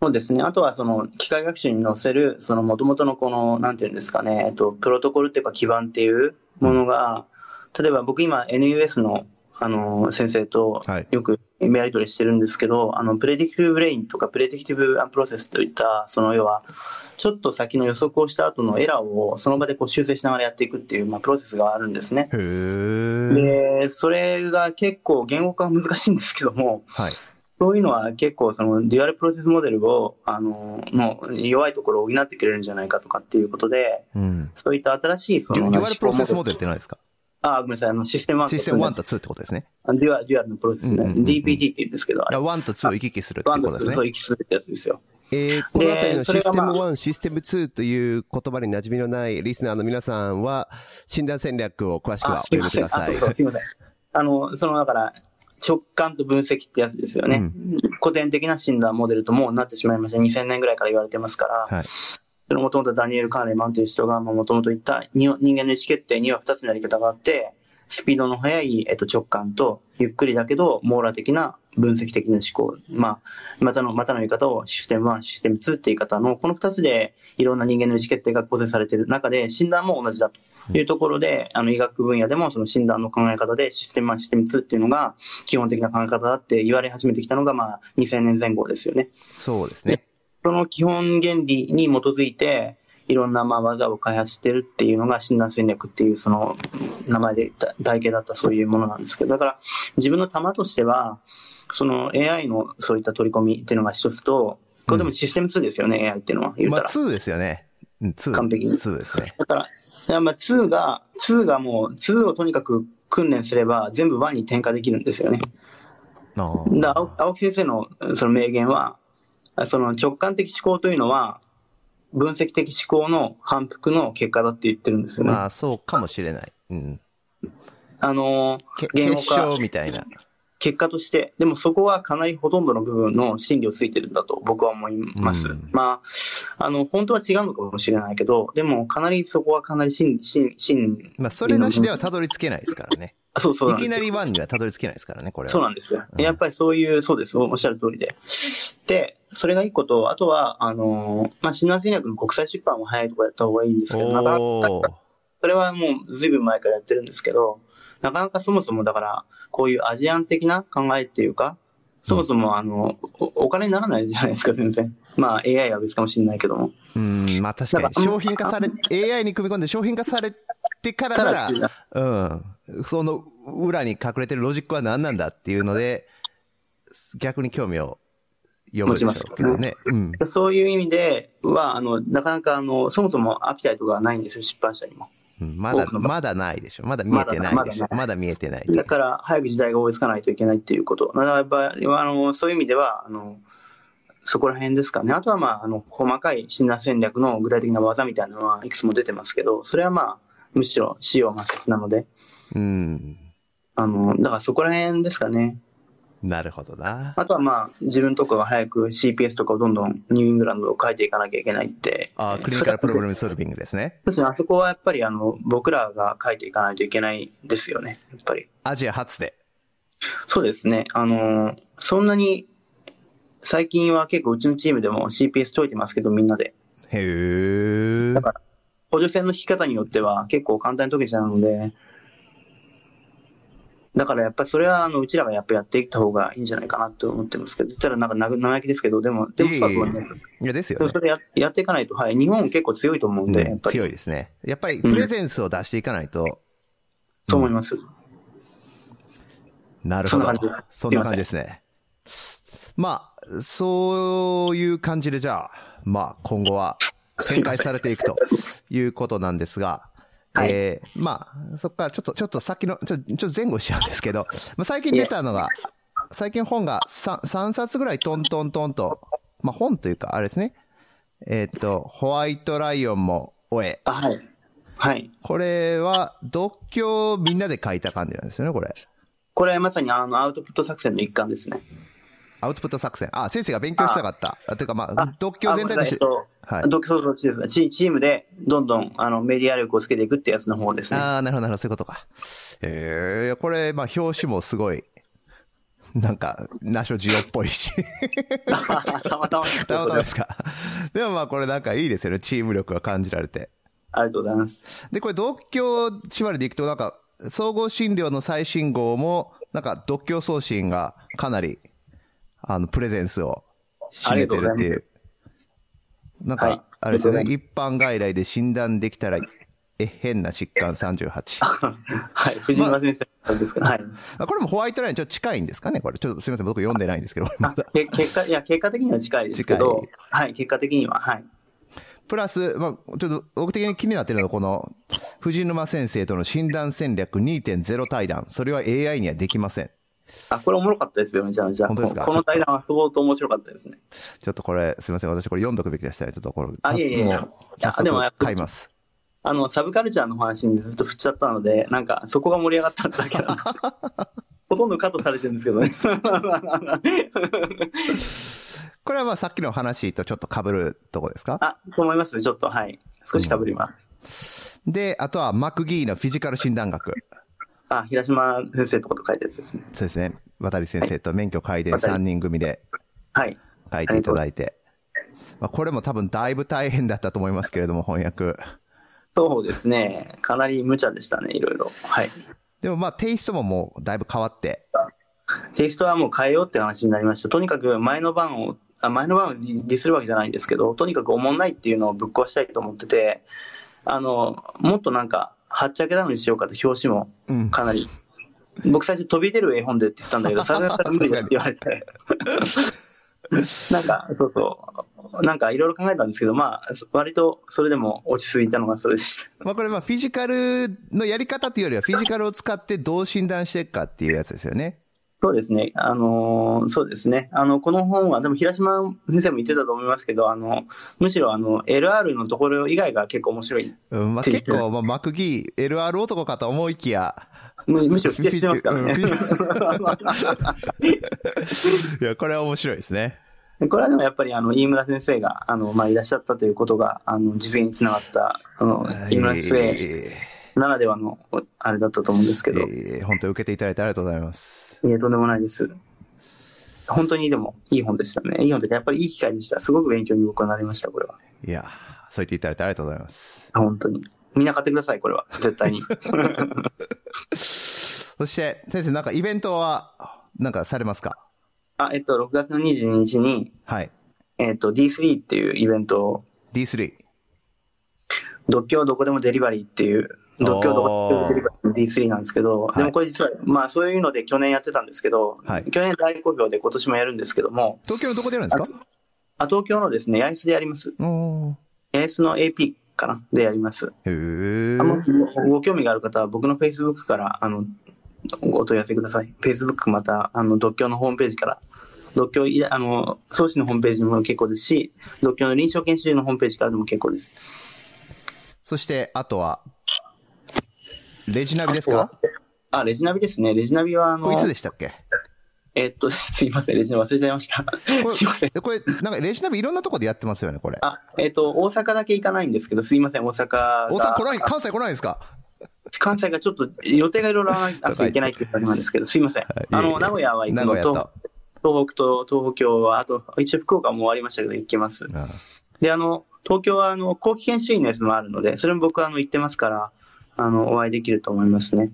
そうですね。あとは、その、機械学習に載せる、その、元々のこの、なんていうんですかね、えっと、プロトコルっていうか基盤っていうものが、例えば僕今 NUS の、あの、先生とはいよくやり取りしてるんですけど、あの、 predictive brain とか predictive process といった、その要は、ちょっと先の予測をした後のエラーをその場でこう修正しながらやっていくっていう、まあ、プロセスがあるんですね。で、それが結構言語化は難しいんですけども、はい。そういうのは結構その dual process model を、あの、の弱いところを補ってくれるんじゃないかとかっていうことで、うん。そういった新しいその dual process model って何ですか？あ、ごめんなさい、あの、システム1とシステム1と2ってことですね。デュアデュアルのプロセスね、うんうんうんうん DPT って言うんですけど、あれ。1と2を行き来するってことですね。そう、行き来するってやつですよ。えー、このあたりのシステム1、システム2という言葉に馴染みのないリスナーの皆さんは、診断戦略を詳しくはあ、お読みすいません。あ、ください。そうそう、すいません。あの、その、だから、直感と分析ってやつですよね。古典的な診断モデルともうなってしまいました。2000年ぐらいから言われてますから。はい。それもともとダニエル・カーネマンという人がもともと言ったに人間の意思決定には2つのやり方があって、スピードの速い、えっと、直感と、ゆっくりだけど網羅的な分析的な思考。まあ、またの、またの言い方をシステム1、システム2って言い方の、この2つでいろんな人間の意思決定が構成されている中で、診断も同じだというところで、あの、医学分野でもその診断の考え方でシステム1、システム2っていうのが基本的な考え方だって言われ始めてきたのが、まあ、2000年前後ですよね。そうですね。その基本原理に基づいて、いろんなまあ技を開発してるっていうのが診断戦略っていうその名前で体系だったそういうものなんですけど、だから自分の玉としては、その AI のそういった取り込みっていうのが一つと、これでもシステム2ですよね、AI っていうのは。言うまあ、たら。2ですよね。うん、2。完璧に2ですね。だから、まあ2が、2がもう、2をとにかく訓練すれば全部1に転化できるんですよね。あーだ青青木先生のその名言は、あその直感的思考というのは、分析的思考の反復の結果だって言ってるんですよね。まあ、そうかもしれない。うん。あのけ言語結化晶みたいな。結果として、でもそこはかなりほとんどの部分の真理をついてるんだと僕は思います。うんまあ、あの、本当は違うのかもしれないけど、でもかなりそこはかなり真、真、真、まあ、それなしではたどり着けないですからね。[laughs] そうそうなんですよいきなり1にはたどり着けないですからね、これは。そうなんですよ。うんやっぱりそういう、そうです、おっしゃる通りで。で、それが一個と、あとは、あの、まあ、診断戦略の国際出版は早いところやった方がいいんですけど、なかなか、それはもうずいぶん前からやってるんですけど、なかなかそもそもだから、こういうアジアン的な考えっていうか、そもそもあの、おお金にならないじゃないですか、全然。まあ AI は別かもしれないけども。うん、まあ確かに。商品化され、AI に組み込んで商品化されてからなら、うん、その裏に隠れてるロジックは何なんだっていうので、逆に興味をけどね。うん。そういう意味では、あの、なかなかあの、そもそもアピタイトがないんですよ、出版社にも。うんまだ、まだないでしょ。まだ見えてないでしょ。ままだ見えてない。だから、早く時代が追いつかないといけないっていうこと。だからやっぱり、あの、そういう意味では、あの、そこら辺ですかね。あとは、まあ、あの、細かい診断戦略の具体的な技みたいなのはいくつも出てますけど、それはまあ、むしろ使用摩擦なので、うん。あの、だからそこら辺ですかね。なるほどな。あとはまあ、自分とかが早く CPS とかをどんどんニューイングランドを書いていかなきゃいけないって。あクリニカルプログラムソルビングですね。そうですね。あそこはやっぱりあの、僕らが書いていかないといけないですよね。やっぱり。アジア初で。そうですね。あの、そんなに、最近は結構うちのチームでも CPS 解いてますけど、みんなで。へえ。だから補助線の引き方によっては結構簡単に解けちゃうので、だからやっぱりそれはあのうちらがやっぱやっていった方がいいんじゃないかなと思ってますけど、言ったらなんかな生意気ですけど、でも、でもいや、ですよねそ。れややっていかないと、はい、日本結構強いと思うんで、やうんっぱり。強いですね。やっぱりプレゼンスを出していかないと、そう思います。なるほど。そんな感じですそんな感じですね。まあ、そういう感じでじゃあ、まあ今後は展開されていくということなんですが、はいえーまあ、そこからちょっと、ちょっと先の、ちょちょっと前後しちゃうんですけど、[laughs] まあ、最近出たのが、最近本が 3, 3冊ぐらいトントントンと、まあ本というか、あれですね。えっ、と、ホワイトライオンも終え。あ、はい。はい。これは、読経をみんなで書いた感じなんですよね、これ。これはまさにあのアウトプット作戦の一環ですね。アウトプット作戦。あ、先生が勉強したかった。あ、というか、まあ、あ読経全体として。はいさいえっと、そうそうそうですチチームでどんどんあのメディア力をつけていくってやつの方ですね。ああ、なるほど、なるほど、そういうことか。ええこれ、まあ、表紙もすごい、なんか、ナショジオっぽいし。たまたまですたまたまですか。でもまあ、これなんかいいですよね。チーム力が感じられて。ありがとうございます。で、これ、読経縛りでいくと、なんか、総合診療の最新号も、なんか、読経送信がかなり、あの、プレゼンスを占めてるっていう。なんはいか、あれですよね一般外来で診断できたら、え、変な疾患38。[laughs] はい、藤島先生ですか、はい。あこれもホワイトラインちょっと近いんですかね？これ。ちょっとすみません。僕読んでないんですけど、[laughs] まだ。け結果、いや、結果的には近いですけどはい、結果的には、はい。プラス、まあ、ちょっと僕的に気になってるのは、この、藤沼先生との診断戦略2.0対談。それは AI にはできません。あ、これおもろかったですよ、めちゃめちゃ。本当ですか？この対談は相当面白かったですね。ちょっとこれ、すみません。私これ読んどくべきでしたね。ちょっとこれ、あいえいえいや早でもやっぱ速買います。あの、サブカルチャーの話にずっと振っちゃったので、なんか、そこが盛り上がっただけなんです。[laughs] ほとんどカットされてるんですけどね。[laughs] これはまあさっきの話とちょっと被るとこですか？あ、と思います。ちょっと、はい。少し被ります。で、あとはマクギーのフィジカル診断学。あ、平島先生とかと書いたやつですね。そうですね。渡先生と免許改伝3人組ではい。書いていただいて。まあ、これも多分だいぶ大変だったと思いますけれども、翻訳。そうですね。かなり無茶でしたね、いろいろ。はい。でもまあテイストももうだいぶ変わって。テイストはもう変えようって話になりました。とにかく前の晩を、あ前の晩をディスるわけじゃないんですけど、とにかくおもんないっていうのをぶっ壊したいと思ってて、あの、もっとなんか、はっちゃけたのにしようかと、表紙もうん。かなり僕最初飛び出る絵本でって言ったんだけど、[laughs] さすがに無理ですって言われて。[laughs] なんか、そうそう。なんかいろいろ考えたんですけど、まあ、割とそれでも落ち着いたのがそれでした。まあこれまあフィジカルのやり方っていうよりはフィジカルを使ってどう診断していくかっていうやつですよね。そうですね。あのーそうですね。あの、この本は、でも平島先生も言ってたと思いますけど、あの、むしろあの、LR のところ以外が結構面白い。うん、まあ結構、まあ、マクギー、LR 男かと思いきや、むむしろ否定してますからね。うんいや、これは面白いですね。これはでもやっぱりあの、飯村先生が、あの、まあ、いらっしゃったということが、あの、実現につながった、あの、飯村先生えならではの、あれだったと思うんですけど、ーえー本当に受けていただいてありがとうございます。いえ、とんでもないです。本当にでも、いい本でしたね。いい本で、やっぱりいい機会でした。すごく勉強に僕はなりました、これは。いや、そう言っていただいてありがとうございます。本当に。みんな買ってください、これは。絶対に。[laughs] そして、先生、なんかイベントは、なんかされますか？あ、えっと、6月の22日に、はい。えっと、D3 っていうイベントを、D3。独協どこでもデリバリーっていう、独協どこでもデリバリーの D3 なんですけど、いでもこれ実は、まあそういうので去年やってたんですけど、はい去年大好評で今年もやるんですけども、東京のどこでやるんですか？あ、東京のですね、八重洲でやります。八重洲の AP かなでやります。へーあご興味がある方は僕の Facebook から、あの、お問い合わせください。Facebook また、あの、独協のホームページから、独協い、あの、創始のホームページも結構ですし、独協の臨床研修のホームページからでも結構です。そして、あとは、レジナビですか？あ、レジナビですね。レジナビは、あのい、つでしたっけ？えっと、[laughs] すいません、レジナビ忘れちゃいました。[laughs] すいません。これ、なんかレジナビいろんなとこでやってますよね、これ。あ、えっと、大阪だけ行かないんですけど、すいません、大阪が。大阪来ない、関西来ないんですか？関西がちょっと予定がいろいろ [laughs] あっていけないっていう感じなんですけど、すいません。あの、名古屋は行くのと東北と東京は、あと、一応福岡も終わりましたけど、行けます。あで、あの、東京は、あの、後期研修員のやつもあるので、それも僕は、あの、行ってますから、あの、お会いできると思いますね。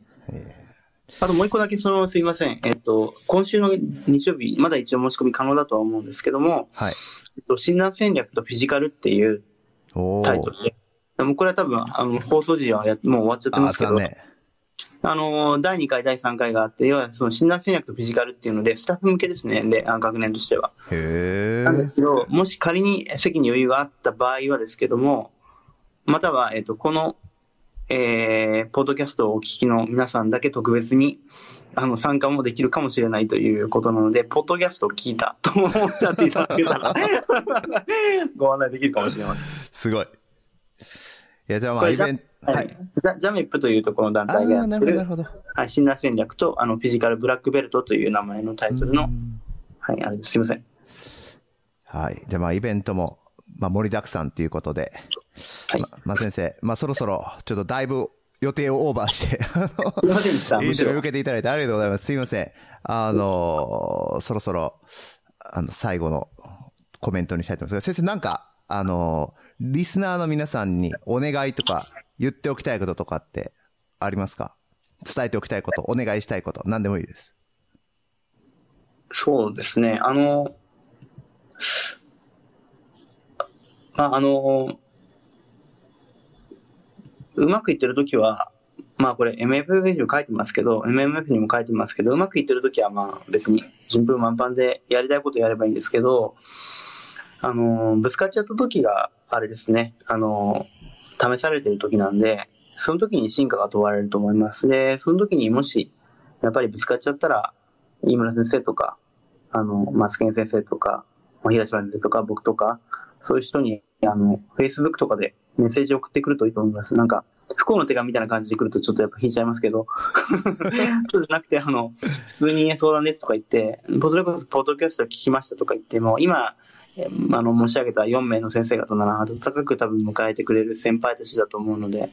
あともう一個だけ、その、すいません。えっと、今週の日曜日、まだ一応申し込み可能だとは思うんですけども、はい。えっと、診断戦略とフィジカルっていうタイトルで、でもこれは多分、あの、放送時はやもう終わっちゃってますけど。あの、第2回、第3回があって、要はその診断戦略とフィジカルっていうので、スタッフ向けですね、で、あ学年としては。へなんでーすけど、もし仮に席に余裕があった場合はですけども、または、えっと、この、えー、ポッドキャストをお聞きの皆さんだけ特別に、あの、参加もできるかもしれないということなので、ポッドキャストを聞いたとおっしゃっていただけたら、[laughs] ご案内できるかもしれません。すごい。いや、じゃあまあ、イベント、ははいい。。ジャジャメップというところの団あ体がやってる。はい、診断戦略と、あの、フィジカルブラックベルトという名前のタイトルの、うんはい、あれです。すいません。はい。じゃあまあ、イベントも、まあ、盛りだくさんということで、はいままあ、先生、まあ、そろそろ、ちょっとだいぶ予定をオーバーして。インタビュー受けていただいてありがとうございます。すいません。あの、そろそろ、あの、最後のコメントにしたいと思いますが、先生、なんか、あの、リスナーの皆さんにお願いとか、言っておきたいこととかってありますか？伝えておきたいこと、お願いしたいこと、何でもいいです。そうですね。あの、まあ、あの、うまくいってるときは、まあこれ MFF にも書いてますけど、MMF にも書いてますけど、うまくいってるときはまあ別に順風満帆でやりたいことやればいいんですけど、あの、ぶつかっちゃったときがあれですね、あの、試されてるときなんで、その時に進化が問われると思います。で、その時にもし、やっぱりぶつかっちゃったら、飯村先生とか、あの、マスケン先生とか、平島先生とか、僕とか、そういう人に、あの、Facebook とかでメッセージを送ってくるといいと思います。なんか、不幸の手紙みたいな感じで来るとちょっとやっぱ引いちゃいますけど、[laughs] そうじゃなくて、あの、普通に相談ですとか言って、それこそポッドキャスト聞きましたとか言っても、今、えあの、申し上げた4名の先生方なら、温かく多分迎えてくれる先輩たちだと思うので、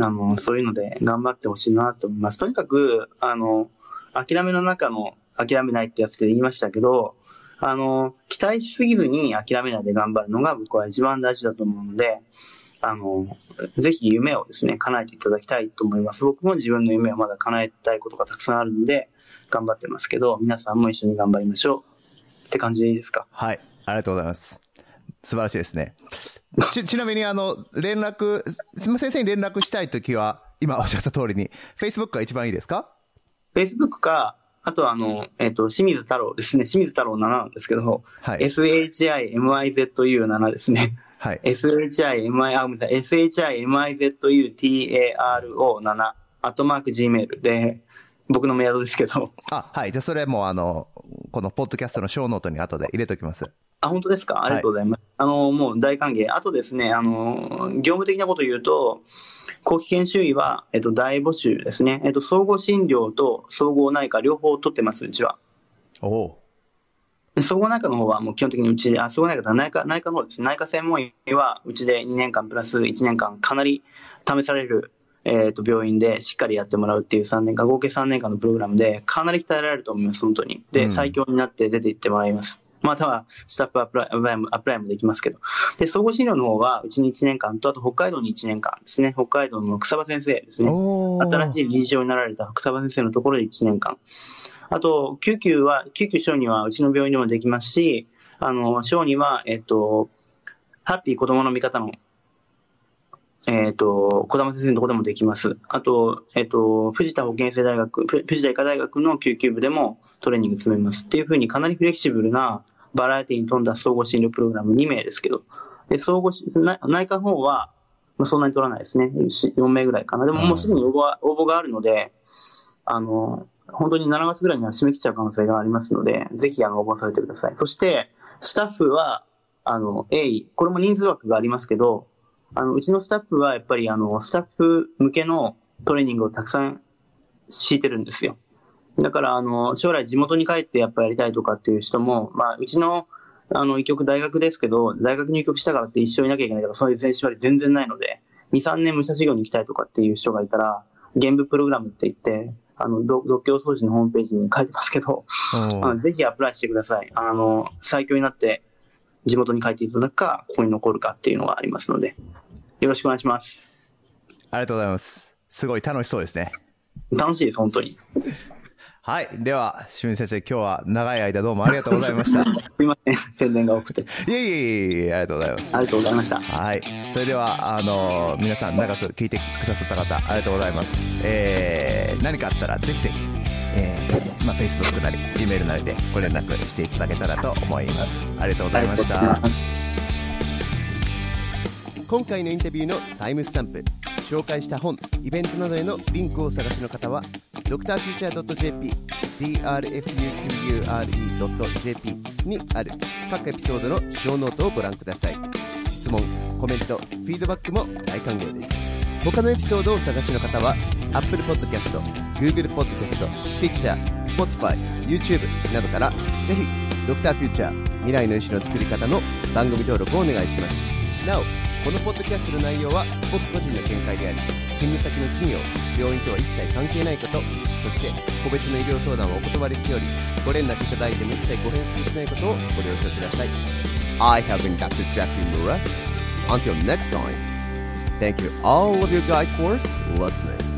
あの、そういうので頑張ってほしいなと思います。とにかく、あの、諦めの中の諦めないってやつで言いましたけど、あの、期待しすぎずに諦めないで頑張るのが僕は一番大事だと思うので、あの、ぜひ夢をですね、叶えていただきたいと思います。僕も自分の夢をまだ叶えたいことがたくさんあるので、頑張ってますけど、皆さんも一緒に頑張りましょう。って感じでいいですか？はい。ありがとうございます。素晴らしいですね。ち、[laughs] ちなみにあの、連絡、す先生に連絡したいときは、今おっしゃった通りに、Facebook が一番いいですか？Facebook か、あとはあの、えっ、と、清水太郎ですね。清水太郎7なんですけど、はい。SHIMIZU7 ですね。はい。SHIMI、あ、ごめんなさい。SHIMIZUTARO7、アットマーク Gmail で、僕のメアドですけど。あ、はい。じゃあそれもあの、このポッドキャストのショーノートに後で入れておきます。あ、本当ですか？ありがとうございます。あの、もう大歓迎。あとですね、あの、業務的なことを言うと、後期研修医は、えっと、大募集ですね。えっと、総合診療と総合内科両方取ってます、うちは。おおで総合内科の方はもう基本的にうちで、あ、総合内科と内科、内科の方です。内科専門医はうちで2年間プラス1年間かなり試される、えっと、病院でしっかりやってもらうっていう3年間、合計3年間のプログラムでかなり鍛えられると思います、本当に。で、うん最強になって出ていってもらいます。または、スタッフアプライアプライもアプライもできますけど。で、総合診療の方は、うちに1年間と、あと北海道に1年間ですね。北海道の草場先生ですね。新しい理事長になられた草場先生のところで1年間。あと、救急は、救急小児はうちの病院でもできますし、あの、小児は、えっと、ハッピー子供の味方の、えっと、小玉先生のところでもできます。あと、えっと、藤田保健生大学、ふ藤田医科大学の救急部でもトレーニング積めます。っていうふうにかなりフレキシブルなバラエティに富んだ総合診療プログラム2名ですけど、で、総合、内内科の方は、まあ、そんなに取らないですね。4名ぐらいかな。でももうすでに応募は応募があるので、あの、本当に7月ぐらいには締め切っちゃう可能性がありますので、ぜひあの応募されてください。そして、スタッフは、あの、A、これも人数枠がありますけど、あの、うちのスタッフはやっぱりあの、スタッフ向けのトレーニングをたくさん敷いてるんですよ。だから、あの、将来地元に帰ってやっぱやりたいとかっていう人も、まあ、うちの、あの、医局大学ですけど、大学入局したからって一生いなきゃいけないとか、そういう全縛り全然ないので、2、3年武者修行に行きたいとかっていう人がいたら、現部プログラムって言って、あの、独独協掃除のホームページに書いてますけど、あのぜひアプライしてください。あの、最強になって地元に帰っていただくか、ここに残るかっていうのがありますので、よろしくお願いします。ありがとうございます。すごい楽しそうですね。楽しいです、本当に。すはい。では、清水先生、今日は長い間どうもありがとうございました。[laughs] いません、宣伝が多くて。いえいえいえ、ありがとうございます。ありがとうございました。はい。それでは、あの皆さん長く聞いてくださった方、ありがとうございます。えー、何かあったら、ぜひぜひ、えー、まあ、Facebook なり、Gmail なりでご連絡していただけたらと思います。ありがとうございました。今回のインタビューのタイムスタンプ紹介した本イベントなどへのリンクをお探しの方は drfuture.jp drfuture.jp にある各エピソードのショーノートをご覧ください質問コメントフィードバックも大歓迎です他のエピソードをお探しの方は Apple Podcast、Google Podcast、Stitcher、Spotify、YouTube などからぜひ Dr. Future 未来の医師の作り方の番組登録をお願いしますなおこのポッドキャストの内容は僕個人の見解であり勤務先の企業病院とは一切関係ないことそして個別の医療相談をお断りしておりご連絡いただいても一切ご返信しないことをご了承ください I have been Dr. Jackie Mura Until next time Thank you all of you guys for listening